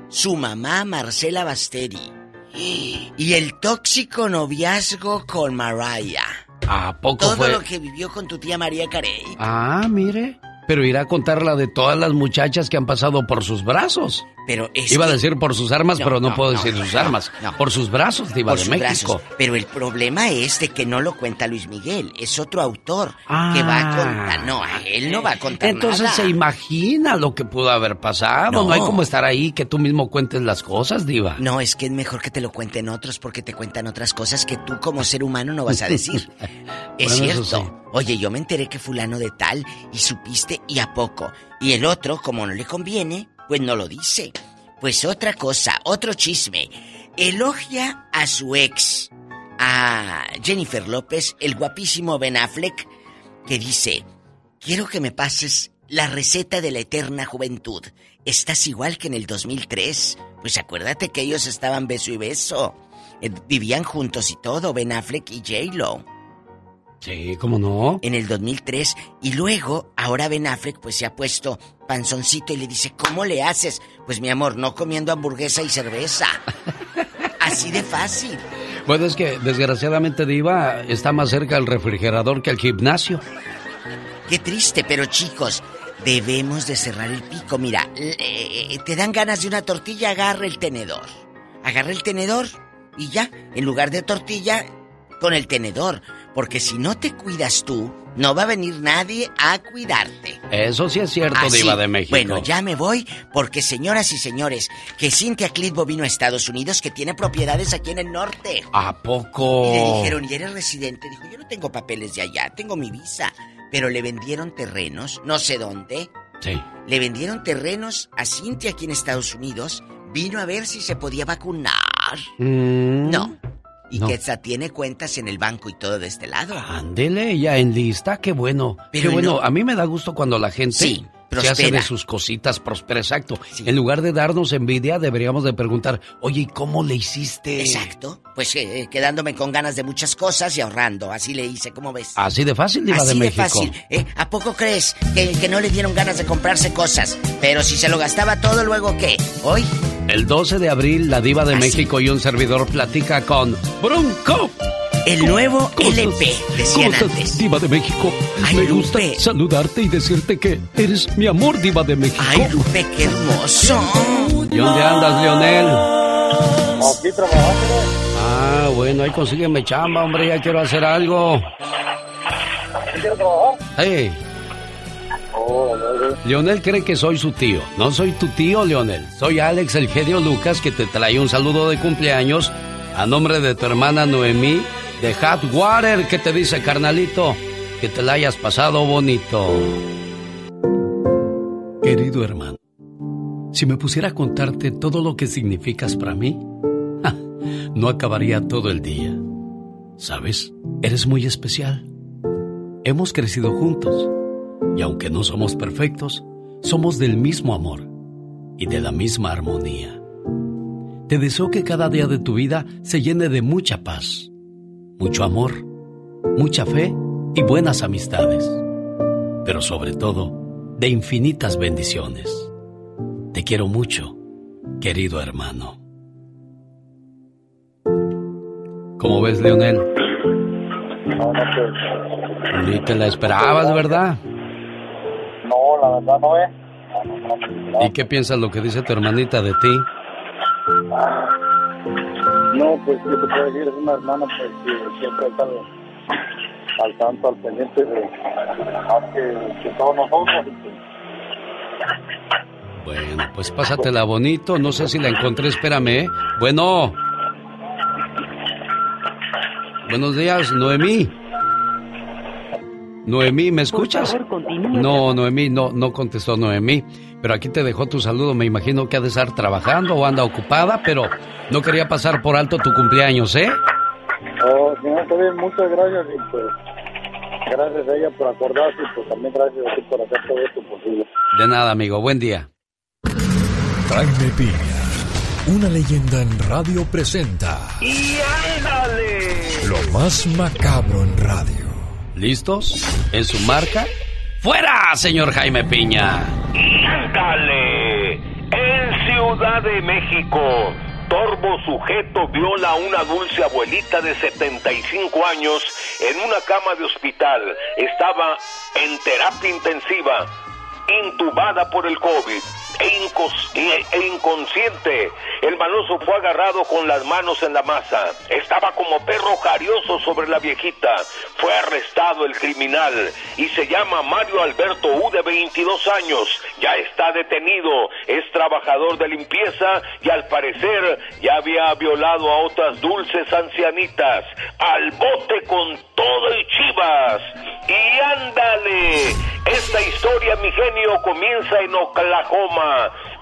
su mamá Marcela Basteri y el tóxico noviazgo con Mariah. ¿A poco Todo lo que vivió con tu tía María Carey. Ah, mire. Pero irá a contar la de todas las muchachas que han pasado por sus brazos. Pero Iba a decir por sus armas, pero no, puedo decir sus armas. Por sus brazos, Diva de México. Pero el problema es de que no lo cuenta Luis Miguel. Es otro autor que va a contar. No, él no va a contar Entonces se imagina lo que pudo haber pasado. No. hay como estar ahí que tú mismo cuentes las cosas, Diva. No, es que es mejor que te lo cuenten otros porque te cuentan otras cosas que tú como ser humano no vas a decir. (laughs) es cierto. Oye, yo me enteré que fulano de tal y supiste y a poco. Y el otro, como no le conviene, pues no lo dice. Pues otra cosa, otro chisme. Elogia a su ex, a Jennifer López, el guapísimo Ben Affleck, que dice, quiero que me pases la receta de la eterna juventud. Estás igual que en el 2003. Pues acuérdate que ellos estaban beso y beso. Eh, vivían juntos y todo, Ben Affleck y J-Lo. Sí, ¿cómo no? En el 2003. Y luego, ahora Ben Affleck pues se ha puesto panzoncito y le dice, ¿cómo le haces? Pues mi amor, no comiendo hamburguesa y cerveza. (laughs) Así de fácil. Bueno, es que desgraciadamente Diva está más cerca del refrigerador que al gimnasio. Qué triste, pero chicos, debemos de cerrar el pico. Mira, eh, te dan ganas de una tortilla, agarra el tenedor. Agarra el tenedor y ya, en lugar de tortilla, con el tenedor. Porque si no te cuidas tú, no va a venir nadie a cuidarte. Eso sí es cierto, Diva de México. Bueno, ya me voy porque, señoras y señores, que Cintia Clitbo vino a Estados Unidos, que tiene propiedades aquí en el norte. ¿A poco? Y le dijeron, ¿y eres residente? Dijo, yo no tengo papeles de allá, tengo mi visa. Pero le vendieron terrenos, no sé dónde. Sí. Le vendieron terrenos a Cintia aquí en Estados Unidos. Vino a ver si se podía vacunar. Mm. No, y que esa tiene cuentas en el banco y todo de este lado. Ándele, ya en lista, qué bueno. Pero qué bueno, a mí me da gusto cuando la gente sí, se hace de sus cositas, prospera, exacto. En lugar de darnos envidia, deberíamos de preguntar, oye, ¿y cómo le hiciste? Exacto, pues eh, quedándome con ganas de muchas cosas y ahorrando, así le hice, ¿cómo ves? Así de fácil, Diva así de, México. fácil, ¿eh? ¿A poco crees que, que no le dieron ganas de comprarse cosas? Pero si se lo gastaba todo, ¿luego qué? ¿Hoy? El 12 de abril, la diva de México y un servidor platica con Brunco. El nuevo LP, decían antes. Diva de México. Me gusta saludarte y decirte que eres mi amor, Diva de México. Ay, Lupe, qué hermoso. ¿Y dónde andas, Leonel? Aquí trabajando. Ah, bueno, ahí consígueme chamba, hombre, ya quiero hacer algo. ¿Quieres trabajar? Hey. Oh, no, no. Leonel cree que soy su tío. No soy tu tío, Leonel. Soy Alex, el genio Lucas, que te trae un saludo de cumpleaños a nombre de tu hermana Noemí de Hot Water, que te dice, carnalito, que te la hayas pasado bonito. Querido hermano, si me pusiera a contarte todo lo que significas para mí, no acabaría todo el día. ¿Sabes? Eres muy especial. Hemos crecido juntos y aunque no somos perfectos, somos del mismo amor y de la misma armonía. Te deseo que cada día de tu vida se llene de mucha paz, mucho amor, mucha fe y buenas amistades, pero sobre todo de infinitas bendiciones. Te quiero mucho, querido hermano. ¿Cómo ves, Leonel? No, no sé. Ni te la esperabas, ¿verdad? No, la verdad no es. No, no. ¿Y qué piensas lo que dice tu hermanita de ti? No, pues yo te puedo decir, es una hermana pues, que siempre está al, al tanto, al pendiente de más que, que todos nosotros. pues, Bueno, pues pásatela bonito. No sé si la encontré, espérame. ¿eh? Bueno. Buenos días, Noemí. Noemí, ¿me escuchas? No, Noemí, no, no contestó Noemí. Pero aquí te dejó tu saludo. Me imagino que ha de estar trabajando o anda ocupada, pero no quería pasar por alto tu cumpleaños, ¿eh? Oh, señor, está bien, muchas gracias y pues gracias a ella por acordarse y pues también gracias a ti por hacer todo esto posible. De nada, amigo. Buen día. Jaime Piña, una leyenda en radio presenta ¡Y ándale! lo más macabro en radio. ¿Listos? ¿En su marca? ¡Fuera, señor Jaime Piña! ¡Y ándale! En Ciudad de México, torvo sujeto viola a una dulce abuelita de 75 años en una cama de hospital. Estaba en terapia intensiva, intubada por el COVID e, inconsciente. El maloso fue agarrado con las manos en la masa. Estaba como perro jarioso sobre la viejita. Fue arrestado el criminal y se llama Mario Alberto U de 22 años. Ya está detenido. Es trabajador de limpieza y al parecer ya había violado a otras dulces ancianitas. Al bote con todo y chivas. Y ándale. Esta historia, mi genio, comienza en Oklahoma.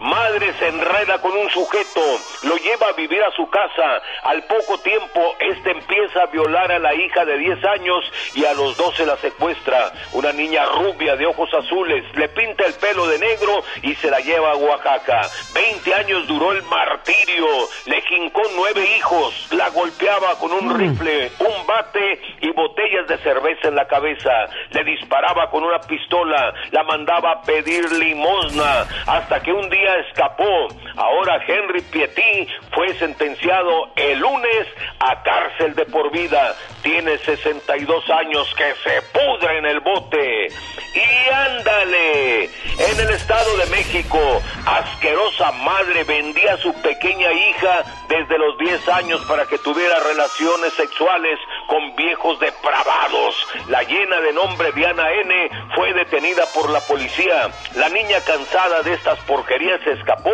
Madre se enreda con un sujeto, lo lleva a vivir a su casa. Al poco tiempo, este empieza a violar a la hija de 10 años y a los 12 la secuestra. Una niña rubia de ojos azules, le pinta el pelo de negro y se la lleva a Oaxaca. 20 años duró el martirio, le jincó nueve hijos, la golpeaba con un rifle, un bate y botellas de cerveza en la cabeza. Le disparaba con una pistola, la mandaba a pedir limosna, hasta que un día escapó. Ahora Henry Pietí fue sentenciado el lunes a cárcel de por vida. Tiene 62 años que se pudre en el bote. Y ándale, en el Estado de México, asquerosa madre vendía a su pequeña hija desde los 10 años para que tuviera relaciones sexuales con viejos depravados. La llena de nombre Diana N fue detenida por la policía. La niña cansada de estas porquerías se escapó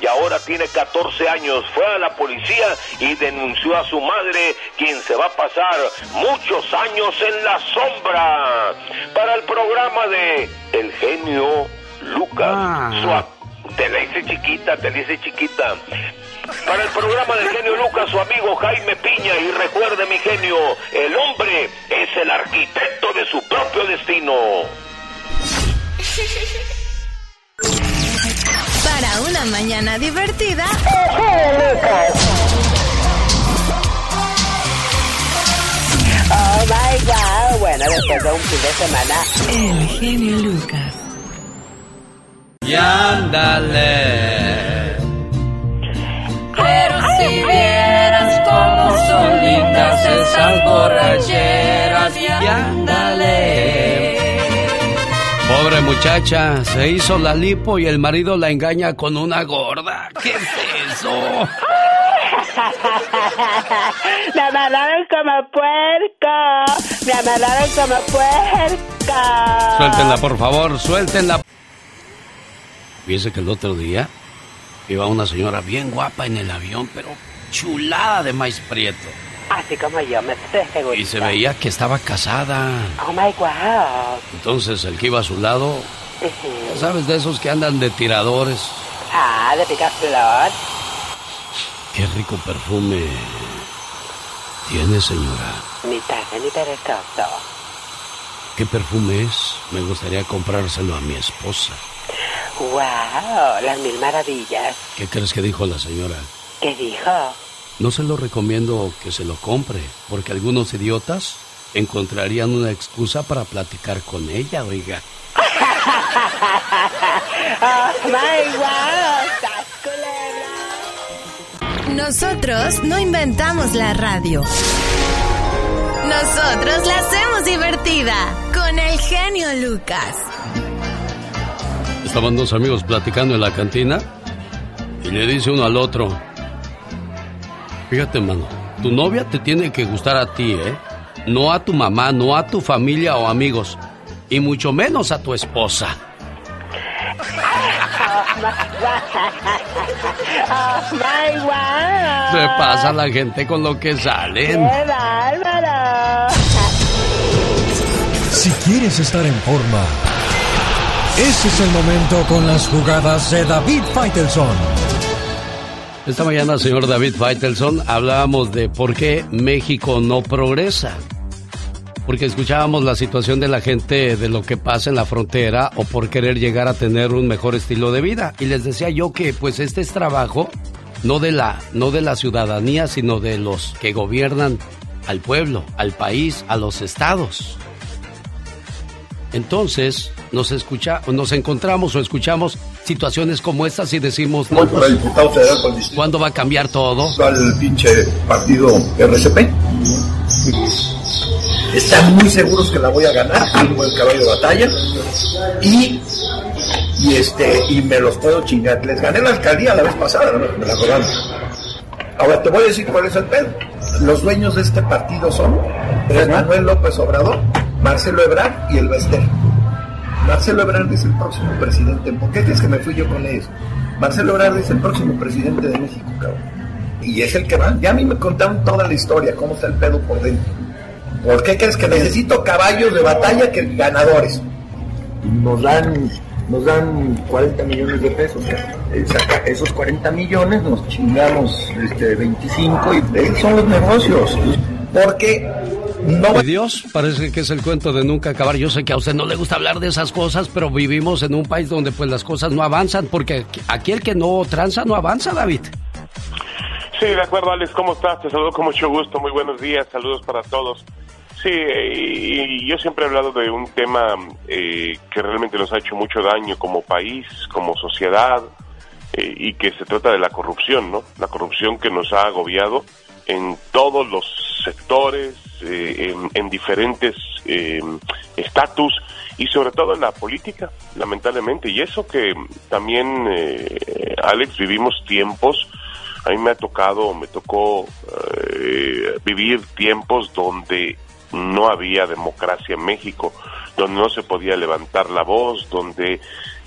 y ahora tiene 14 años. Fue a la policía y denunció a su madre, quien se va a pasar muchos años en la sombra. Para el programa de El genio Lucas. Su a- te la hice chiquita, te la hice chiquita. Para el programa del genio Lucas, su amigo Jaime Piña. Y recuerde, mi genio, el hombre es el arquitecto de su propio destino. (laughs) Para una mañana divertida. Oh my God. Bueno, después de un fin de semana. El genio Lucas. Y ándale. Pero si vieras cómo son lindas esas borracheras y ándale. Pobre muchacha, se hizo la lipo y el marido la engaña con una gorda. ¿Qué es eso? (laughs) Me amarraron como puerco. Me amarraron como puerco. Suéltenla, por favor, suéltenla. Fíjese que el otro día iba una señora bien guapa en el avión, pero chulada de maíz prieto. Así como yo, me seguro. Y se veía que estaba casada. Oh my wow. Entonces el que iba a su lado, ya sabes, de esos que andan de tiradores. Ah, de picaflor. Qué rico perfume tiene, señora. Ni tarde ni perezoso. ¿Qué perfume es? Me gustaría comprárselo a mi esposa. Wow, las mil maravillas. ¿Qué crees que dijo la señora? ¿Qué dijo? No se lo recomiendo que se lo compre, porque algunos idiotas encontrarían una excusa para platicar con ella, oiga. oh my wow, Nosotros no inventamos la radio. Nosotros la hacemos divertida con el genio Lucas. Estaban dos amigos platicando en la cantina y le dice uno al otro, fíjate mano, tu novia te tiene que gustar a ti, ¿eh? No a tu mamá, no a tu familia o amigos, y mucho menos a tu esposa. Oh my wow. Se pasa la gente con lo que salen. ¡Qué bárbaro! Si quieres estar en forma, ese es el momento con las jugadas de David Faitelson. Esta mañana, señor David Faitelson, hablábamos de por qué México no progresa. Porque escuchábamos la situación de la gente de lo que pasa en la frontera o por querer llegar a tener un mejor estilo de vida. Y les decía yo que pues este es trabajo no de la, no de la ciudadanía, sino de los que gobiernan al pueblo, al país, a los estados. Entonces, nos escucha, nos encontramos o escuchamos situaciones como estas y decimos, no, distrito. ¿cuándo va a cambiar todo? Al pinche partido RCP. Están muy seguros que la voy a ganar, tengo el caballo de batalla y, y este y me los puedo chingar. Les gané la alcaldía la vez pasada, ¿no? me la robaron. Ahora te voy a decir cuál es el pedo. Los dueños de este partido son Manuel López Obrador, Marcelo Ebrard y el Bester. Marcelo Ebrard es el próximo presidente. ¿Por qué crees que me fui yo con ellos? Marcelo Ebrard es el próximo presidente de México, cabrón. Y es el que va. Ya a mí me contaron toda la historia, cómo está el pedo por dentro. ¿Por qué crees que necesito caballos de batalla que ganadores? Nos dan, nos dan 40 millones de pesos. Saca esos 40 millones, nos chingamos este, 25 y esos son los negocios. Porque no... Dios, parece que es el cuento de nunca acabar. Yo sé que a usted no le gusta hablar de esas cosas, pero vivimos en un país donde pues las cosas no avanzan, porque aquí el que no tranza no avanza, David. Sí, de acuerdo, Alex, ¿cómo estás? Te saludo con mucho gusto, muy buenos días, saludos para todos. Sí, y yo siempre he hablado de un tema eh, que realmente nos ha hecho mucho daño como país, como sociedad, eh, y que se trata de la corrupción, ¿no? La corrupción que nos ha agobiado en todos los sectores, eh, en, en diferentes estatus y sobre todo en la política, lamentablemente. Y eso que también, Alex, vivimos tiempos a mí me ha tocado, me tocó eh, vivir tiempos donde no había democracia en México, donde no se podía levantar la voz, donde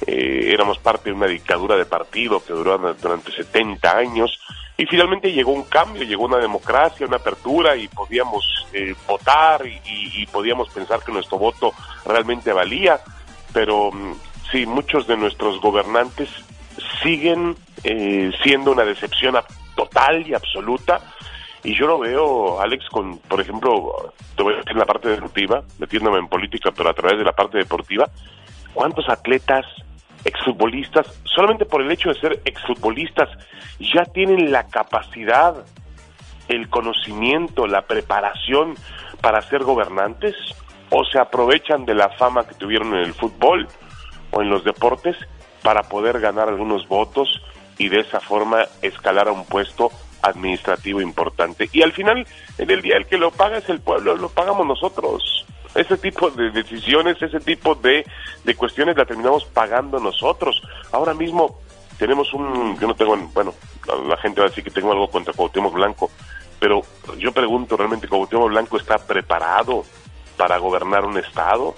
eh, éramos parte de una dictadura de partido que duró durante 70 años y finalmente llegó un cambio, llegó una democracia, una apertura y podíamos eh, votar y, podíamos pensar que nuestro voto realmente valía, pero mm, sí, muchos de nuestros gobernantes siguen eh, siendo una decepción total y absoluta. Y yo lo veo, Alex, con, por ejemplo, en la parte deportiva, metiéndome en política, pero a través de la parte deportiva, ¿cuántos atletas, exfutbolistas, solamente por el hecho de ser exfutbolistas, ya tienen la capacidad, el conocimiento, la preparación para ser gobernantes? ¿O se aprovechan de la fama que tuvieron en el fútbol o en los deportes para poder ganar algunos votos y de esa forma escalar a un puesto administrativo importante. Y al final del día el que lo paga es el pueblo, lo pagamos nosotros. Ese tipo de decisiones, ese tipo de, de cuestiones la terminamos pagando nosotros. Ahora mismo tenemos un, yo no tengo, bueno, la gente va a decir que tengo algo contra Cuauhtémoc Blanco, pero yo pregunto, ¿realmente Cuauhtémoc Blanco está preparado para gobernar un estado?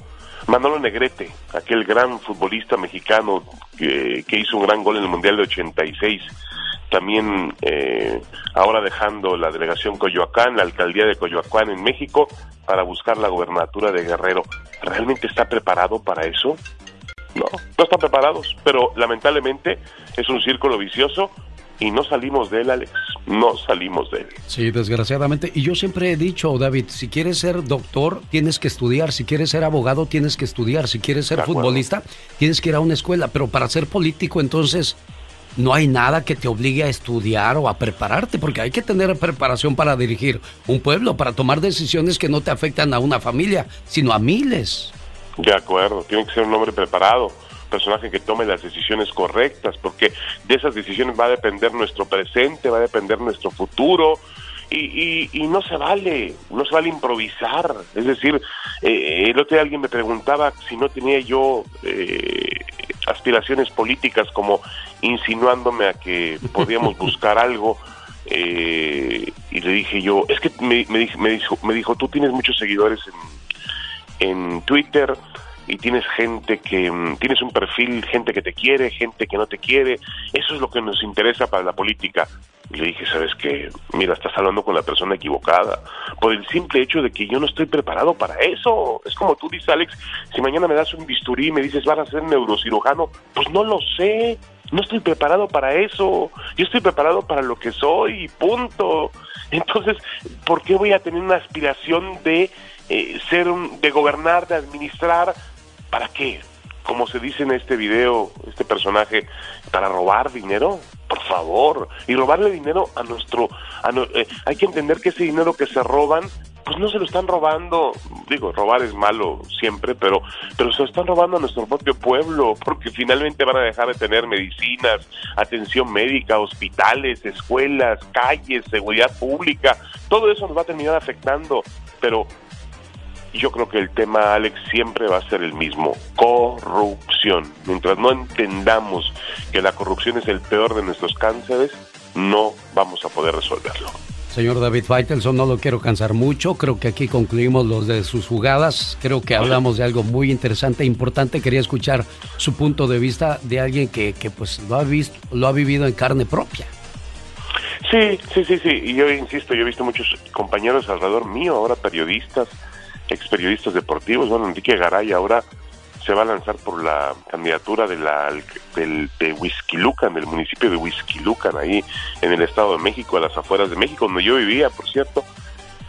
Manolo Negrete, aquel gran futbolista mexicano que, que hizo un gran gol en el Mundial de 86, también eh, ahora dejando la delegación Coyoacán, la alcaldía de Coyoacán en México, para buscar la gobernatura de Guerrero. ¿Realmente está preparado para eso? No, no están preparados, pero lamentablemente es un círculo vicioso y no salimos de él, Alex. No salimos de él. Sí, desgraciadamente. Y yo siempre he dicho, David, si quieres ser doctor, tienes que estudiar. Si quieres ser abogado, tienes que estudiar. Si quieres ser futbolista, tienes que ir a una escuela. Pero para ser político, entonces, no hay nada que te obligue a estudiar o a prepararte, porque hay que tener preparación para dirigir un pueblo, para tomar decisiones que no te afectan a una familia, sino a miles. De acuerdo, tiene que ser un hombre preparado personaje que tome las decisiones correctas, porque de esas decisiones va a depender nuestro presente, va a depender nuestro futuro. Y, y, no se vale, no se vale improvisar. Es decir, eh, el otro día alguien me preguntaba si no tenía yo eh, aspiraciones políticas como insinuándome a que podíamos (laughs) buscar algo. Eh, y le dije yo, es que me, me, dijo, me dijo, tú tienes muchos seguidores en, en Twitter, y tienes gente que mm, tienes un perfil, gente que te quiere, gente que no te quiere, eso es lo que nos interesa para la política. Le dije, ¿sabes qué? Mira, estás hablando con la persona equivocada. Por el simple hecho de que yo no estoy preparado para eso. Es como tú dices, Alex, si mañana me das un bisturí y me dices, vas a ser neurocirujano, pues no lo sé. No estoy preparado para eso. Yo estoy preparado para lo que soy, punto. Entonces, ¿por qué voy a tener una aspiración de eh, ser un, de gobernar, de administrar ¿Para qué? Como se dice en este video, este personaje, para robar dinero, por favor, y robarle dinero a nuestro, eh, hay que entender que ese dinero que se roban, pues no se lo están robando, digo, robar es malo siempre, pero, pero se lo están robando a nuestro propio pueblo, porque finalmente van a dejar de tener medicinas, atención médica, hospitales, escuelas, calles, seguridad pública, todo eso nos va a terminar afectando, pero yo creo que el tema, Alex, siempre va a ser el mismo, corrupción. Mientras no entendamos que la corrupción es el peor de nuestros cánceres, no vamos a poder resolverlo. Señor David Faitelson, no lo quiero cansar mucho. Creo que aquí concluimos los de sus jugadas. Creo que hablamos de algo muy interesante e importante. Quería escuchar su punto de vista de alguien que, que pues lo ha visto, lo ha vivido en carne propia. Sí, sí, sí, sí. Y yo insisto, yo he visto muchos compañeros alrededor mío, ahora periodistas, ex periodistas deportivos. Bueno, Enrique Garay ahora se va a lanzar por la candidatura de la del, de Huizquilucan, del municipio de Huizquilucan, ahí en el Estado de México, a las afueras de México, donde yo vivía, por cierto.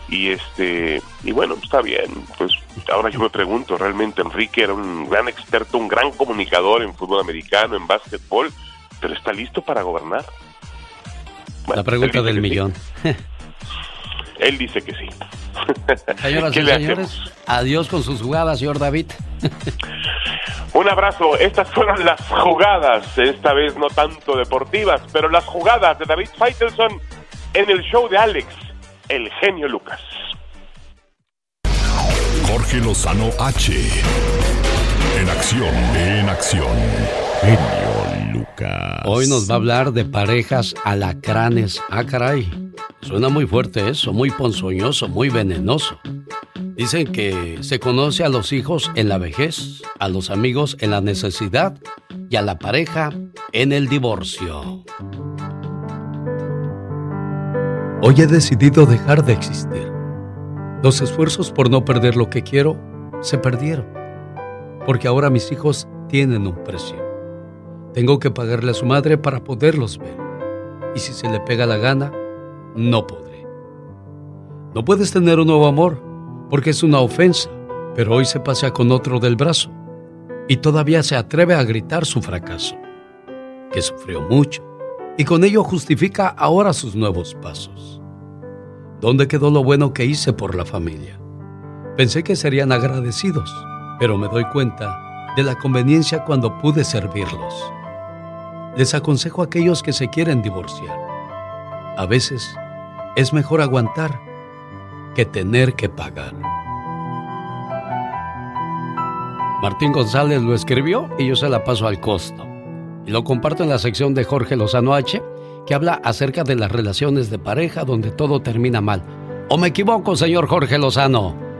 Y este y bueno, está bien. Pues ahora yo me pregunto, realmente Enrique era un gran experto, un gran comunicador en fútbol americano, en básquetbol, pero está listo para gobernar. la pregunta del millón. (laughs) Él dice que sí. (laughs) Señoras y señores, adiós con sus jugadas, señor David. (laughs) Un abrazo. Estas fueron las jugadas, esta vez no tanto deportivas, pero las jugadas de David Faitelson en el show de Alex, el genio Lucas. Jorge Lozano H. En acción, en acción. Genio Lucas. Hoy nos va a hablar de parejas alacranes. Ah, caray. Suena muy fuerte eso, muy ponzoñoso, muy venenoso. Dicen que se conoce a los hijos en la vejez, a los amigos en la necesidad y a la pareja en el divorcio. Hoy he decidido dejar de existir. Los esfuerzos por no perder lo que quiero se perdieron, porque ahora mis hijos tienen un precio. Tengo que pagarle a su madre para poderlos ver. Y si se le pega la gana, no podré. No puedes tener un nuevo amor, porque es una ofensa, pero hoy se pasea con otro del brazo y todavía se atreve a gritar su fracaso, que sufrió mucho y con ello justifica ahora sus nuevos pasos. ¿Dónde quedó lo bueno que hice por la familia? Pensé que serían agradecidos, pero me doy cuenta de la conveniencia cuando pude servirlos. Les aconsejo a aquellos que se quieren divorciar A veces es mejor aguantar que tener que pagar. Martín González lo escribió y yo se la paso al costo. Y lo comparto en la sección de Jorge Lozano H, que habla acerca de las relaciones de pareja donde todo termina mal. ¿O me equivoco, señor Jorge Lozano?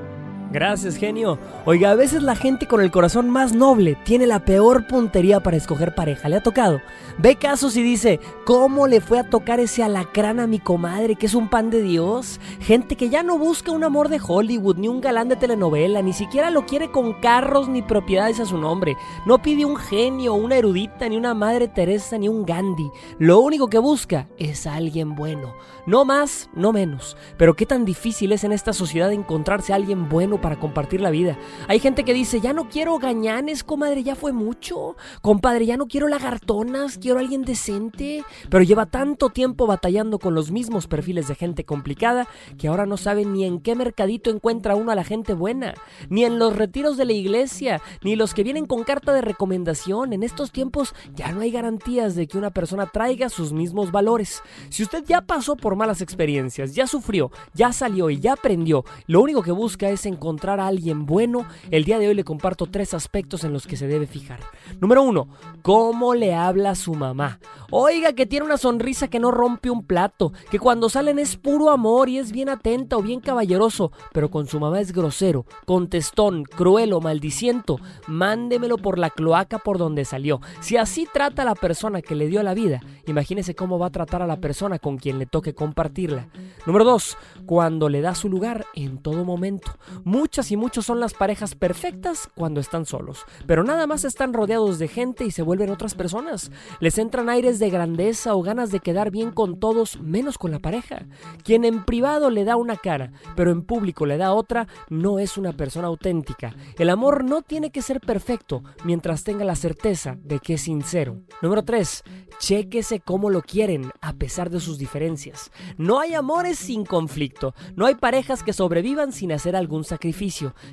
Gracias, genio. Oiga, a veces la gente con el corazón más noble tiene la peor puntería para escoger pareja. ¿Le ha tocado? Ve casos y dice, ¿cómo le fue a tocar ese alacrán a mi comadre que es un pan de Dios? Gente que ya no busca un amor de Hollywood, ni un galán de telenovela, ni siquiera lo quiere con carros ni propiedades a su nombre. No pide un genio, una erudita, ni una madre Teresa, ni un Gandhi. Lo único que busca es alguien bueno. No más, no menos. Pero qué tan difícil es en esta sociedad encontrarse a alguien bueno para compartir la vida. Hay gente que dice, ya no quiero gañanes, comadre, ya fue mucho. Compadre, ya no quiero lagartonas, quiero alguien decente. Pero lleva tanto tiempo batallando con los mismos perfiles de gente complicada que ahora no sabe ni en qué mercadito encuentra uno a la gente buena, ni en los retiros de la iglesia, ni los que vienen con carta de recomendación. En estos tiempos ya no hay garantías de que una persona traiga sus mismos valores. Si usted ya pasó por malas experiencias, ya sufrió, ya salió y ya aprendió, lo único que busca es encontrar a alguien bueno, el día de hoy le comparto tres aspectos en los que se debe fijar. Número uno, cómo le habla su mamá. Oiga, que tiene una sonrisa que no rompe un plato, que cuando salen es puro amor y es bien atenta o bien caballeroso, pero con su mamá es grosero, contestón, cruel o maldiciento. Mándemelo por la cloaca por donde salió. Si así trata a la persona que le dio la vida, imagínese cómo va a tratar a la persona con quien le toque compartirla. Número dos, cuando le da su lugar en todo momento. Muchas y muchos son las parejas perfectas cuando están solos, pero nada más están rodeados de gente y se vuelven otras personas. Les entran aires de grandeza o ganas de quedar bien con todos, menos con la pareja. Quien en privado le da una cara, pero en público le da otra, no es una persona auténtica. El amor no tiene que ser perfecto mientras tenga la certeza de que es sincero. Número 3. Chéquese cómo lo quieren a pesar de sus diferencias. No hay amores sin conflicto. No hay parejas que sobrevivan sin hacer algún sacrificio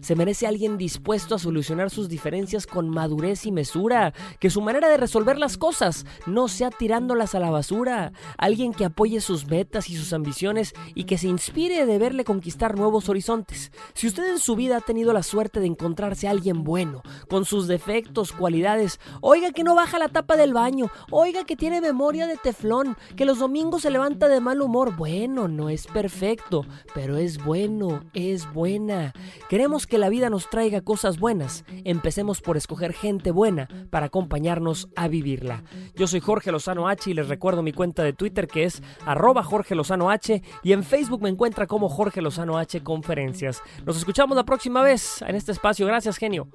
se merece alguien dispuesto a solucionar sus diferencias con madurez y mesura. Que su manera de resolver las cosas no sea tirándolas a la basura. Alguien que apoye sus metas y sus ambiciones y que se inspire de verle conquistar nuevos horizontes. Si usted en su vida ha tenido la suerte de encontrarse a alguien bueno, con sus defectos, cualidades, oiga que no baja la tapa del baño, oiga que tiene memoria de teflón, que los domingos se levanta de mal humor. Bueno, no es perfecto, pero es bueno, es buena. Queremos que la vida nos traiga cosas buenas. Empecemos por escoger gente buena para acompañarnos a vivirla. Yo soy Jorge Lozano H y les recuerdo mi cuenta de Twitter que es arroba Jorge Lozano H y en Facebook me encuentra como Jorge Lozano H Conferencias. Nos escuchamos la próxima vez en este espacio. Gracias, genio.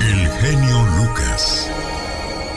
El genio Lucas.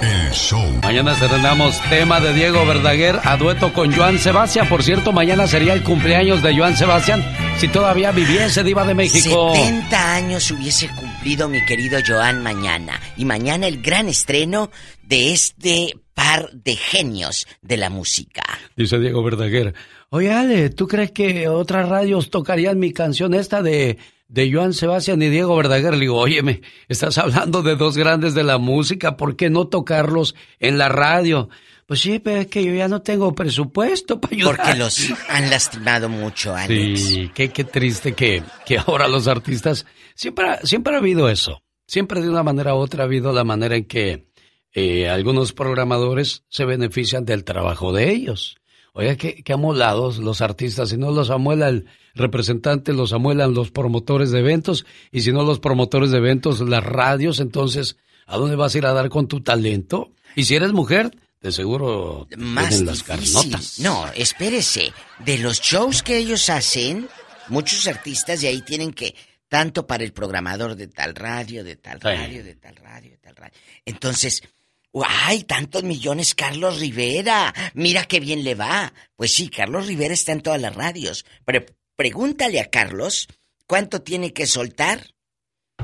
El show. Mañana estrenamos tema de Diego Verdaguer a dueto con Joan Sebastián. Por cierto, mañana sería el cumpleaños de Joan Sebastián si todavía viviese Diva de México. 70 años hubiese cumplido mi querido Joan mañana. Y mañana el gran estreno de este par de genios de la música. Dice Diego Verdaguer. Oye, Ale, ¿tú crees que otras radios tocarían mi canción esta de de Joan Sebastián y Diego Verdaguer. Le digo, óyeme, estás hablando de dos grandes de la música, ¿por qué no tocarlos en la radio? Pues sí, pero es que yo ya no tengo presupuesto para ayudar. Porque los (laughs) han lastimado mucho, Alex. Sí, qué, qué triste que, que ahora los artistas... Siempre, siempre ha habido eso. Siempre de una manera u otra ha habido la manera en que eh, algunos programadores se benefician del trabajo de ellos. Oiga, qué, qué amolados los artistas. Si no los amuela el representante, los amuelan los promotores de eventos. Y si no los promotores de eventos, las radios. Entonces, ¿a dónde vas a ir a dar con tu talento? Y si eres mujer, de seguro Más las carnotas. No, espérese. De los shows que ellos hacen, muchos artistas de ahí tienen que tanto para el programador de tal radio, de tal radio, de tal radio, de tal radio. Entonces, ¡Ay, tantos millones, Carlos Rivera! Mira qué bien le va. Pues sí, Carlos Rivera está en todas las radios. Pero pregúntale a Carlos cuánto tiene que soltar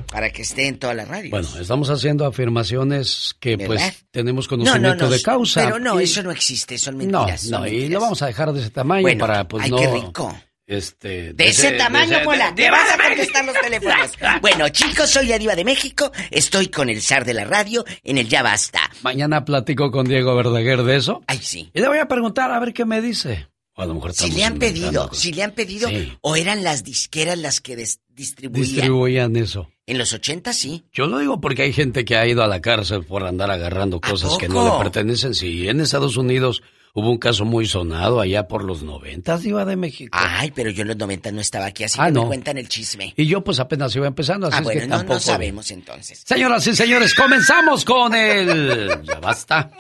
para que esté en todas las radios. Bueno, estamos haciendo afirmaciones que pues tenemos conocimiento de causa. Pero no, eso no existe, son mentiras. No, no, y lo vamos a dejar de ese tamaño para pues ay, no. Qué rico. este... De, ese, tamaño, Pola. Te vas a contestar los teléfonos. bueno, chicos, soy la Diva de México. Estoy con el zar de la radio en el Ya Basta. Mañana platico con Diego Verdaguer de eso. Ay, sí. Y le voy a preguntar a ver qué me dice. O a lo mejor si le han pedido, si le han pedido, o eran las disqueras las que distribuían. Distribuían eso. En los 80 sí. Yo lo digo porque hay gente que ha ido a la cárcel por andar agarrando cosas que no le pertenecen. Sí, en Estados Unidos hubo un caso muy sonado allá por los 90, iba de México. Ay, pero yo en los 90 no estaba aquí, así ah, que no. me cuentan el chisme. Y yo pues apenas iba empezando, así ah, bueno, que no, tampoco... no sabemos entonces. Señoras y señores, comenzamos con el... (laughs) Ya basta.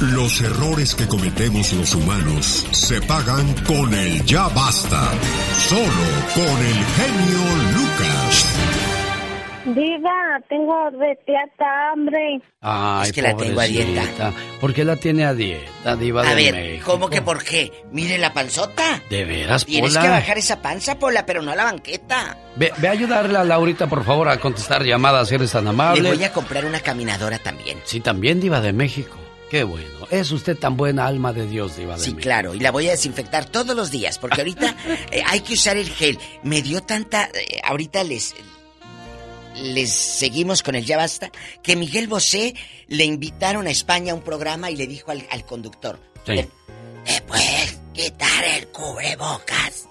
Los errores que cometemos los humanos se pagan con el ya basta. Solo con el genio Lucas. Diva, tengo de hambre. Ay, es que la tengo a dieta. ¿Por qué la tiene a dieta, Diva a de ver, ¿cómo que por qué? Mire la panzota. ¿De veras, Tienes que bajar esa panza, Pola, pero no a la banqueta. Ve, ve, a ayudarle a Laurita, por favor, a contestar llamadas si eres tan amable. Le voy a comprar una caminadora también. Sí, también, Diva de México. Qué bueno. Es usted tan buena alma de Dios, Diva de Sí, claro. Y la voy a desinfectar todos los días. Porque ahorita (laughs) eh, hay que usar el gel. Me dio tanta. Eh, ahorita les. Les seguimos con el ya basta. Que Miguel Bosé le invitaron a España a un programa y le dijo al, conductor: sí. ¿Te puedes quitar el cubrebocas?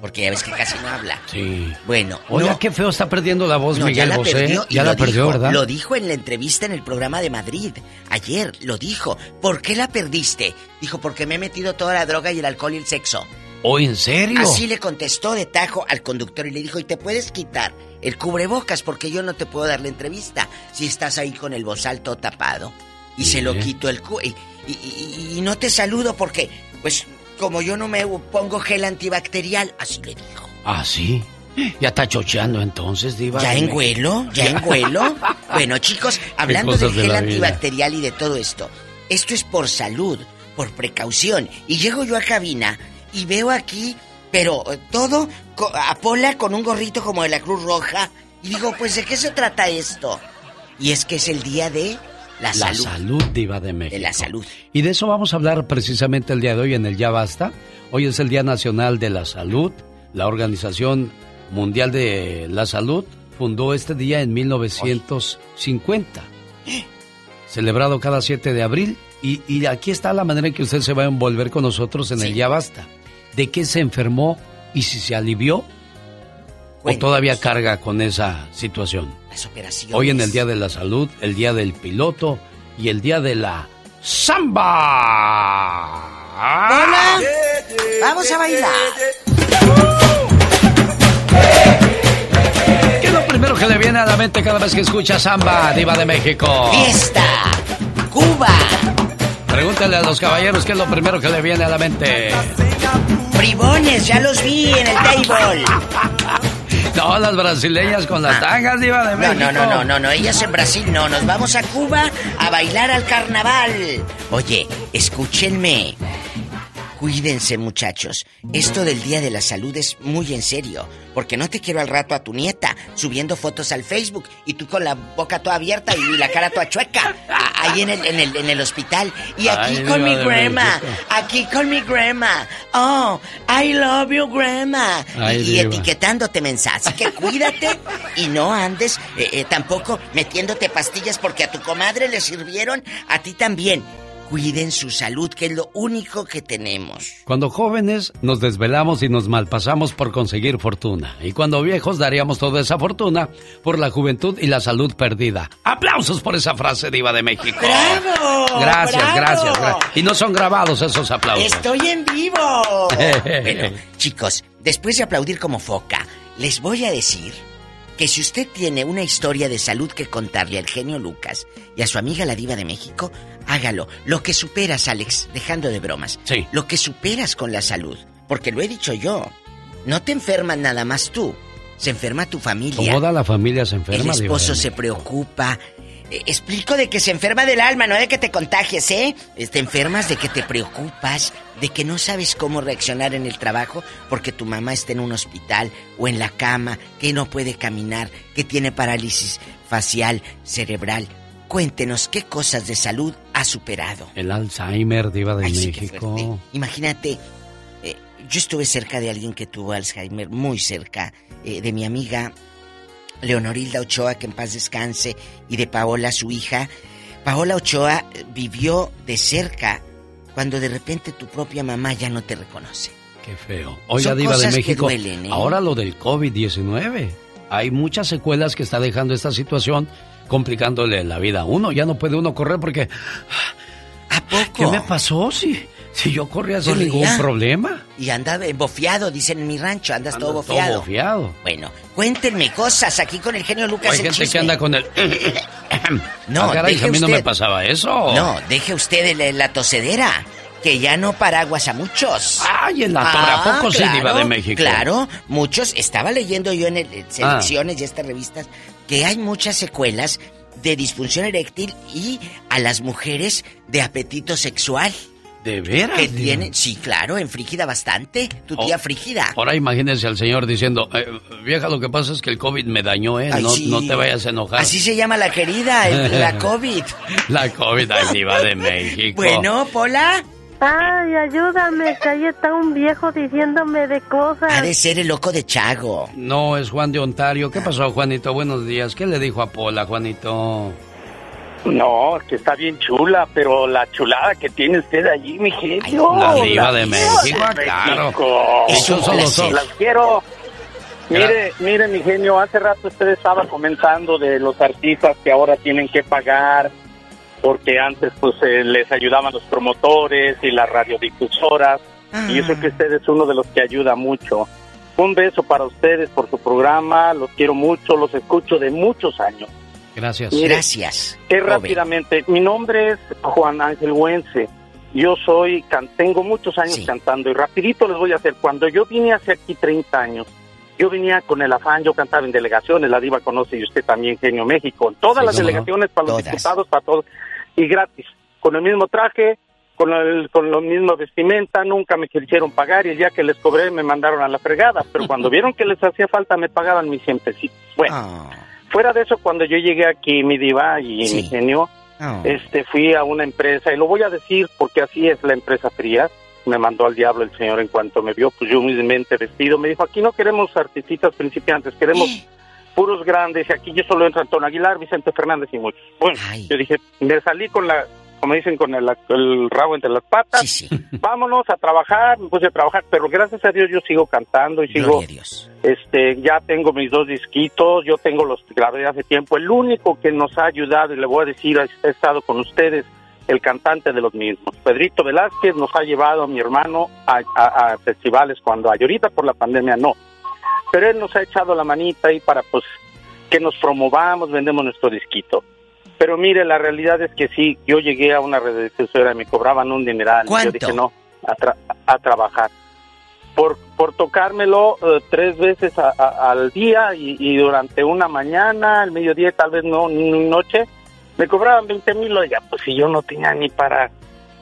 Porque ya ves que casi no habla. Sí. Bueno. Oiga, qué feo está perdiendo la voz Miguel ya Bosé. ya la perdió, ¿verdad? Lo dijo en la entrevista en el programa de Madrid. Ayer lo dijo. ¿Por qué la perdiste? Dijo, porque me he metido toda la droga y el alcohol y el sexo. ¿O en serio? Así le contestó de tajo al conductor y le dijo, ¿y te puedes quitar el cubrebocas? Porque yo no te puedo dar la entrevista si estás ahí con el bozal todo tapado. Y se lo quito el cu... Y, y, y no te saludo porque, pues, como yo no me pongo gel antibacterial, así le dijo. ¿Ah, sí? Ya está chocheando entonces, Diva. ¿Ya en vuelo? ¿Ya en (laughs) vuelo? bueno, chicos, hablando del gel antibacterial y de todo esto, esto es por salud, por precaución. Y llego yo a cabina y veo aquí, pero eh, todo a Pola con un gorrito como de la Cruz Roja. Y digo, pues, ¿de qué se trata esto? Y es que es el día de la, salud. La salud diva de México. De la salud. Y de eso vamos a hablar precisamente el día de hoy en el Ya Basta. Hoy es el Día Nacional de la Salud. La Organización Mundial de la Salud fundó este día en 1950. (gasps) Celebrado cada 7 de abril. Y, aquí está la manera en que usted se va a envolver con nosotros en el Ya Basta. ¿De qué se enfermó y si se alivió o todavía carga con esa situación? Hoy en el Día de la Salud, el Día del Piloto y el Día de la Samba. ¡Hola! ¡Vamos a bailar! ¿Qué es lo primero que le viene a la mente cada vez que escucha Samba, Diva de México? ¡Fiesta! ¡Cuba! Pregúntale a los caballeros qué es lo primero que le viene a la mente. Bribones, ya los vi en el table. No, las brasileñas con las ah. tangas, Diva de México. No, no, no, no, no, ellas en Brasil no. Nos vamos a Cuba a bailar al carnaval. Oye, escúchenme. Cuídense, muchachos. Esto del Día de la Salud es muy en serio. Porque no te quiero al rato a tu nieta subiendo fotos al Facebook y tú con la boca toda abierta y la cara toda chueca. Ahí en el, en el, en el hospital. Y aquí con mi grandma. Aquí con mi grandma. Oh, I love you, grandma. y, etiquetándote mensaje. Así que cuídate y no andes eh, eh, tampoco metiéndote pastillas porque a tu comadre le sirvieron, a ti también. Cuiden su salud, que es lo único que tenemos. Cuando jóvenes nos desvelamos y nos malpasamos por conseguir fortuna. Y cuando viejos daríamos toda esa fortuna por la juventud y la salud perdida. ¡Aplausos por esa frase, Diva de México! ¡Bravo! Gracias, gracias, Y no son grabados esos aplausos. ¡Estoy en vivo! (laughs) bueno, chicos, después de aplaudir como foca, les voy a decir que si usted tiene una historia de salud que contarle al genio Lucas y a su amiga la diva de México, hágalo. Lo que superas, Alex, dejando de bromas. Sí. Lo que superas con la salud. Porque lo he dicho yo. No te enfermas nada más tú. Se enferma tu familia. Toda la familia se enferma. El esposo se preocupa, eh, explico de que se enferma del alma, no de que te contagies, ¿eh? Te enfermas de que te preocupas, de que no sabes cómo reaccionar en el trabajo porque tu mamá está en un hospital o en la cama, que no puede caminar, que tiene parálisis facial, cerebral. Cuéntenos qué cosas de salud ha superado. El Alzheimer, diva de México. Imagínate, eh, yo estuve cerca de alguien que tuvo Alzheimer, muy cerca eh, de mi amiga Leonorilda Ochoa, que en paz descanse, y de Paola, su hija. Paola Ochoa eh, vivió de cerca cuando de repente tu propia mamá ya no te reconoce. Qué feo. Oiga, Diva de México, ¿eh? ahora lo del COVID-19. Hay muchas secuelas que está dejando esta situación complicándole la vida a uno. Ya no puede uno correr porque... ¿A poco? ¿Qué me pasó? Si, si yo corría sin ningún problema. Y andaba bofeado, dicen en mi rancho, andas todo bofeado. Todo. Bueno, cuéntenme cosas aquí con el genio Lucas. Hay gente que anda con el... (coughs) (coughs) no, ah, a mí no me pasaba eso. No, deje usted la tosedera que ya no paraguas a muchos. Ay, en la torre, ¿a poco sí, Diva de México? Claro, muchos. Estaba leyendo yo en, el, selecciones y estas revistas que hay muchas secuelas de disfunción eréctil y a las mujeres de apetito sexual. ¿De veras? Que tienen, sí, claro, en Frígida bastante. Tu tía Frígida. Ahora imagínense al señor diciendo, eh, vieja, lo que pasa es que el COVID me dañó, ¿eh? no, no, te vayas a enojar. Así se llama la querida, la (laughs) COVID. la COVID, ay, diva de México. Bueno, Pola. Ay, ayúdame, que ahí está un viejo diciéndome de cosas. Ha de ser el loco de Chago. No, es Juan de Ontario. ¿Qué pasó, Juanito? Buenos días. ¿Qué le dijo a Pola, Juanito? No, que está bien chula, pero la chulada que tiene usted allí, mi genio. La diva de México, claro. Esos son los Las quiero. Mire, mire, mi genio, hace rato usted estaba comentando de los artistas que ahora tienen que pagar porque antes pues eh, les ayudaban los promotores y las radiodifusoras y eso que usted es uno de los que ayuda mucho. Un beso para ustedes por su programa, los quiero mucho, los escucho de muchos años. Gracias. Gracias. Que rápidamente, mi nombre es Juan Ángel Huense. Yo soy, tengo muchos años cantando y rapidito les voy a hacer, cuando yo vine hace aquí 30 años, yo venía con el afán, yo cantaba en delegaciones, la diva conoce y usted también, Genio México, en todas las delegaciones para los diputados, para todos y gratis, con el mismo traje, con, el, con la misma vestimenta, nunca me quisieron pagar y el día que les cobré me mandaron a la fregada, pero (laughs) cuando vieron que les hacía falta me pagaban mis 100 pesitos. Bueno, ah. fuera de eso, cuando yo llegué aquí, mi diva y mi genio, ah. este, fui a una empresa, y lo voy a decir porque así es la empresa fría, me mandó al diablo el señor en cuanto me vio, pues yo humildemente vestido, me dijo, aquí no queremos artistas principiantes, queremos... Eh puros grandes, y aquí yo solo entro Antonio Aguilar, Vicente Fernández y muchos. Bueno, yo dije, me salí con la, como dicen, con el, rabo entre las patas, (laughs) vámonos a trabajar, me puse a trabajar, pero gracias a Dios yo sigo cantando y sigo, este, ya tengo mis dos disquitos, yo tengo los grabé hace tiempo, el único que nos ha ayudado, y le voy a decir, ha estado con ustedes, el cantante de los mismos. Pedrito Velázquez nos ha llevado a mi hermano a, a festivales cuando hay. Ahorita por la pandemia no pero él nos ha echado la manita ahí para pues que nos promovamos, vendemos nuestro disquito. Pero mire, la realidad es que sí, yo llegué a una red de y me cobraban un dineral. ¿Cuánto? Yo dije, no, a, trabajar. Por, por tocármelo eh, tres veces al día y, durante una mañana, al mediodía, tal vez no, noche, me cobraban 20 mil. Oiga, pues si yo no tenía ni para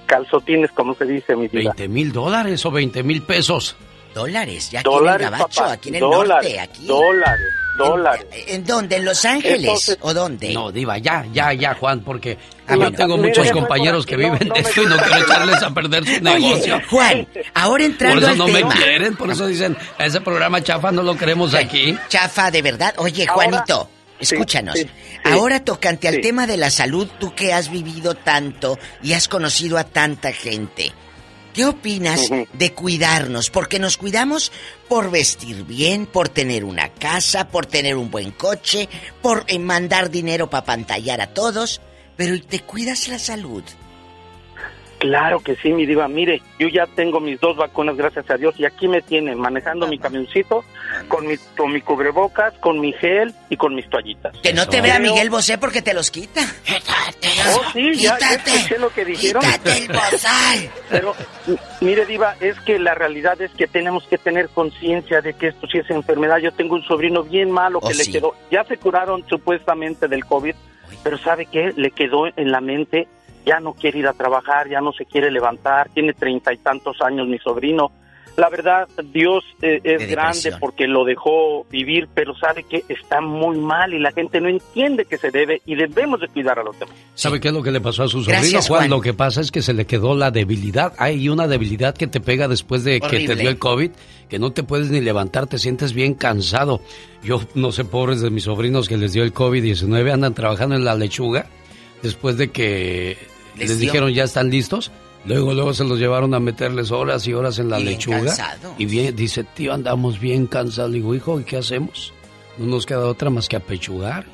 calzotines, como se dice, mi vida. ¿20 mil dólares o 20 mil pesos? Dólares, ya dólares, aquí en el Gabacho, aquí en el dólares, norte, aquí. Dólares, dólares. ¿En, dónde? ¿En Los Ángeles? ¿O dónde? No, Diva, ya, ya, ya, Juan, porque yo tengo muchos compañeros que viven de esto y no (laughs) quiero echarles a perder su negocio. Juan, ahora entrando Por eso no me quieren, por eso dicen, ese programa chafa no lo queremos aquí. Chafa, de verdad. Oye, Juanito, escúchanos. ahora tocante al tema de la salud, tú que has vivido tanto y has conocido a tanta gente. ¿Qué opinas de cuidarnos? Porque nos cuidamos por vestir bien, por tener una casa, por tener un buen coche, por eh, mandar dinero para pantallar a todos, pero ¿te cuidas la salud? Claro que sí, mi diva. Mire, yo ya tengo mis dos vacunas, gracias a Dios, y aquí me tienen manejando mi camioncito con mi, con mi cubrebocas, con mi gel y con mis toallitas. Que no te vea Miguel Bosé porque te los quita. Oh, sí, ya, escuché lo que dijeron. Quítate el bozal. Pero, mire, diva, es que la realidad es que tenemos que tener conciencia de que esto sí es enfermedad. Yo tengo un sobrino bien malo que oh, le quedó, ya se curaron supuestamente del COVID, pero ¿sabe qué? Le quedó en la mente ya no quiere ir a trabajar, ya no se quiere levantar, tiene treinta y tantos años mi sobrino, La verdad, Dios eh, es De grande depresión. porque lo dejó vivir, pero sabe que está muy mal y la gente no entiende que se debe y debemos de cuidar a los demás. ¿Sabe qué es lo que le pasó a su sobrino, Gracias, Juan? Juan. Lo que pasa es que se le quedó la debilidad. Hay una debilidad que te pega después de que te dio el COVID, que no te puedes ni levantar, te sientes bien cansado. Yo no sé, pobres de mis sobrinos que les dio el COVID-19, andan trabajando en la lechuga después de que Les les, dijeron ya están listos. Luego, luego se los llevaron a meterles horas y horas en la Y bien lechuga. cansados. Y bien, dice, tío, andamos bien cansados. Le digo, hijo, ¿y qué hacemos? No nos queda otra más que apechugar.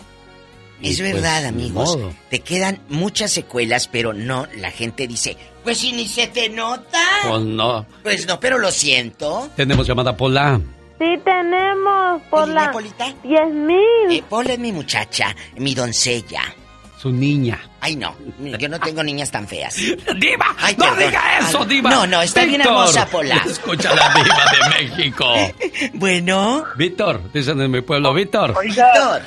Es Y, pues, verdad, ni amigos. Te quedan muchas secuelas, pero no, la gente dice, pues si ni se te nota. Pues no. Pues no, pero lo siento. Tenemos llamada Pola. Sí tenemos por Oye, la Polita. 10 mil. Eh, Paula es mi muchacha, mi doncella. Su niña. Ay, no, yo no tengo niñas tan feas. (laughs) ¡Diva! Ay, ¡No perdón. diga eso, Ay, Diva! No, no, está bien hermosa, Pola. (laughs) Escucha la Diva de México. (laughs) Bueno. Víctor, dicen en mi pueblo, Víctor. Víctor.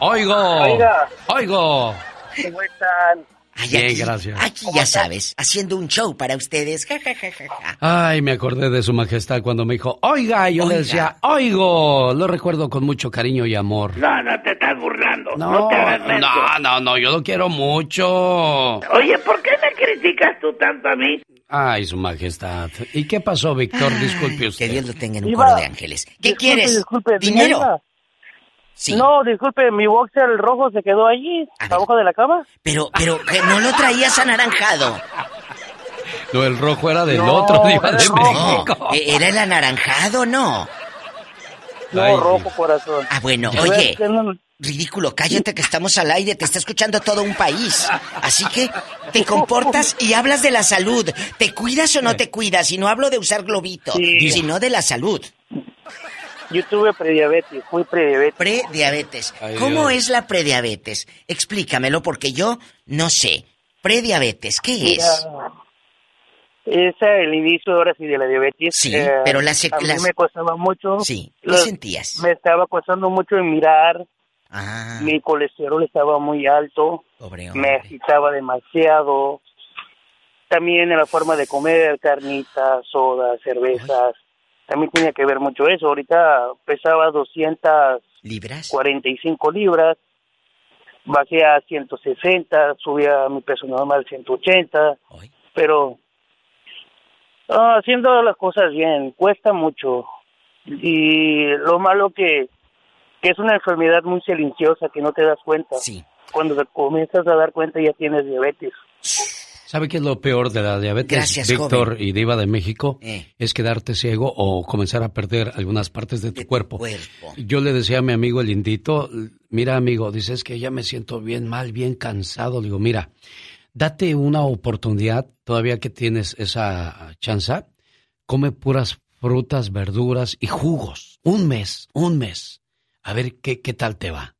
Oigo. Oiga. Oigo. ¿Cómo están? Ay, Bien, aquí, gracias. Aquí ya sabes, haciendo un show para ustedes. Ja, ja, ja, ja, ja. Ay, me acordé de su majestad cuando me dijo, oiga, y yo le decía, oigo. Lo recuerdo con mucho cariño y amor. No, no te estás burlando. No, No, te hagas no, no, no, yo lo quiero mucho. Oye, ¿por qué me criticas tú tanto a mí? Ay, su majestad. ¿Y qué pasó, Víctor? Disculpe usted. Que Dios lo tenga en un coro de ángeles. ¿Qué disculpe, quieres? disculpe, ¿Dinero? Sí. No, disculpe, mi boxer rojo se quedó allí, abajo de la cama. Pero, pero, que no lo traías anaranjado. No, el rojo era del No, otro, Diva era de. No, e- era el anaranjado, ¿no? No, Ay, rojo corazón. Ah, bueno, Ya oye, ridículo, cállate que estamos al aire, te está escuchando todo un país. Así que te comportas y hablas de la salud. ¿Te cuidas o no te cuidas? Y no hablo de usar globito, Sí. sino de la salud. Yo tuve prediabetes, fui prediabetes. Prediabetes. Ay, ¿Cómo Dios. es la prediabetes? Explícamelo porque yo no sé. Prediabetes, ¿qué Mira, es? Es el inicio ahora sí de la diabetes. Sí, Eh, pero las A mí las- me costaba mucho. Sí, ¿qué Lo- sentías? Me estaba costando mucho en mirar. Ah, Mi colesterol estaba muy alto. pobre Me agitaba demasiado. También en la forma de comer, carnitas, sodas, cervezas. También tenía que ver mucho eso. Ahorita pesaba 245 ¿Libras? libras. Bajé a 160, subí a mi peso normal 180. Pero ah, haciendo las cosas bien, cuesta mucho. Y lo malo que, que es una enfermedad muy silenciosa que no te das cuenta. Cuando te comienzas a dar cuenta ya tienes diabetes. ¿Sabe qué es lo peor de la diabetes, Gracias, Víctor joven. y Diva de México? Eh. Es quedarte ciego o comenzar a perder algunas partes de tu cuerpo. Yo le decía a mi amigo el indito, mira amigo, dices que ya me siento bien mal, bien cansado. Le digo, mira, date una oportunidad, todavía que tienes esa chance, come puras frutas, verduras y jugos. Un mes, un mes. A ver qué, qué tal te va.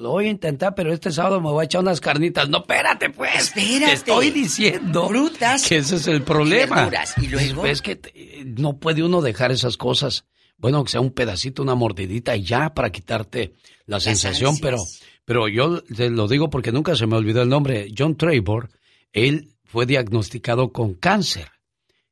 Lo voy a intentar, pero este sábado me voy a echar unas carnitas. No, espérate, pues. Espérate. Te estoy diciendo Frutas que ese es el problema. verduras. ¿Y luego? Es que te- no puede uno dejar esas cosas. Bueno, que sea un pedacito, una mordidita y ya para quitarte la sensación, pero, pero yo te lo digo porque nunca se me olvidó el nombre. John Trevor, él fue diagnosticado con cáncer.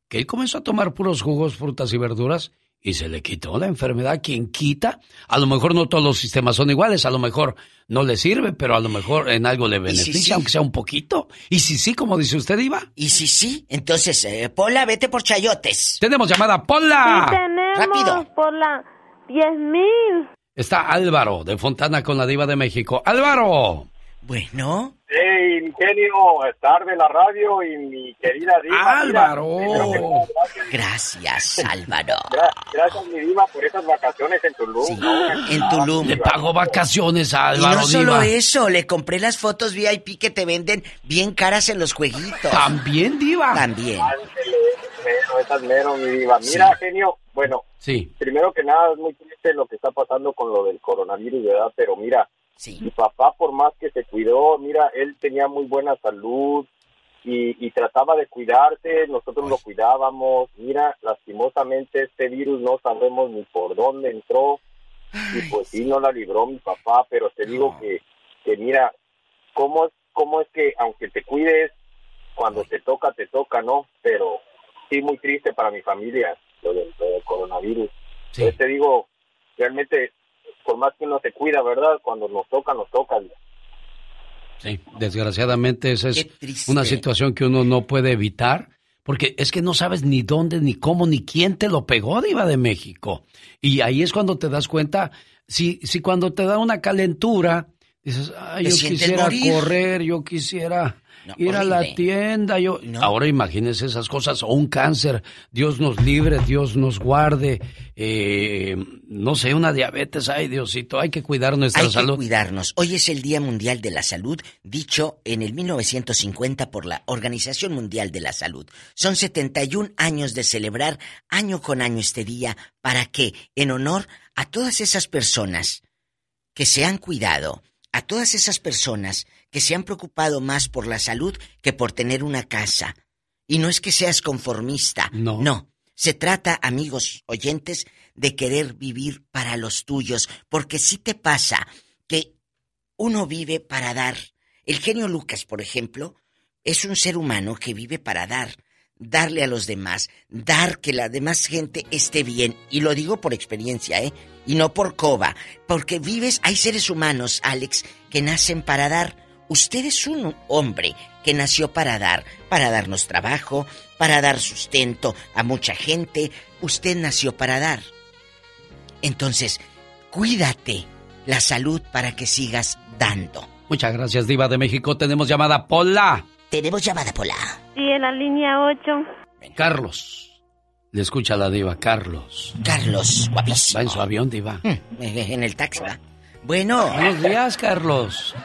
Que él comenzó a tomar puros jugos, frutas y verduras y se le quitó la enfermedad. Quien quita, a lo mejor no todos los sistemas son iguales, a lo mejor no le sirve, pero a lo mejor en algo le si beneficia, sí? aunque sea un poquito. Y si sí, como dice usted, Iba. Y si sí, entonces, eh, Pola, vete por chayotes. Tenemos llamada, Pola. Sí tenemos Rápido. por la 10 mil. Está Álvaro de Fontana con la Diva de México. Álvaro. Bueno. Hey, mi genio, estar de la radio y mi querida diva. Álvaro. Mira, Gracias, Álvaro. gra- gracias, mi diva, por esas vacaciones en Tulum. ¿no? En Tulum. Le pago vacaciones a Y Álvaro no solo Diva. eso, le compré las fotos VIP que te venden bien caras en los jueguitos. También, Diva. También. Mero, esas mero, mi diva. Mira, genio, bueno, Sí. primero que nada es muy triste lo que está pasando con lo del coronavirus, ¿verdad? Pero mira, mi papá por más que se cuidó, mira, él tenía muy buena salud y, y trataba de cuidarse, nosotros lo cuidábamos. Mira, lastimosamente este virus no sabemos ni por dónde entró y pues sí no la libró mi papá, pero te digo que, que mira, ¿cómo es, cómo es que aunque te cuides, cuando te toca, te toca, ¿no? Pero sí muy triste para mi familia. lo del, coronavirus. Entonces te digo, realmente, por más que uno se cuida, ¿verdad? Cuando nos toca, nos toca. Sí, desgraciadamente esa es una situación que uno no puede evitar, porque es que no sabes ni dónde, ni cómo, ni quién te lo pegó, Diva de México. Y ahí es cuando te das cuenta, si, si cuando te da una calentura, dices, ay, yo quisiera correr, yo quisiera ir a la tienda. Yo... Ahora imagínense esas cosas, o un cáncer, Dios nos libre, Dios nos guarde, eh, no sé, una diabetes, ay Diosito, hay que cuidar nuestra salud. Hay que cuidarnos. Hoy es el Día Mundial de la Salud, dicho en el 1950 por la Organización Mundial de la Salud. Son 71 años de celebrar año con año este día para que, en honor a todas esas personas que se han cuidado, a todas esas personas que se han preocupado más por la salud que por tener una casa. Y no es que seas conformista. No. No. Se trata, amigos oyentes, de querer vivir para los tuyos. Porque si te pasa que uno vive para dar. El genio Lucas, por ejemplo, es un ser humano que vive para dar darle a los demás, dar que la demás gente esté bien. Y lo digo por experiencia, ¿eh? Y no por coba. Porque vives, hay seres humanos, Alex, que nacen para dar. Usted es un hombre que nació para dar, para darnos trabajo, para dar sustento a mucha gente. Usted nació para dar. Entonces, cuídate la salud para que sigas dando. Muchas gracias, Diva de México. Tenemos llamada Pola. Tenemos llamada Pola. Sí, en la línea 8. Carlos. Le escucha la diva, Carlos. Carlos, guapísimo. Va en su avión, diva. Mm, en el taxi va. Bueno. Buenos días, Carlos.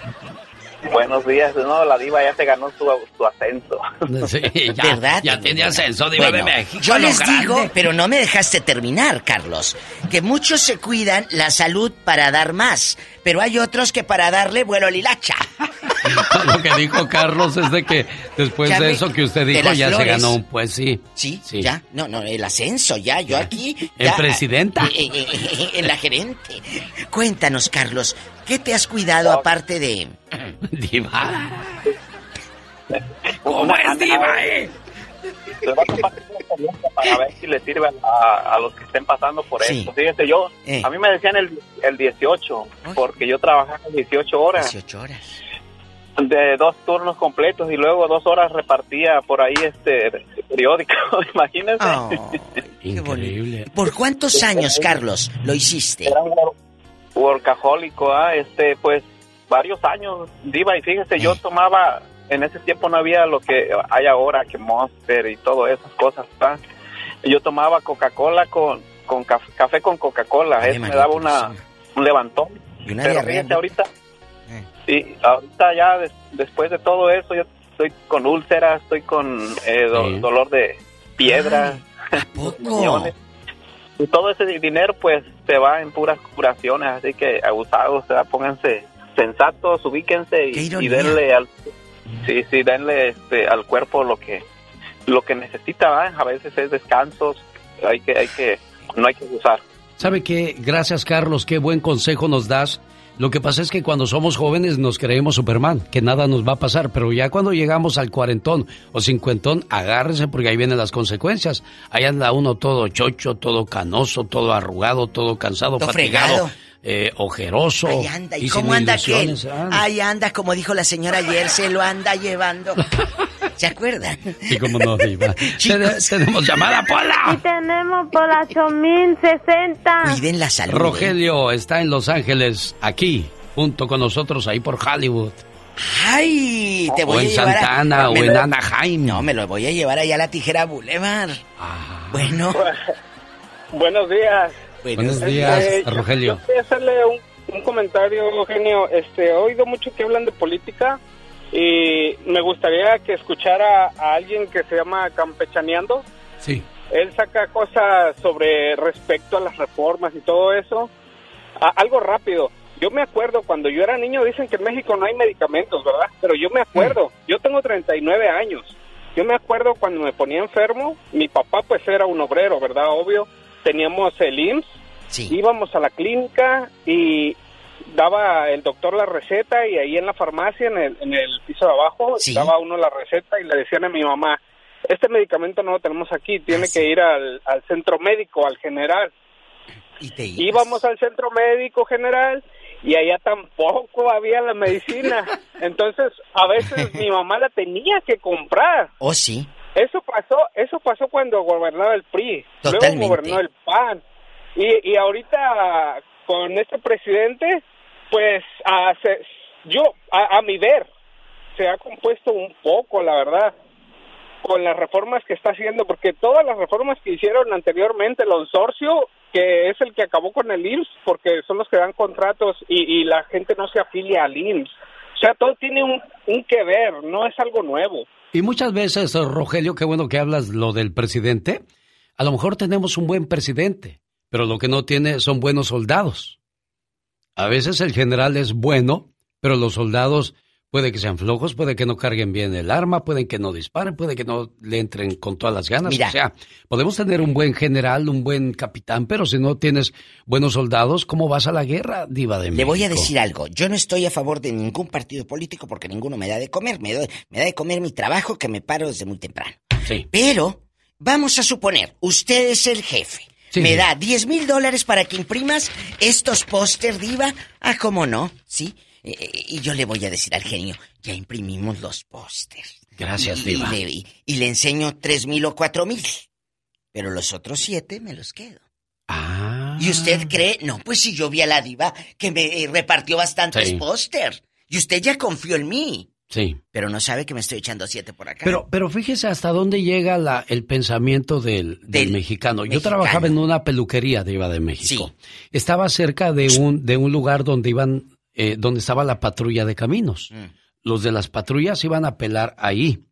Buenos días. No, la diva ya se ganó su, ascenso. (laughs) Sí, ya, ¿Verdad? Ya tiene ascenso, diva de México. Yo les digo, pero no me dejaste terminar, Carlos, que muchos se cuidan la salud para dar más, pero hay otros que para darle vuelo lilacha. (laughs) Lo que dijo Carlos es de que después de eso que usted dijo ya se ganó un pues sí. Sí, ya. No, no, el ascenso ya. Yo aquí. ¿El presidenta? Eh, eh, eh, en la gerente. Cuéntanos, Carlos, ¿qué te has cuidado aparte de. (laughs) Diva. ¿Cómo es, Diva, eh? para ver si le sirve a, los que estén pasando por esto. Fíjate, yo, a mí me decían el, el 18, porque yo trabajaba 18 horas. 18 horas de dos turnos completos y luego dos horas repartía por ahí este periódico, (laughs) imagínense. increíble. ¿Por cuántos años, Carlos, lo hiciste? Era un workahólico, ¿ah? este, pues varios años, diva, y fíjese, yo tomaba, en ese tiempo no había lo que hay ahora, que Monster y todas esas cosas, ¿ah? Yo tomaba Coca-Cola con, con café, con Coca-Cola, eso me daba una, un levantón. Y una Pero fíjese, ahorita Sí, ahorita ya después de todo eso, yo estoy con úlceras, estoy con eh, dolor de piedra, (laughs) y todo ese dinero pues se va en puras curaciones, así que abusados, o sea, pónganse sensatos, ubíquense y, denle al sí, sí, denle este, al cuerpo lo que lo que necesita, a veces es descansos, hay que hay que no hay que usar. ¿Sabe qué? Gracias Carlos, qué buen consejo nos das lo que pasa es que cuando somos jóvenes nos creemos Superman, que nada nos va a pasar, pero ya cuando llegamos al cuarentón o cincuentón, agárrese porque ahí vienen las consecuencias. Ahí anda uno todo chocho, todo canoso, todo arrugado, todo cansado, fatigado. Eh, ojeroso. Ahí anda. ¿Y, cómo anda aquel? Ahí anda, como dijo la señora ayer, se lo anda llevando. (laughs) ¿Se acuerdan? Sí, cómo no, Diva. (laughs) tenemos llamada, Pola. Y tenemos por la 8060. Cuiden la salud. Rogelio está en Los Ángeles, aquí, junto con nosotros, ahí por Hollywood. ¡Ay! Te voy o en a llevar Santana, o en Anaheim. No, me lo voy a llevar allá a la Tijera Boulevard. Ah. Bueno. (laughs) Buenos días. Buenos días, eh, Rogelio. Yo, hacerle un, un comentario, Eugenio. Este, he oído mucho que hablan de política y me gustaría que escuchara a alguien que se llama Campechaneando. Sí. Él saca cosas sobre respecto a las reformas y todo eso. algo rápido. Yo me acuerdo cuando yo era niño, dicen que en México no hay medicamentos, ¿verdad? Pero yo me acuerdo, mm. yo tengo 39 años. Yo me acuerdo cuando me ponía enfermo, mi papá pues era un obrero, ¿verdad? Obvio. Teníamos el IMSS, sí. íbamos a la clínica y daba el doctor la receta y ahí en la farmacia, en el, en el piso de abajo, daba uno la receta y le decían a mi mamá, este medicamento no lo tenemos aquí, tiene que ir al, al centro médico, al general. ¿Y te Íbamos al centro médico general y allá tampoco había la medicina. (laughs) Entonces, a veces (laughs) mi mamá la tenía que comprar. ¿Oh, sí? Eso pasó, eso pasó cuando gobernaba el PRI. Totalmente. Luego gobernó el PAN. Y, y ahorita con este presidente, pues a, se- yo, a, a mi ver, se ha compuesto un poco, la verdad, con las reformas que está haciendo, porque todas las reformas que hicieron anteriormente, el consorcio, que es el que acabó con el IMSS, porque son los que dan contratos y, y la gente no se afilia al IMSS. O sea, todo tiene un, un que ver, no es algo nuevo. Y muchas veces, Rogelio, qué bueno que hablas lo del presidente. A lo mejor tenemos un buen presidente, pero lo que no tiene son buenos soldados. A veces el general es bueno, pero los soldados puede que sean flojos, puede que no carguen bien el arma, pueden que no disparen, puede que no le entren con todas las ganas. Mira. O sea, podemos tener un buen general, un buen capitán, pero si no tienes buenos soldados, ¿cómo vas a la guerra, diva de Le voy a México? decir algo. Yo no estoy a favor de ningún partido político porque ninguno me da de comer. Me, doy- me da de comer mi trabajo que me paro desde muy temprano. Sí. Pero, vamos a suponer, usted es el jefe. Sí, me da 10 mil dólares para que imprimas estos póster, diva. Ah, ¿cómo no? ¿Sí? Eh, eh, y yo le voy a decir al genio, ya imprimimos los pósters. Gracias, Y- y diva. le- Y, y le enseño tres mil o cuatro mil. Pero los otros siete me los quedo. Ah. ¿Y usted cree? No, pues si yo vi a la diva que me eh, repartió bastantes Sí. póster. Y usted ya confió en mí. Sí. Pero no sabe que me estoy echando siete por acá. Pero, pero fíjese hasta dónde llega la, el pensamiento del, del Del mexicano. Yo trabajaba en una peluquería de Iba de México. Estaba cerca de un, de un lugar donde iban, eh, donde estaba la patrulla de caminos. Mm. Los de las patrullas iban a pelar ahí.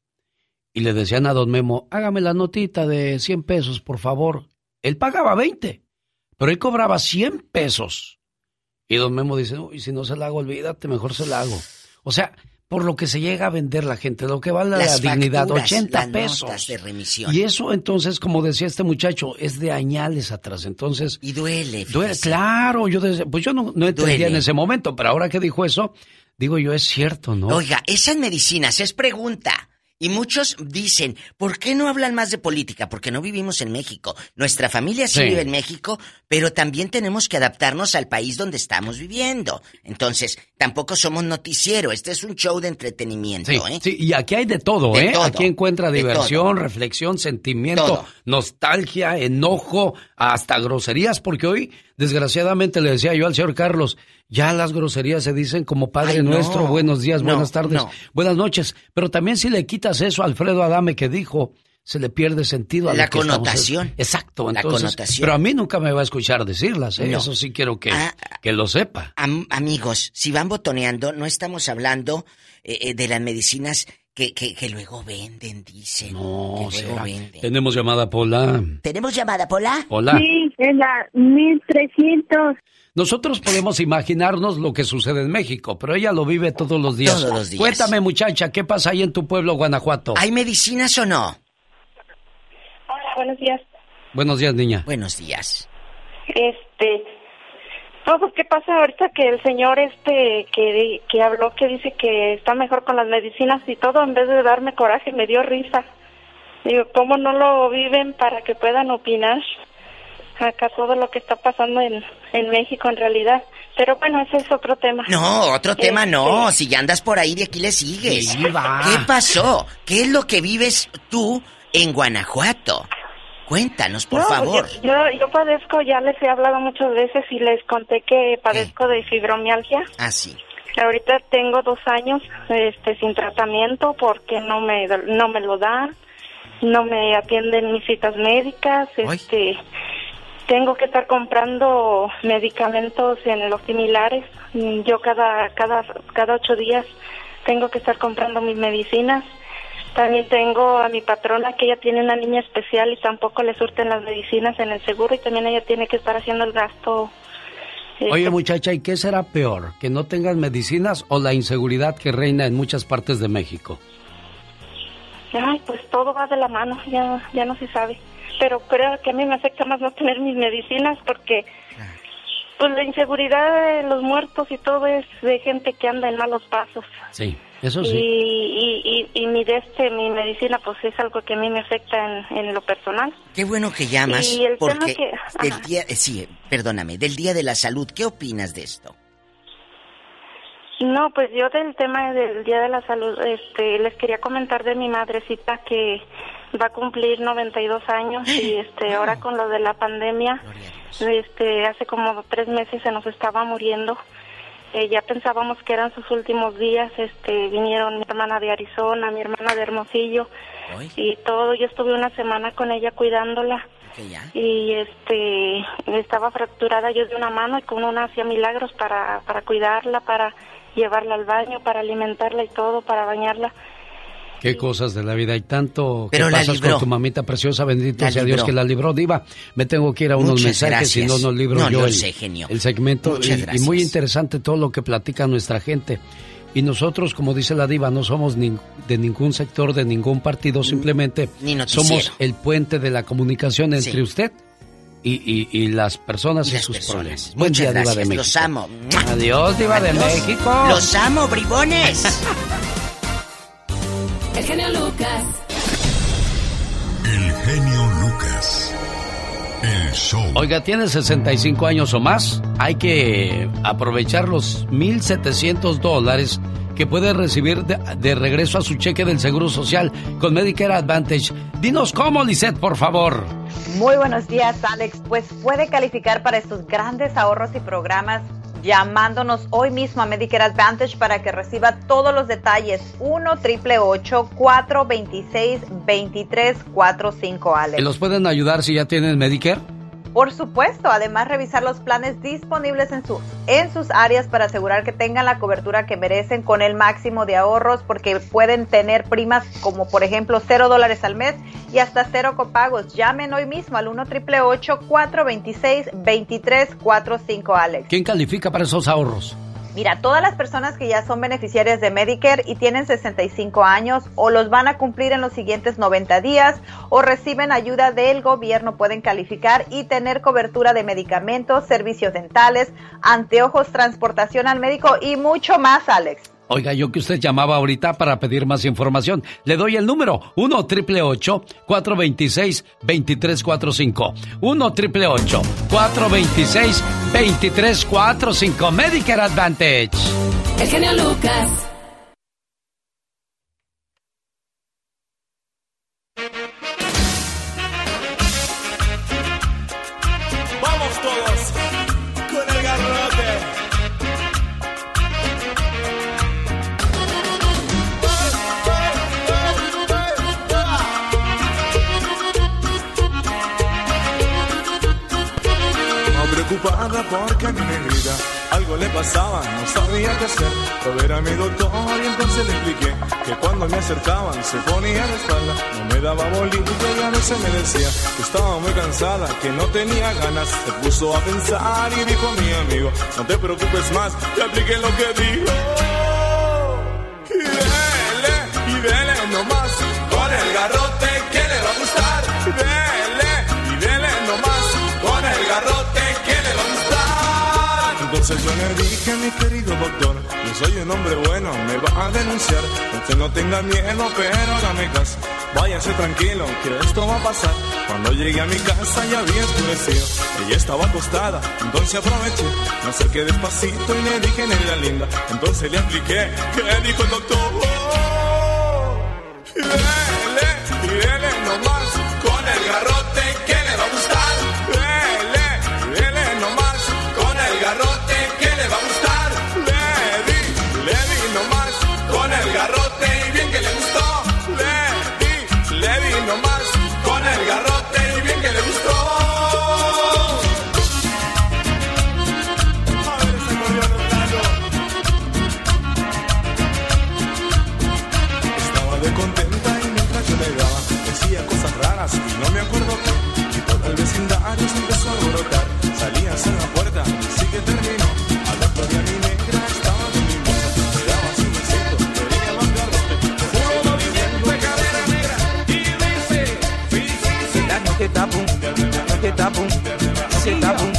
Y le decían a don Memo, hágame la notita de 100 pesos, por favor. Él pagaba 20, pero él cobraba 100 pesos. Y don Memo dice, uy, si no se la hago, olvídate, mejor se la hago. O sea, por lo que se llega a vender la gente, lo que vale la dignidad, facturas, 80 las pesos. notas de remisión. Y eso entonces, como decía este muchacho, es de añales atrás. Entonces, Y duele. duele, claro, yo desde- pues yo no, no entendía Duele. en ese momento, pero ahora que dijo eso, digo yo, es cierto, ¿no? Oiga, esas medicinas es pregunta. Y muchos dicen, ¿por qué no hablan más de política? Porque no vivimos en México. Nuestra familia sí, Sí. vive en México, pero también tenemos que adaptarnos al país donde estamos viviendo. Entonces, tampoco somos noticiero. Este es un show de entretenimiento, Sí, ¿eh? sí, y aquí hay de todo, De ¿eh? todo, aquí encuentra diversión, reflexión, sentimiento, Todo. nostalgia, enojo, hasta groserías, porque hoy, desgraciadamente, le decía yo al señor Carlos, ya las groserías se dicen como Padre Ay, no. Nuestro, buenos días, No, buenas tardes, no. buenas noches, pero también si le quitas eso a Alfredo Adame que dijo, se le pierde sentido a La que estamos- connotación. Exacto, La entonces, connotación. pero a mí nunca me va a escuchar decirlas, ¿eh? No. Eso sí quiero que, Ah, que lo sepa. Am- amigos, si van botoneando, no estamos hablando eh, eh, de las medicinas que, que, que luego venden, dicen. No, que luego venden. Tenemos llamada, Pola. ¿Tenemos llamada, Pola? Hola. Sí, en la 1300. Nosotros podemos imaginarnos lo que sucede en México, pero ella lo vive todos los días. Todos los días. Cuéntame, muchacha, ¿qué pasa ahí en tu pueblo, Guanajuato? ¿Hay medicinas o no? Hola, buenos días. Buenos días, niña. Buenos días. Este, no, pues qué pasa ahorita que el señor este que, que habló que dice que está mejor con las medicinas y todo, en vez de darme coraje, me dio risa. Digo, ¿cómo no lo viven para que puedan opinar acá todo lo que está pasando en, en México en realidad? Pero bueno, ese es otro tema. No, otro tema Este, no. Si ya andas por ahí, de aquí le sigues. Sí, va. ¿Qué pasó? ¿Qué es lo que vives tú en Guanajuato? Cuéntanos, por no, favor. Yo, yo, yo padezco, ya les he hablado muchas veces y les conté que padezco de fibromialgia. Ah, sí. Ahorita tengo dos años este, sin tratamiento porque no me, no me lo dan, no me atienden mis citas médicas, este, tengo que estar comprando medicamentos en los similares. Mm, Yo cada, cada, cada ocho días tengo que estar comprando mis medicinas. También tengo a mi patrona que ella tiene una línea especial y tampoco le surten las medicinas en el seguro y también ella tiene que estar haciendo el gasto. este, Oye, muchacha, ¿y qué será peor? ¿Que no tengas medicinas o la inseguridad que reina en muchas partes de México? Ay, pues todo va de la mano, ya, ya no se sabe. Pero creo que a mí me afecta más no tener mis medicinas porque, pues la inseguridad de los muertos y todo es de gente que anda en malos pasos. Sí, eso sí. Y, y, y, mi, de este, mi medicina pues es algo que a mí me afecta en, en lo personal. Qué bueno que llamas, Y el tema que- del día, eh, sí, perdóname, del Día de la Salud, ¿qué opinas de esto? No, pues yo del tema del Día de la Salud, este, les quería comentar de mi madrecita que va a cumplir 92 años y este, ahora con lo de la pandemia, este, hace como tres meses se nos estaba muriendo. Eh, ya pensábamos que eran sus últimos días, este, vinieron mi hermana de Arizona, mi hermana de Hermosillo y todo. Yo estuve una semana con ella cuidándola y este estaba fracturada yo de una mano y con una hacía milagros para para cuidarla para llevarla al baño para alimentarla y todo para bañarla Qué cosas de la vida. Hay tanto que Pero pasas libró. con tu mamita preciosa. Bendito La sea Dios que la libró. Diva, me tengo que ir a unos Muchas mensajes, si no, no libro No, yo el, sé, genio. el segmento. Y- y, muy interesante todo lo que platica nuestra gente. Y nosotros, como dice la diva, no somos de ningún sector, de ningún partido, simplemente Ni somos el puente de la comunicación entre Sí. usted y, y- y las personas y, las sus personas. problemas. Buen Muchas día, Diva de México. los amo. Adiós, Diva de. México. Los amo, bribones. (laughs) El genio Lucas. El genio Lucas. El show. Oiga, ¿tiene 65 años o más? Hay que aprovechar los 1.700 dólares que puede recibir de, de regreso a su cheque del Seguro Social con Medicare Advantage. Dinos cómo, Lisette, por favor. Muy buenos días, Alex. Pues puede calificar para estos grandes ahorros y programas llamándonos hoy mismo a Medicare Advantage para que reciba todos los detalles. 1 triple 426 2345 Alex. ¿Los pueden ayudar si ya tienen Medicare? Por supuesto, además revisar los planes disponibles en sus, en sus áreas para asegurar que tengan la cobertura que merecen con el máximo de ahorros porque pueden tener primas como por ejemplo 0 dólares al mes y hasta cero copagos. Llamen hoy mismo al 1 triple 426 2345 Alex. ¿Quién califica para esos ahorros? Mira, todas las personas que ya son beneficiarias de Medicare y tienen 65 años o los van a cumplir en los siguientes 90 días o reciben ayuda del gobierno pueden calificar y tener cobertura de medicamentos, servicios dentales, anteojos, transportación al médico y mucho más, Alex. Oiga, yo que usted llamaba ahorita para pedir más información. Le doy el número 1 triple 426 2345. 1 triple 426 2345. Medicare Advantage. El genio Lucas. Porque a mi negrita algo le pasaba, no sabía qué hacer. A ver a mi doctor y entonces le expliqué que cuando me acercaban se ponía de espalda, no me daba bolillo y a veces me decía que estaba muy cansada, que no tenía ganas. Se puso a pensar y dijo mi amigo, no te preocupes más, te apliqué lo que dijo. Entonces yo le dije, mi querido doctor, yo soy un hombre bueno, me va a denunciar. Usted no tenga miedo, pero hágame caso. Váyase tranquilo, que esto va a pasar. Cuando llegué a mi casa ya había oscurecido. Ella estaba acostada, entonces aproveché. Me acerqué despacito y le dije, negra linda. Entonces le apliqué, ¿qué dijo el doctor? Dele,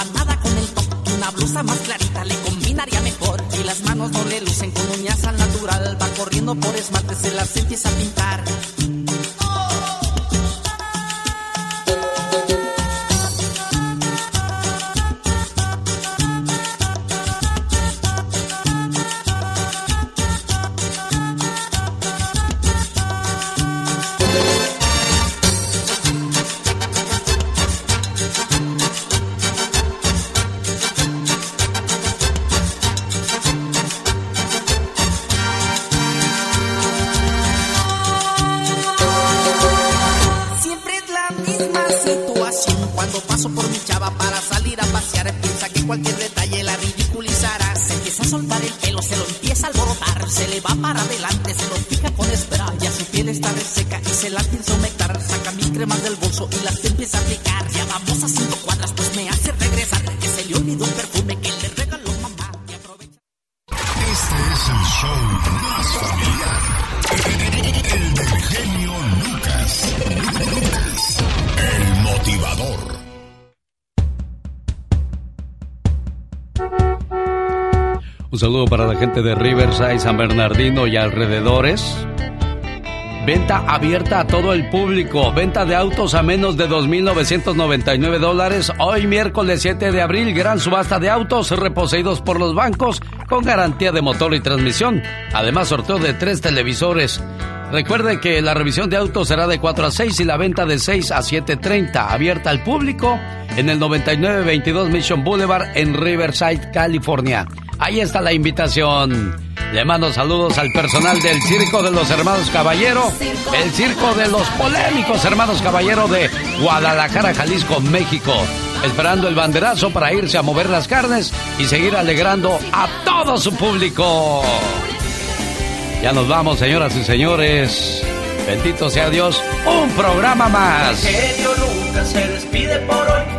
saludo de Riverside, San Bernardino y alrededores. Venta abierta a todo el público. Venta de autos a menos de 2.999 dólares. Hoy miércoles 7 de abril, gran subasta de autos reposeídos por los bancos con garantía de motor y transmisión. Además, sorteo de tres televisores. Recuerde que la revisión de autos será de 4 a 6 y la venta de 6 a 7.30. Abierta al público en el 9922 Mission Boulevard en Riverside, California. Ahí está la invitación. Le mando saludos al personal del Circo de los Hermanos Caballero, el Circo de los Polémicos Hermanos Caballero de Guadalajara, Jalisco, México. Esperando el banderazo para irse a mover las carnes y seguir alegrando a todo su público. Ya nos vamos, señoras y señores. Bendito sea Dios, un programa más. Lucas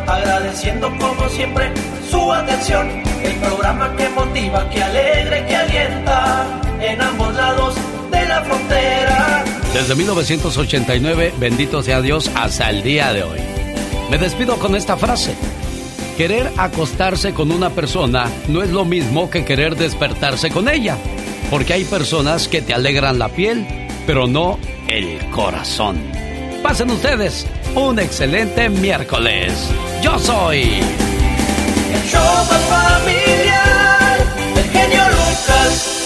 agradeciendo como siempre su atención. El programa que motiva, que alegra, que alienta en ambos lados de la frontera. Desde 1989, bendito sea Dios, hasta el día de hoy. Me despido con esta frase. Querer acostarse con una persona no es lo mismo que querer despertarse con ella, porque hay personas que te alegran la piel, pero no el corazón. Pasen ustedes un excelente miércoles. Yo soy... Show familiar, el genio Lucas.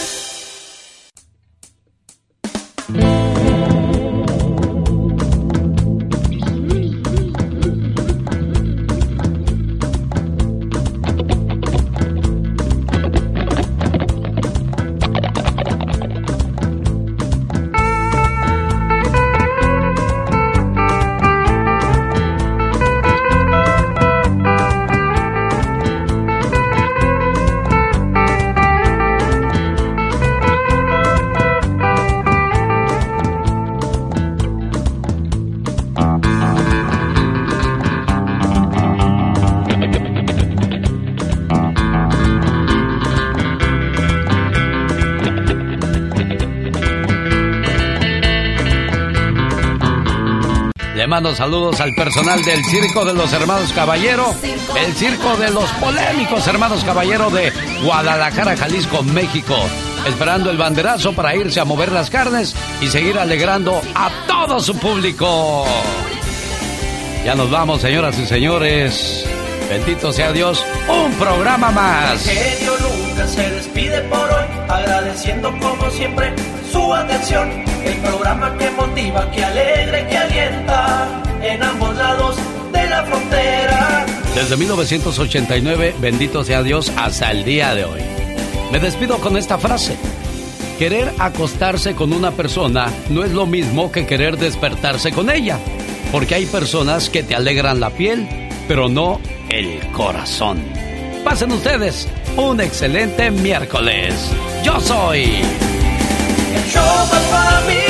Mando saludos al personal del Circo de los Hermanos Caballero, el Circo de los Polémicos Hermanos Caballero de Guadalajara, Jalisco, México. Esperando el banderazo para irse a mover las carnes y seguir alegrando a todo su público. Ya nos vamos, señoras y señores. Bendito sea Dios, un programa más. El genio Lucas se despide por hoy, agradeciendo como siempre su atención. El programa que motiva, que alegra que alienta en ambos lados de la frontera. Desde 1989, bendito sea Dios, hasta el día de hoy. Me despido con esta frase. Querer acostarse con una persona no es lo mismo que querer despertarse con ella, porque hay personas que te alegran la piel, pero no el corazón. Pasen ustedes un excelente miércoles. Yo soy... El show más familiar.